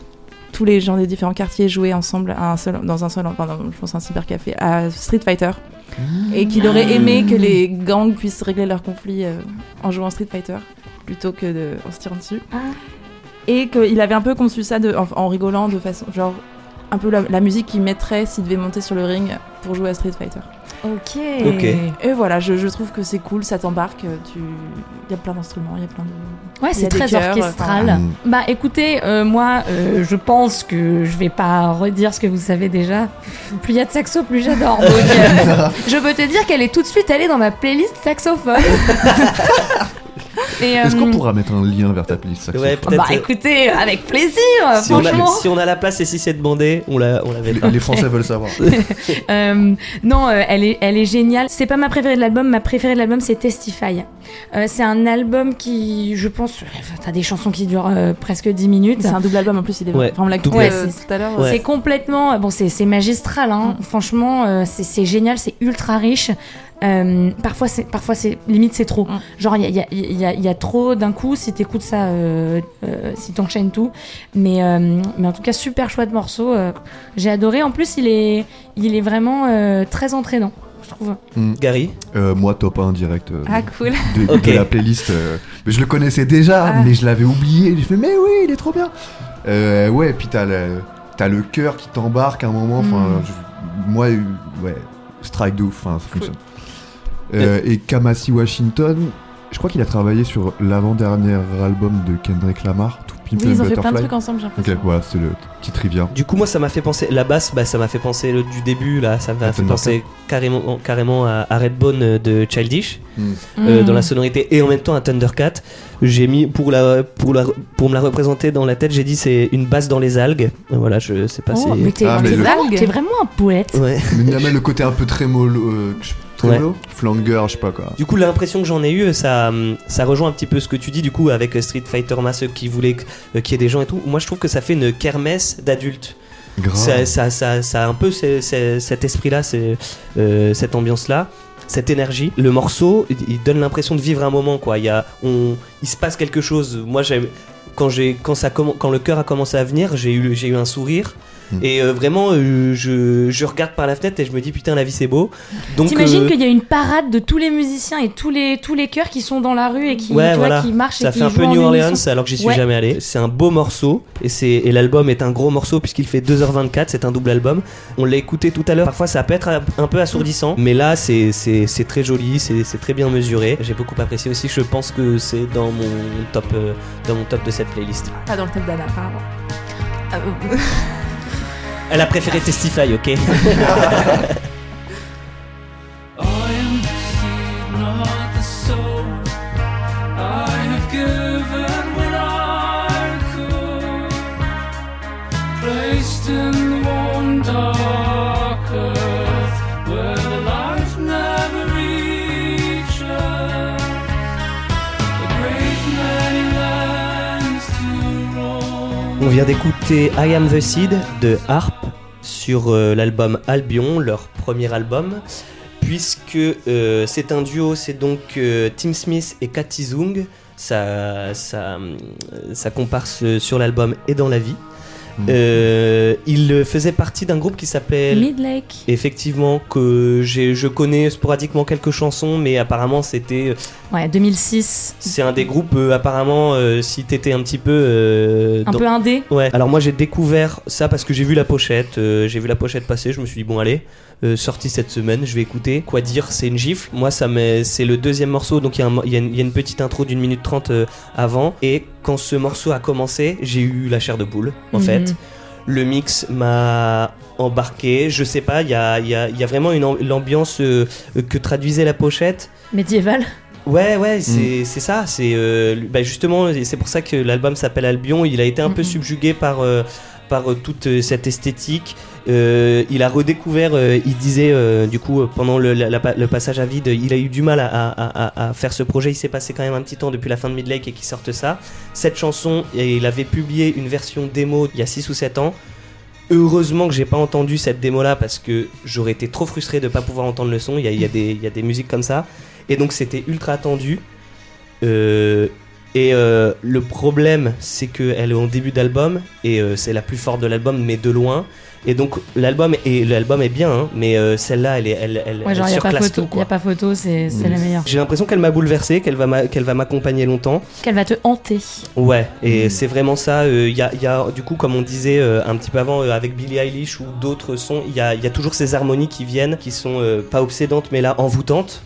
tous les gens des différents quartiers jouaient ensemble à un seul, dans un seul, enfin, dans- je pense un cybercafé, à Street Fighter. Et qu'il aurait aimé que les gangs puissent régler leurs conflits euh, en jouant à Street Fighter plutôt que de, en se tirant dessus. Ah. Et qu'il avait un peu conçu ça de, en, en rigolant de façon. Genre, un peu la, la musique qu'il mettrait s'il devait monter sur le ring pour jouer à Street Fighter. Ok. Ok. Et voilà, je, je trouve que c'est cool, ça t'embarque. Tu... Il y a plein d'instruments, il y a plein de. Ouais, c'est très chœurs, orchestral. enfin. Mm. Bah écoutez, euh, moi, euh, je pense que je vais pas redire ce que vous savez déjà. Plus il y a de saxo, plus j'adore. <laughs> Donc, euh, je peux te dire qu'elle est tout de suite allée dans ma playlist saxophone. <laughs> Est-ce euh, qu'on pourra mettre un lien vers ta playlist Ouais, peut-être. Bah euh, écoutez, avec plaisir, si, on a, franchement. si on a la place et si c'est demandé, on la, on la les, Français veulent savoir. <laughs> Euh, non, euh, elle est, elle est géniale. C'est pas ma préférée de l'album. Ma préférée de l'album, c'est Testify. Euh, c'est un album qui, je pense, t'as des chansons qui durent euh, presque 10 minutes. C'est un double album en plus, il est. Ouais, Enfin, on l'a euh, tout à l'heure. Ouais. C'est complètement, bon, c'est c'est magistral. Hein. Franchement, euh, c'est c'est génial, c'est ultra riche. Euh, parfois, c'est parfois c'est limite c'est trop. Mm. Genre il y a, il y, a, y, a, il y a trop d'un coup si t'écoutes ça, euh, euh, si t'enchaînes tout. Mais euh, mais en tout cas super chouette morceau. euh, J'ai adoré. En plus il est il est vraiment euh, très entraînant, je trouve. Gary Euh, moi, top 1 direct euh, Ah, cool. de, de Ok. la playlist. euh, mais je le connaissais déjà, Ah. mais je l'avais oublié. J'ai fait, mais oui, il est trop bien. Euh, ouais, et puis t'as le, t'as le cœur qui t'embarque à un moment. Enfin, Mm. je- moi, ouais, strike de ouf. Enfin, ça fonctionne. Euh, et Kamasi Washington, je crois qu'il a travaillé sur l'avant-dernier album de Kendrick Lamar, To Pimp Oui, ils ont fait plein de trucs ensemble, j'ai Ok, l'impression. voilà, c'est le petit trivia. Du coup, moi, ça m'a fait penser. La basse, bah, ça m'a fait penser le- du début, là. Ça m'a fait Thundercat. penser carrément, carrément à, à Redbone euh, de Childish, Mm. euh, Mm. dans la sonorité, et en même temps à Thundercat. J'ai mis, pour, la, pour, la, pour me la représenter dans la tête, j'ai dit c'est une basse dans les algues. Voilà, je sais pas Oh, si. mais t'es Ah, mais t'es le- vraiment, un poète. Ouais. Mais il y a même le côté un peu trémolo, euh, flanger, je sais pas quoi. Du coup, l'impression que j'en ai eu, ça, ça rejoint un petit peu ce que tu dis, du coup, avec euh, Street Fighter Mass qui voulait euh, qu'il y ait des gens et tout. Moi, je trouve que ça fait une kermesse d'adultes. Ça, ça, ça, ça a un peu ce- ce- cet esprit-là, euh, cette ambiance-là, cette énergie. Le morceau, il, il donne l'impression de vivre un moment, quoi. Il, y a, on, il se passe quelque chose. Moi, j'aime. Quand, j'ai, quand, ça quand le cœur a commencé à venir, j'ai eu, j'ai eu un sourire. Mm. Et euh, vraiment, euh, je, je regarde par la fenêtre et je me dis putain, la vie c'est beau. Donc, T'imagines euh, qu'il y a une parade de tous les musiciens et tous les tous les chœurs qui sont dans la rue et qui, Ouais, tu vois, voilà. qui marchent et Ça qui fait un peu en New. Orleans alors que j'y suis Ouais. jamais allé. C'est un beau morceau et, c'est, et l'album est un gros morceau puisqu'il fait 2h24, c'est un double album. On l'a écouté tout à l'heure, parfois ça peut être un, peu assourdissant, mais là c'est, c'est, c'est très joli, c'est, c'est très bien mesuré. J'ai beaucoup apprécié aussi, je pense que c'est dans mon top, dans mon top de cette playlist. Pas dans le top d'Anna, apparemment. Ah, euh, <laughs> Elle a préféré Testify, ok? <laughs> I am the seed, not the soul. I have given what I could, placed in the warm dark vient d'écouter I Am the Seed de Harp sur euh, l'album Albion, leur premier album. Puisque euh, c'est un duo, c'est donc euh, Tim Smith et Cathy Zung. Ça, ça, ça comparse sur l'album et dans la vie. Euh, il faisait partie d'un groupe qui s'appelle Midlake. Effectivement, que je connais sporadiquement quelques chansons, mais apparemment c'était Ouais, 2006. C'est un des groupes, euh, apparemment, euh, si t'étais un petit peu. euh, Un dans- peu indé. Ouais. Alors moi j'ai découvert ça parce que j'ai vu la pochette, euh, j'ai vu la pochette passer, je me suis dit bon allez, euh, sorti cette semaine, je vais écouter. Quoi dire, c'est une gifle. Moi ça m'est- c'est le deuxième morceau, donc il y, a y une- il y a une petite intro d'une minute trente euh, avant. Et quand ce morceau a commencé, j'ai eu la chair de poule en Mhm. fait. Le mix m'a embarqué, je sais pas, il y a, il y a- il y a vraiment une l'ambiance euh, que traduisait la pochette. Médiéval. Ouais, ouais, c'est c'est ça. C'est euh, bah, justement, c'est pour ça que l'album s'appelle Albion. Il a été un peu Mhm. subjugué par euh, par euh, toute euh, cette esthétique. Euh, il a redécouvert. il disait du coup pendant le, passage à vide, il a eu du mal à, faire ce projet. Il s'est passé quand même un petit temps depuis la fin de Midlake et qu'il sorte ça. Cette chanson, il avait publié une version démo il y a 6 ou 7 ans. Heureusement que j'ai pas entendu cette démo là parce que j'aurais été trop frustré de pas pouvoir entendre le son. Il y a, des, musiques comme ça. Et donc c'était ultra attendu. Euh, et euh, le problème, c'est qu'elle est en début d'album et euh, c'est la plus forte de l'album, mais de loin. Et donc l'album est, l'album est bien, hein, mais euh, celle-là, elle, est, elle, elle, Ouais, genre, elle il n'y a pas surclasse photo. tout. Il a Quoi. pas photo, c'est c'est Mm. la meilleure. J'ai l'impression qu'elle m'a bouleversé, qu'elle va m'a- qu'elle va m'accompagner longtemps. Qu'elle va te hanter. Ouais, et Mm. c'est vraiment ça. Il y, a, y a, du coup, comme on disait euh, un petit peu avant, euh, avec Billie Eilish ou d'autres sons, il y a, y a toujours ces harmonies qui viennent, qui sont euh, pas obsédantes, mais là envoûtantes.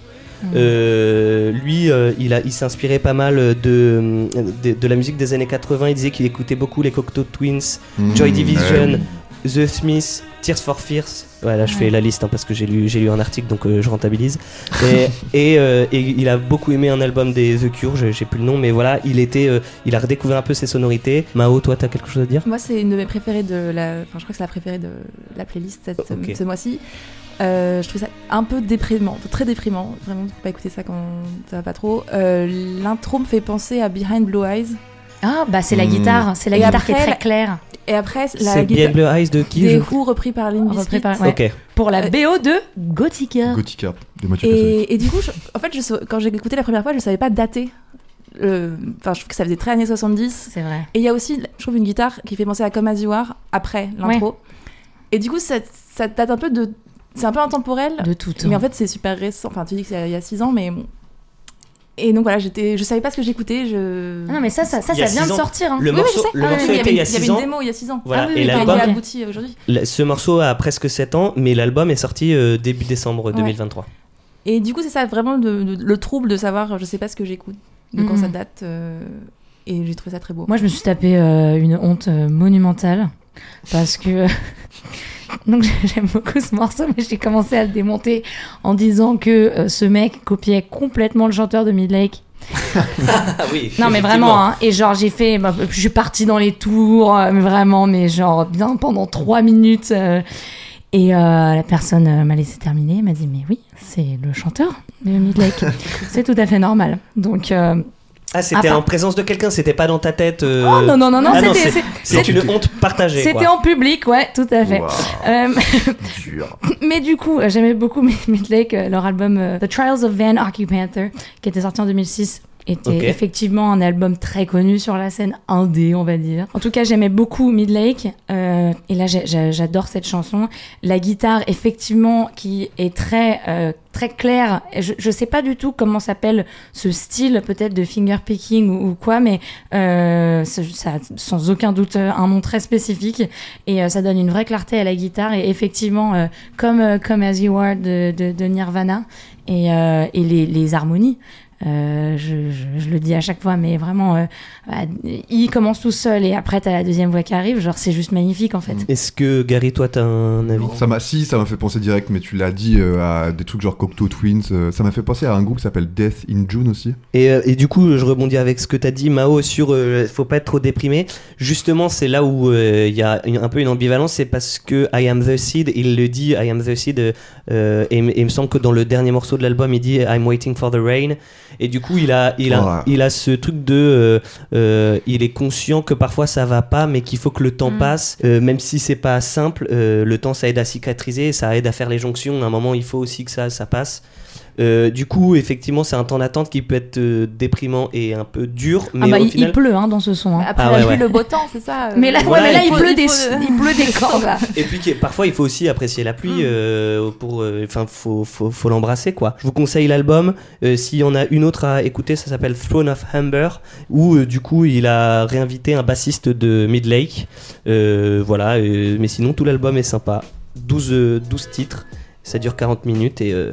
Euh, lui, euh, il, a, il s'inspirait pas mal de, de, de la musique des années 80. Il disait qu'il écoutait beaucoup les Cocteau Twins, Mmh, Joy Division. The Smiths, Tears for Fears. Ouais, là je fais la liste hein, parce que j'ai lu, j'ai lu un article donc euh, je rentabilise. Et, <laughs> et, euh, et il a beaucoup aimé un album des The Cure, j'ai j'ai plus le nom, mais voilà, il était, euh, il a redécouvert un peu ses sonorités. Mao, toi, t'as quelque chose à dire? Moi, c'est une de mes préférées de la. Enfin, je crois que c'est la préférée de la playlist cette, ce mois-ci. Euh, je trouve ça un peu déprimant, très déprimant. Vraiment, faut pas écouter ça quand ça va pas trop. Euh, L'intro me fait penser à Behind Blue Eyes. Ah, bah c'est la Mm. guitare. C'est la Et guitare qui est très la- claire. Et après, la C'est guitare Blue Eyes de qui des je- Who repris par Repris Bizkit. par- ouais. Pour la Euh, BO de Gothica. Gothica de Mathieu. Et, et du coup, je- en fait, je, quand j'ai écouté la première fois, je savais pas dater. Enfin, je trouve que ça faisait très années 70. C'est vrai. Et il y a aussi, je trouve, une guitare qui fait penser à Come As You Are après l'intro. Et du coup, ça, ça date un peu de. C'est un peu intemporel. De tout temps. Mais en fait, c'est super récent. Enfin, tu dis que c'est il y a 6 ans, mais. Et donc voilà, j'étais, je savais pas ce que j'écoutais. Je... Ah non, mais ça, ça, ça, vient de ans. sortir. hein. Le Oui, oui, morceau, je sais. le Ah, morceau oui, était il y a il y avait 6 une ans. démo il y a 6 ans. Voilà, Ah oui, et oui, l'album, est abouti aujourd'hui. ce morceau a presque 7 ans, mais l'album est sorti euh, début décembre 2023. Et du coup, c'est ça vraiment de- de- le trouble de savoir, je sais pas ce que j'écoute, de quand Mhm. ça date. euh, et j'ai trouvé ça très beau. Moi, je me suis tapé euh, une honte euh, monumentale parce que. <laughs> Donc <laughs> j'aime beaucoup ce morceau, mais j'ai commencé à le démonter en disant que euh, ce mec copiait complètement le chanteur de Midlake. Ah oui. Non mais vraiment, hein. et genre j'ai fait, bah, je suis partie dans les tours, euh, mais vraiment, mais genre bien pendant trois minutes. euh, et euh, la personne euh, m'a laissé terminer, m'a dit mais oui, c'est le chanteur de Midlake, <laughs> c'est tout à fait normal. Donc Ah, c'était en présence de quelqu'un, c'était pas dans ta tête. euh, oh non non non non, ah c'était c'est- une honte partagée. c'était en public, ouais, tout à fait. Euh, <laughs> mais du coup, euh, j'aimais beaucoup <laughs> Midlake, leur album euh, The Trials of Van Occupanther, qui était sorti en 2006. Était effectivement un album très connu sur la scène indé, on va dire. En tout cas, j'aimais beaucoup Midlake. euh, et là, j'adore cette chanson. La guitare, effectivement, qui est très, euh, très claire. Je, je sais pas du tout comment s'appelle ce style, peut-être de finger picking ou, ou quoi, mais euh, ça, sans aucun doute euh, un nom très spécifique. Et euh, ça donne une vraie clarté à la guitare. Et effectivement, euh, comme, comme As You Are de, de, de Nirvana. Et, euh, et les, les harmonies. Euh, je, je, je le dis à chaque fois, mais vraiment, euh, bah, il commence tout seul et après t'as la deuxième voix qui arrive. Genre, c'est juste magnifique en fait. Est-ce que Gary, toi, t'as un avis? Ça m'a, si, ça m'a fait penser direct, mais tu l'as dit euh, à des trucs genre Cocteau Twins. euh, ça m'a fait penser à un groupe qui s'appelle Death in June aussi. et, euh, et du coup, je rebondis avec ce que t'as dit, Mao, sur euh, faut pas être trop déprimé. Justement, c'est là où euh, il y a une- un peu une ambivalence, c'est parce que I am the seed, il le dit, I am the seed, et, et il me semble que dans le dernier morceau de l'album, il dit I'm waiting for the rain. Et du coup, il a, il a, Ouais. il a ce truc de, euh, euh, il est conscient que parfois ça va pas, mais qu'il faut que le temps Mm. passe, euh, même si c'est pas simple. euh, le temps, ça aide à cicatriser, ça aide à faire les jonctions. À un moment, il faut aussi que ça, ça passe. Euh, du coup, effectivement, c'est un temps d'attente qui peut être euh, déprimant et un peu dur, mais ah bah au il, final. il pleut hein, dans ce son. hein. Après Ah la ouais, le beau temps, c'est ça. euh, Mais là, ouais, Voilà, mais là il pleut des, il pleut des <laughs> corps là. Et puis parfois il faut aussi apprécier la pluie euh, pour euh, enfin faut faut, faut l'embrasser quoi. Je vous conseille l'album euh, s'il y en a une autre à écouter ça s'appelle Throne of Amber où euh, du coup il a réinvité un bassiste de Midlake Euh, voilà euh, mais sinon tout l'album est sympa 12 euh, 12 titres ça dure 40 minutes et euh,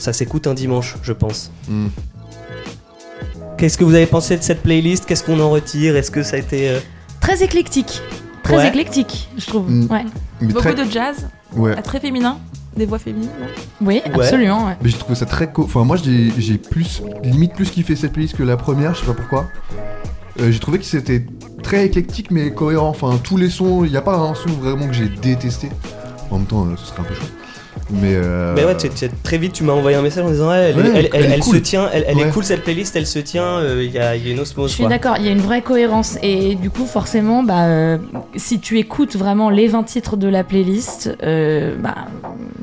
ça s'écoute un dimanche je pense. Mm. Qu'est-ce que vous avez pensé de cette playlist? Qu'est-ce qu'on en retire? Est-ce que ça a été euh, Très éclectique. Très Ouais. éclectique, je trouve. Mm. Ouais. Beaucoup très- de jazz, Ouais. ah, très féminin, des voix féminines. Oui, Ouais. absolument. ouais. Mais j'ai trouvé ça très co... Enfin, moi, j'ai j'ai plus, limite plus kiffé cette playlist que la première, je sais pas pourquoi. Euh, j'ai trouvé que c'était très éclectique mais cohérent. Enfin, tous les sons, il n'y a pas un son vraiment que j'ai détesté. En même temps, euh, ce serait un peu chaud. Mais, euh... Mais ouais, tu- très vite tu m'as envoyé un message en disant ouais, elle, Ouais, elle- elle- elle est elle cool. se tient, elle, elle est cool cette playlist, elle se tient, euh, il y, a, y a une osmose Je suis d'accord, il y a une vraie cohérence et du coup forcément bah euh, si tu écoutes vraiment les 20 titres de la playlist euh, bah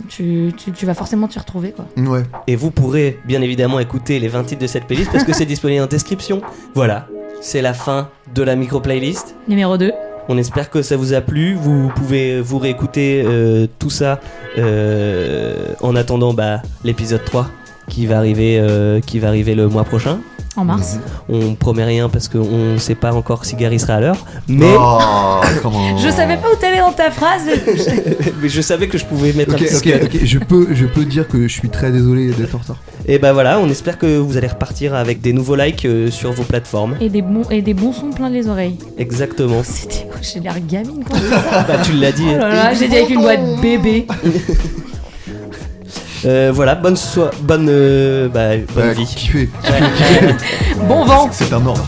tu, tu, tu vas forcément t'y retrouver quoi. Ouais. Et vous pourrez bien évidemment écouter les 20 titres de cette playlist parce que c'est <laughs> disponible en description. Voilà, c'est la fin de la micro playlist. Numéro 2. On espère que ça vous a plu. Vous pouvez vous réécouter euh, tout ça euh, en attendant bah, l'épisode 3 qui va arriver euh, qui va arriver le mois prochain. En mars. On promet rien parce qu'on sait pas encore si Gary sera à l'heure, mais Oh. Je savais pas où t'allais dans ta phrase. <laughs> mais je savais que je pouvais mettre un petit ok, scud. ok. Je peux, je peux dire que je suis très désolé d'être en retard. Et bah voilà, on espère que vous allez repartir avec des nouveaux likes euh, sur vos plateformes. et des bons et des bons sons plein les oreilles. Exactement. C'était quoi J'ai l'air gamine quand même. <laughs> ça. Bah tu l'as dit. Oh là là, j'ai dit avec une voix de bébé. <laughs> Euh, voilà, bonne soirée, bonne, euh, bah, bonne vie. Kiffé. <laughs> Bon vent. C'est un ordre.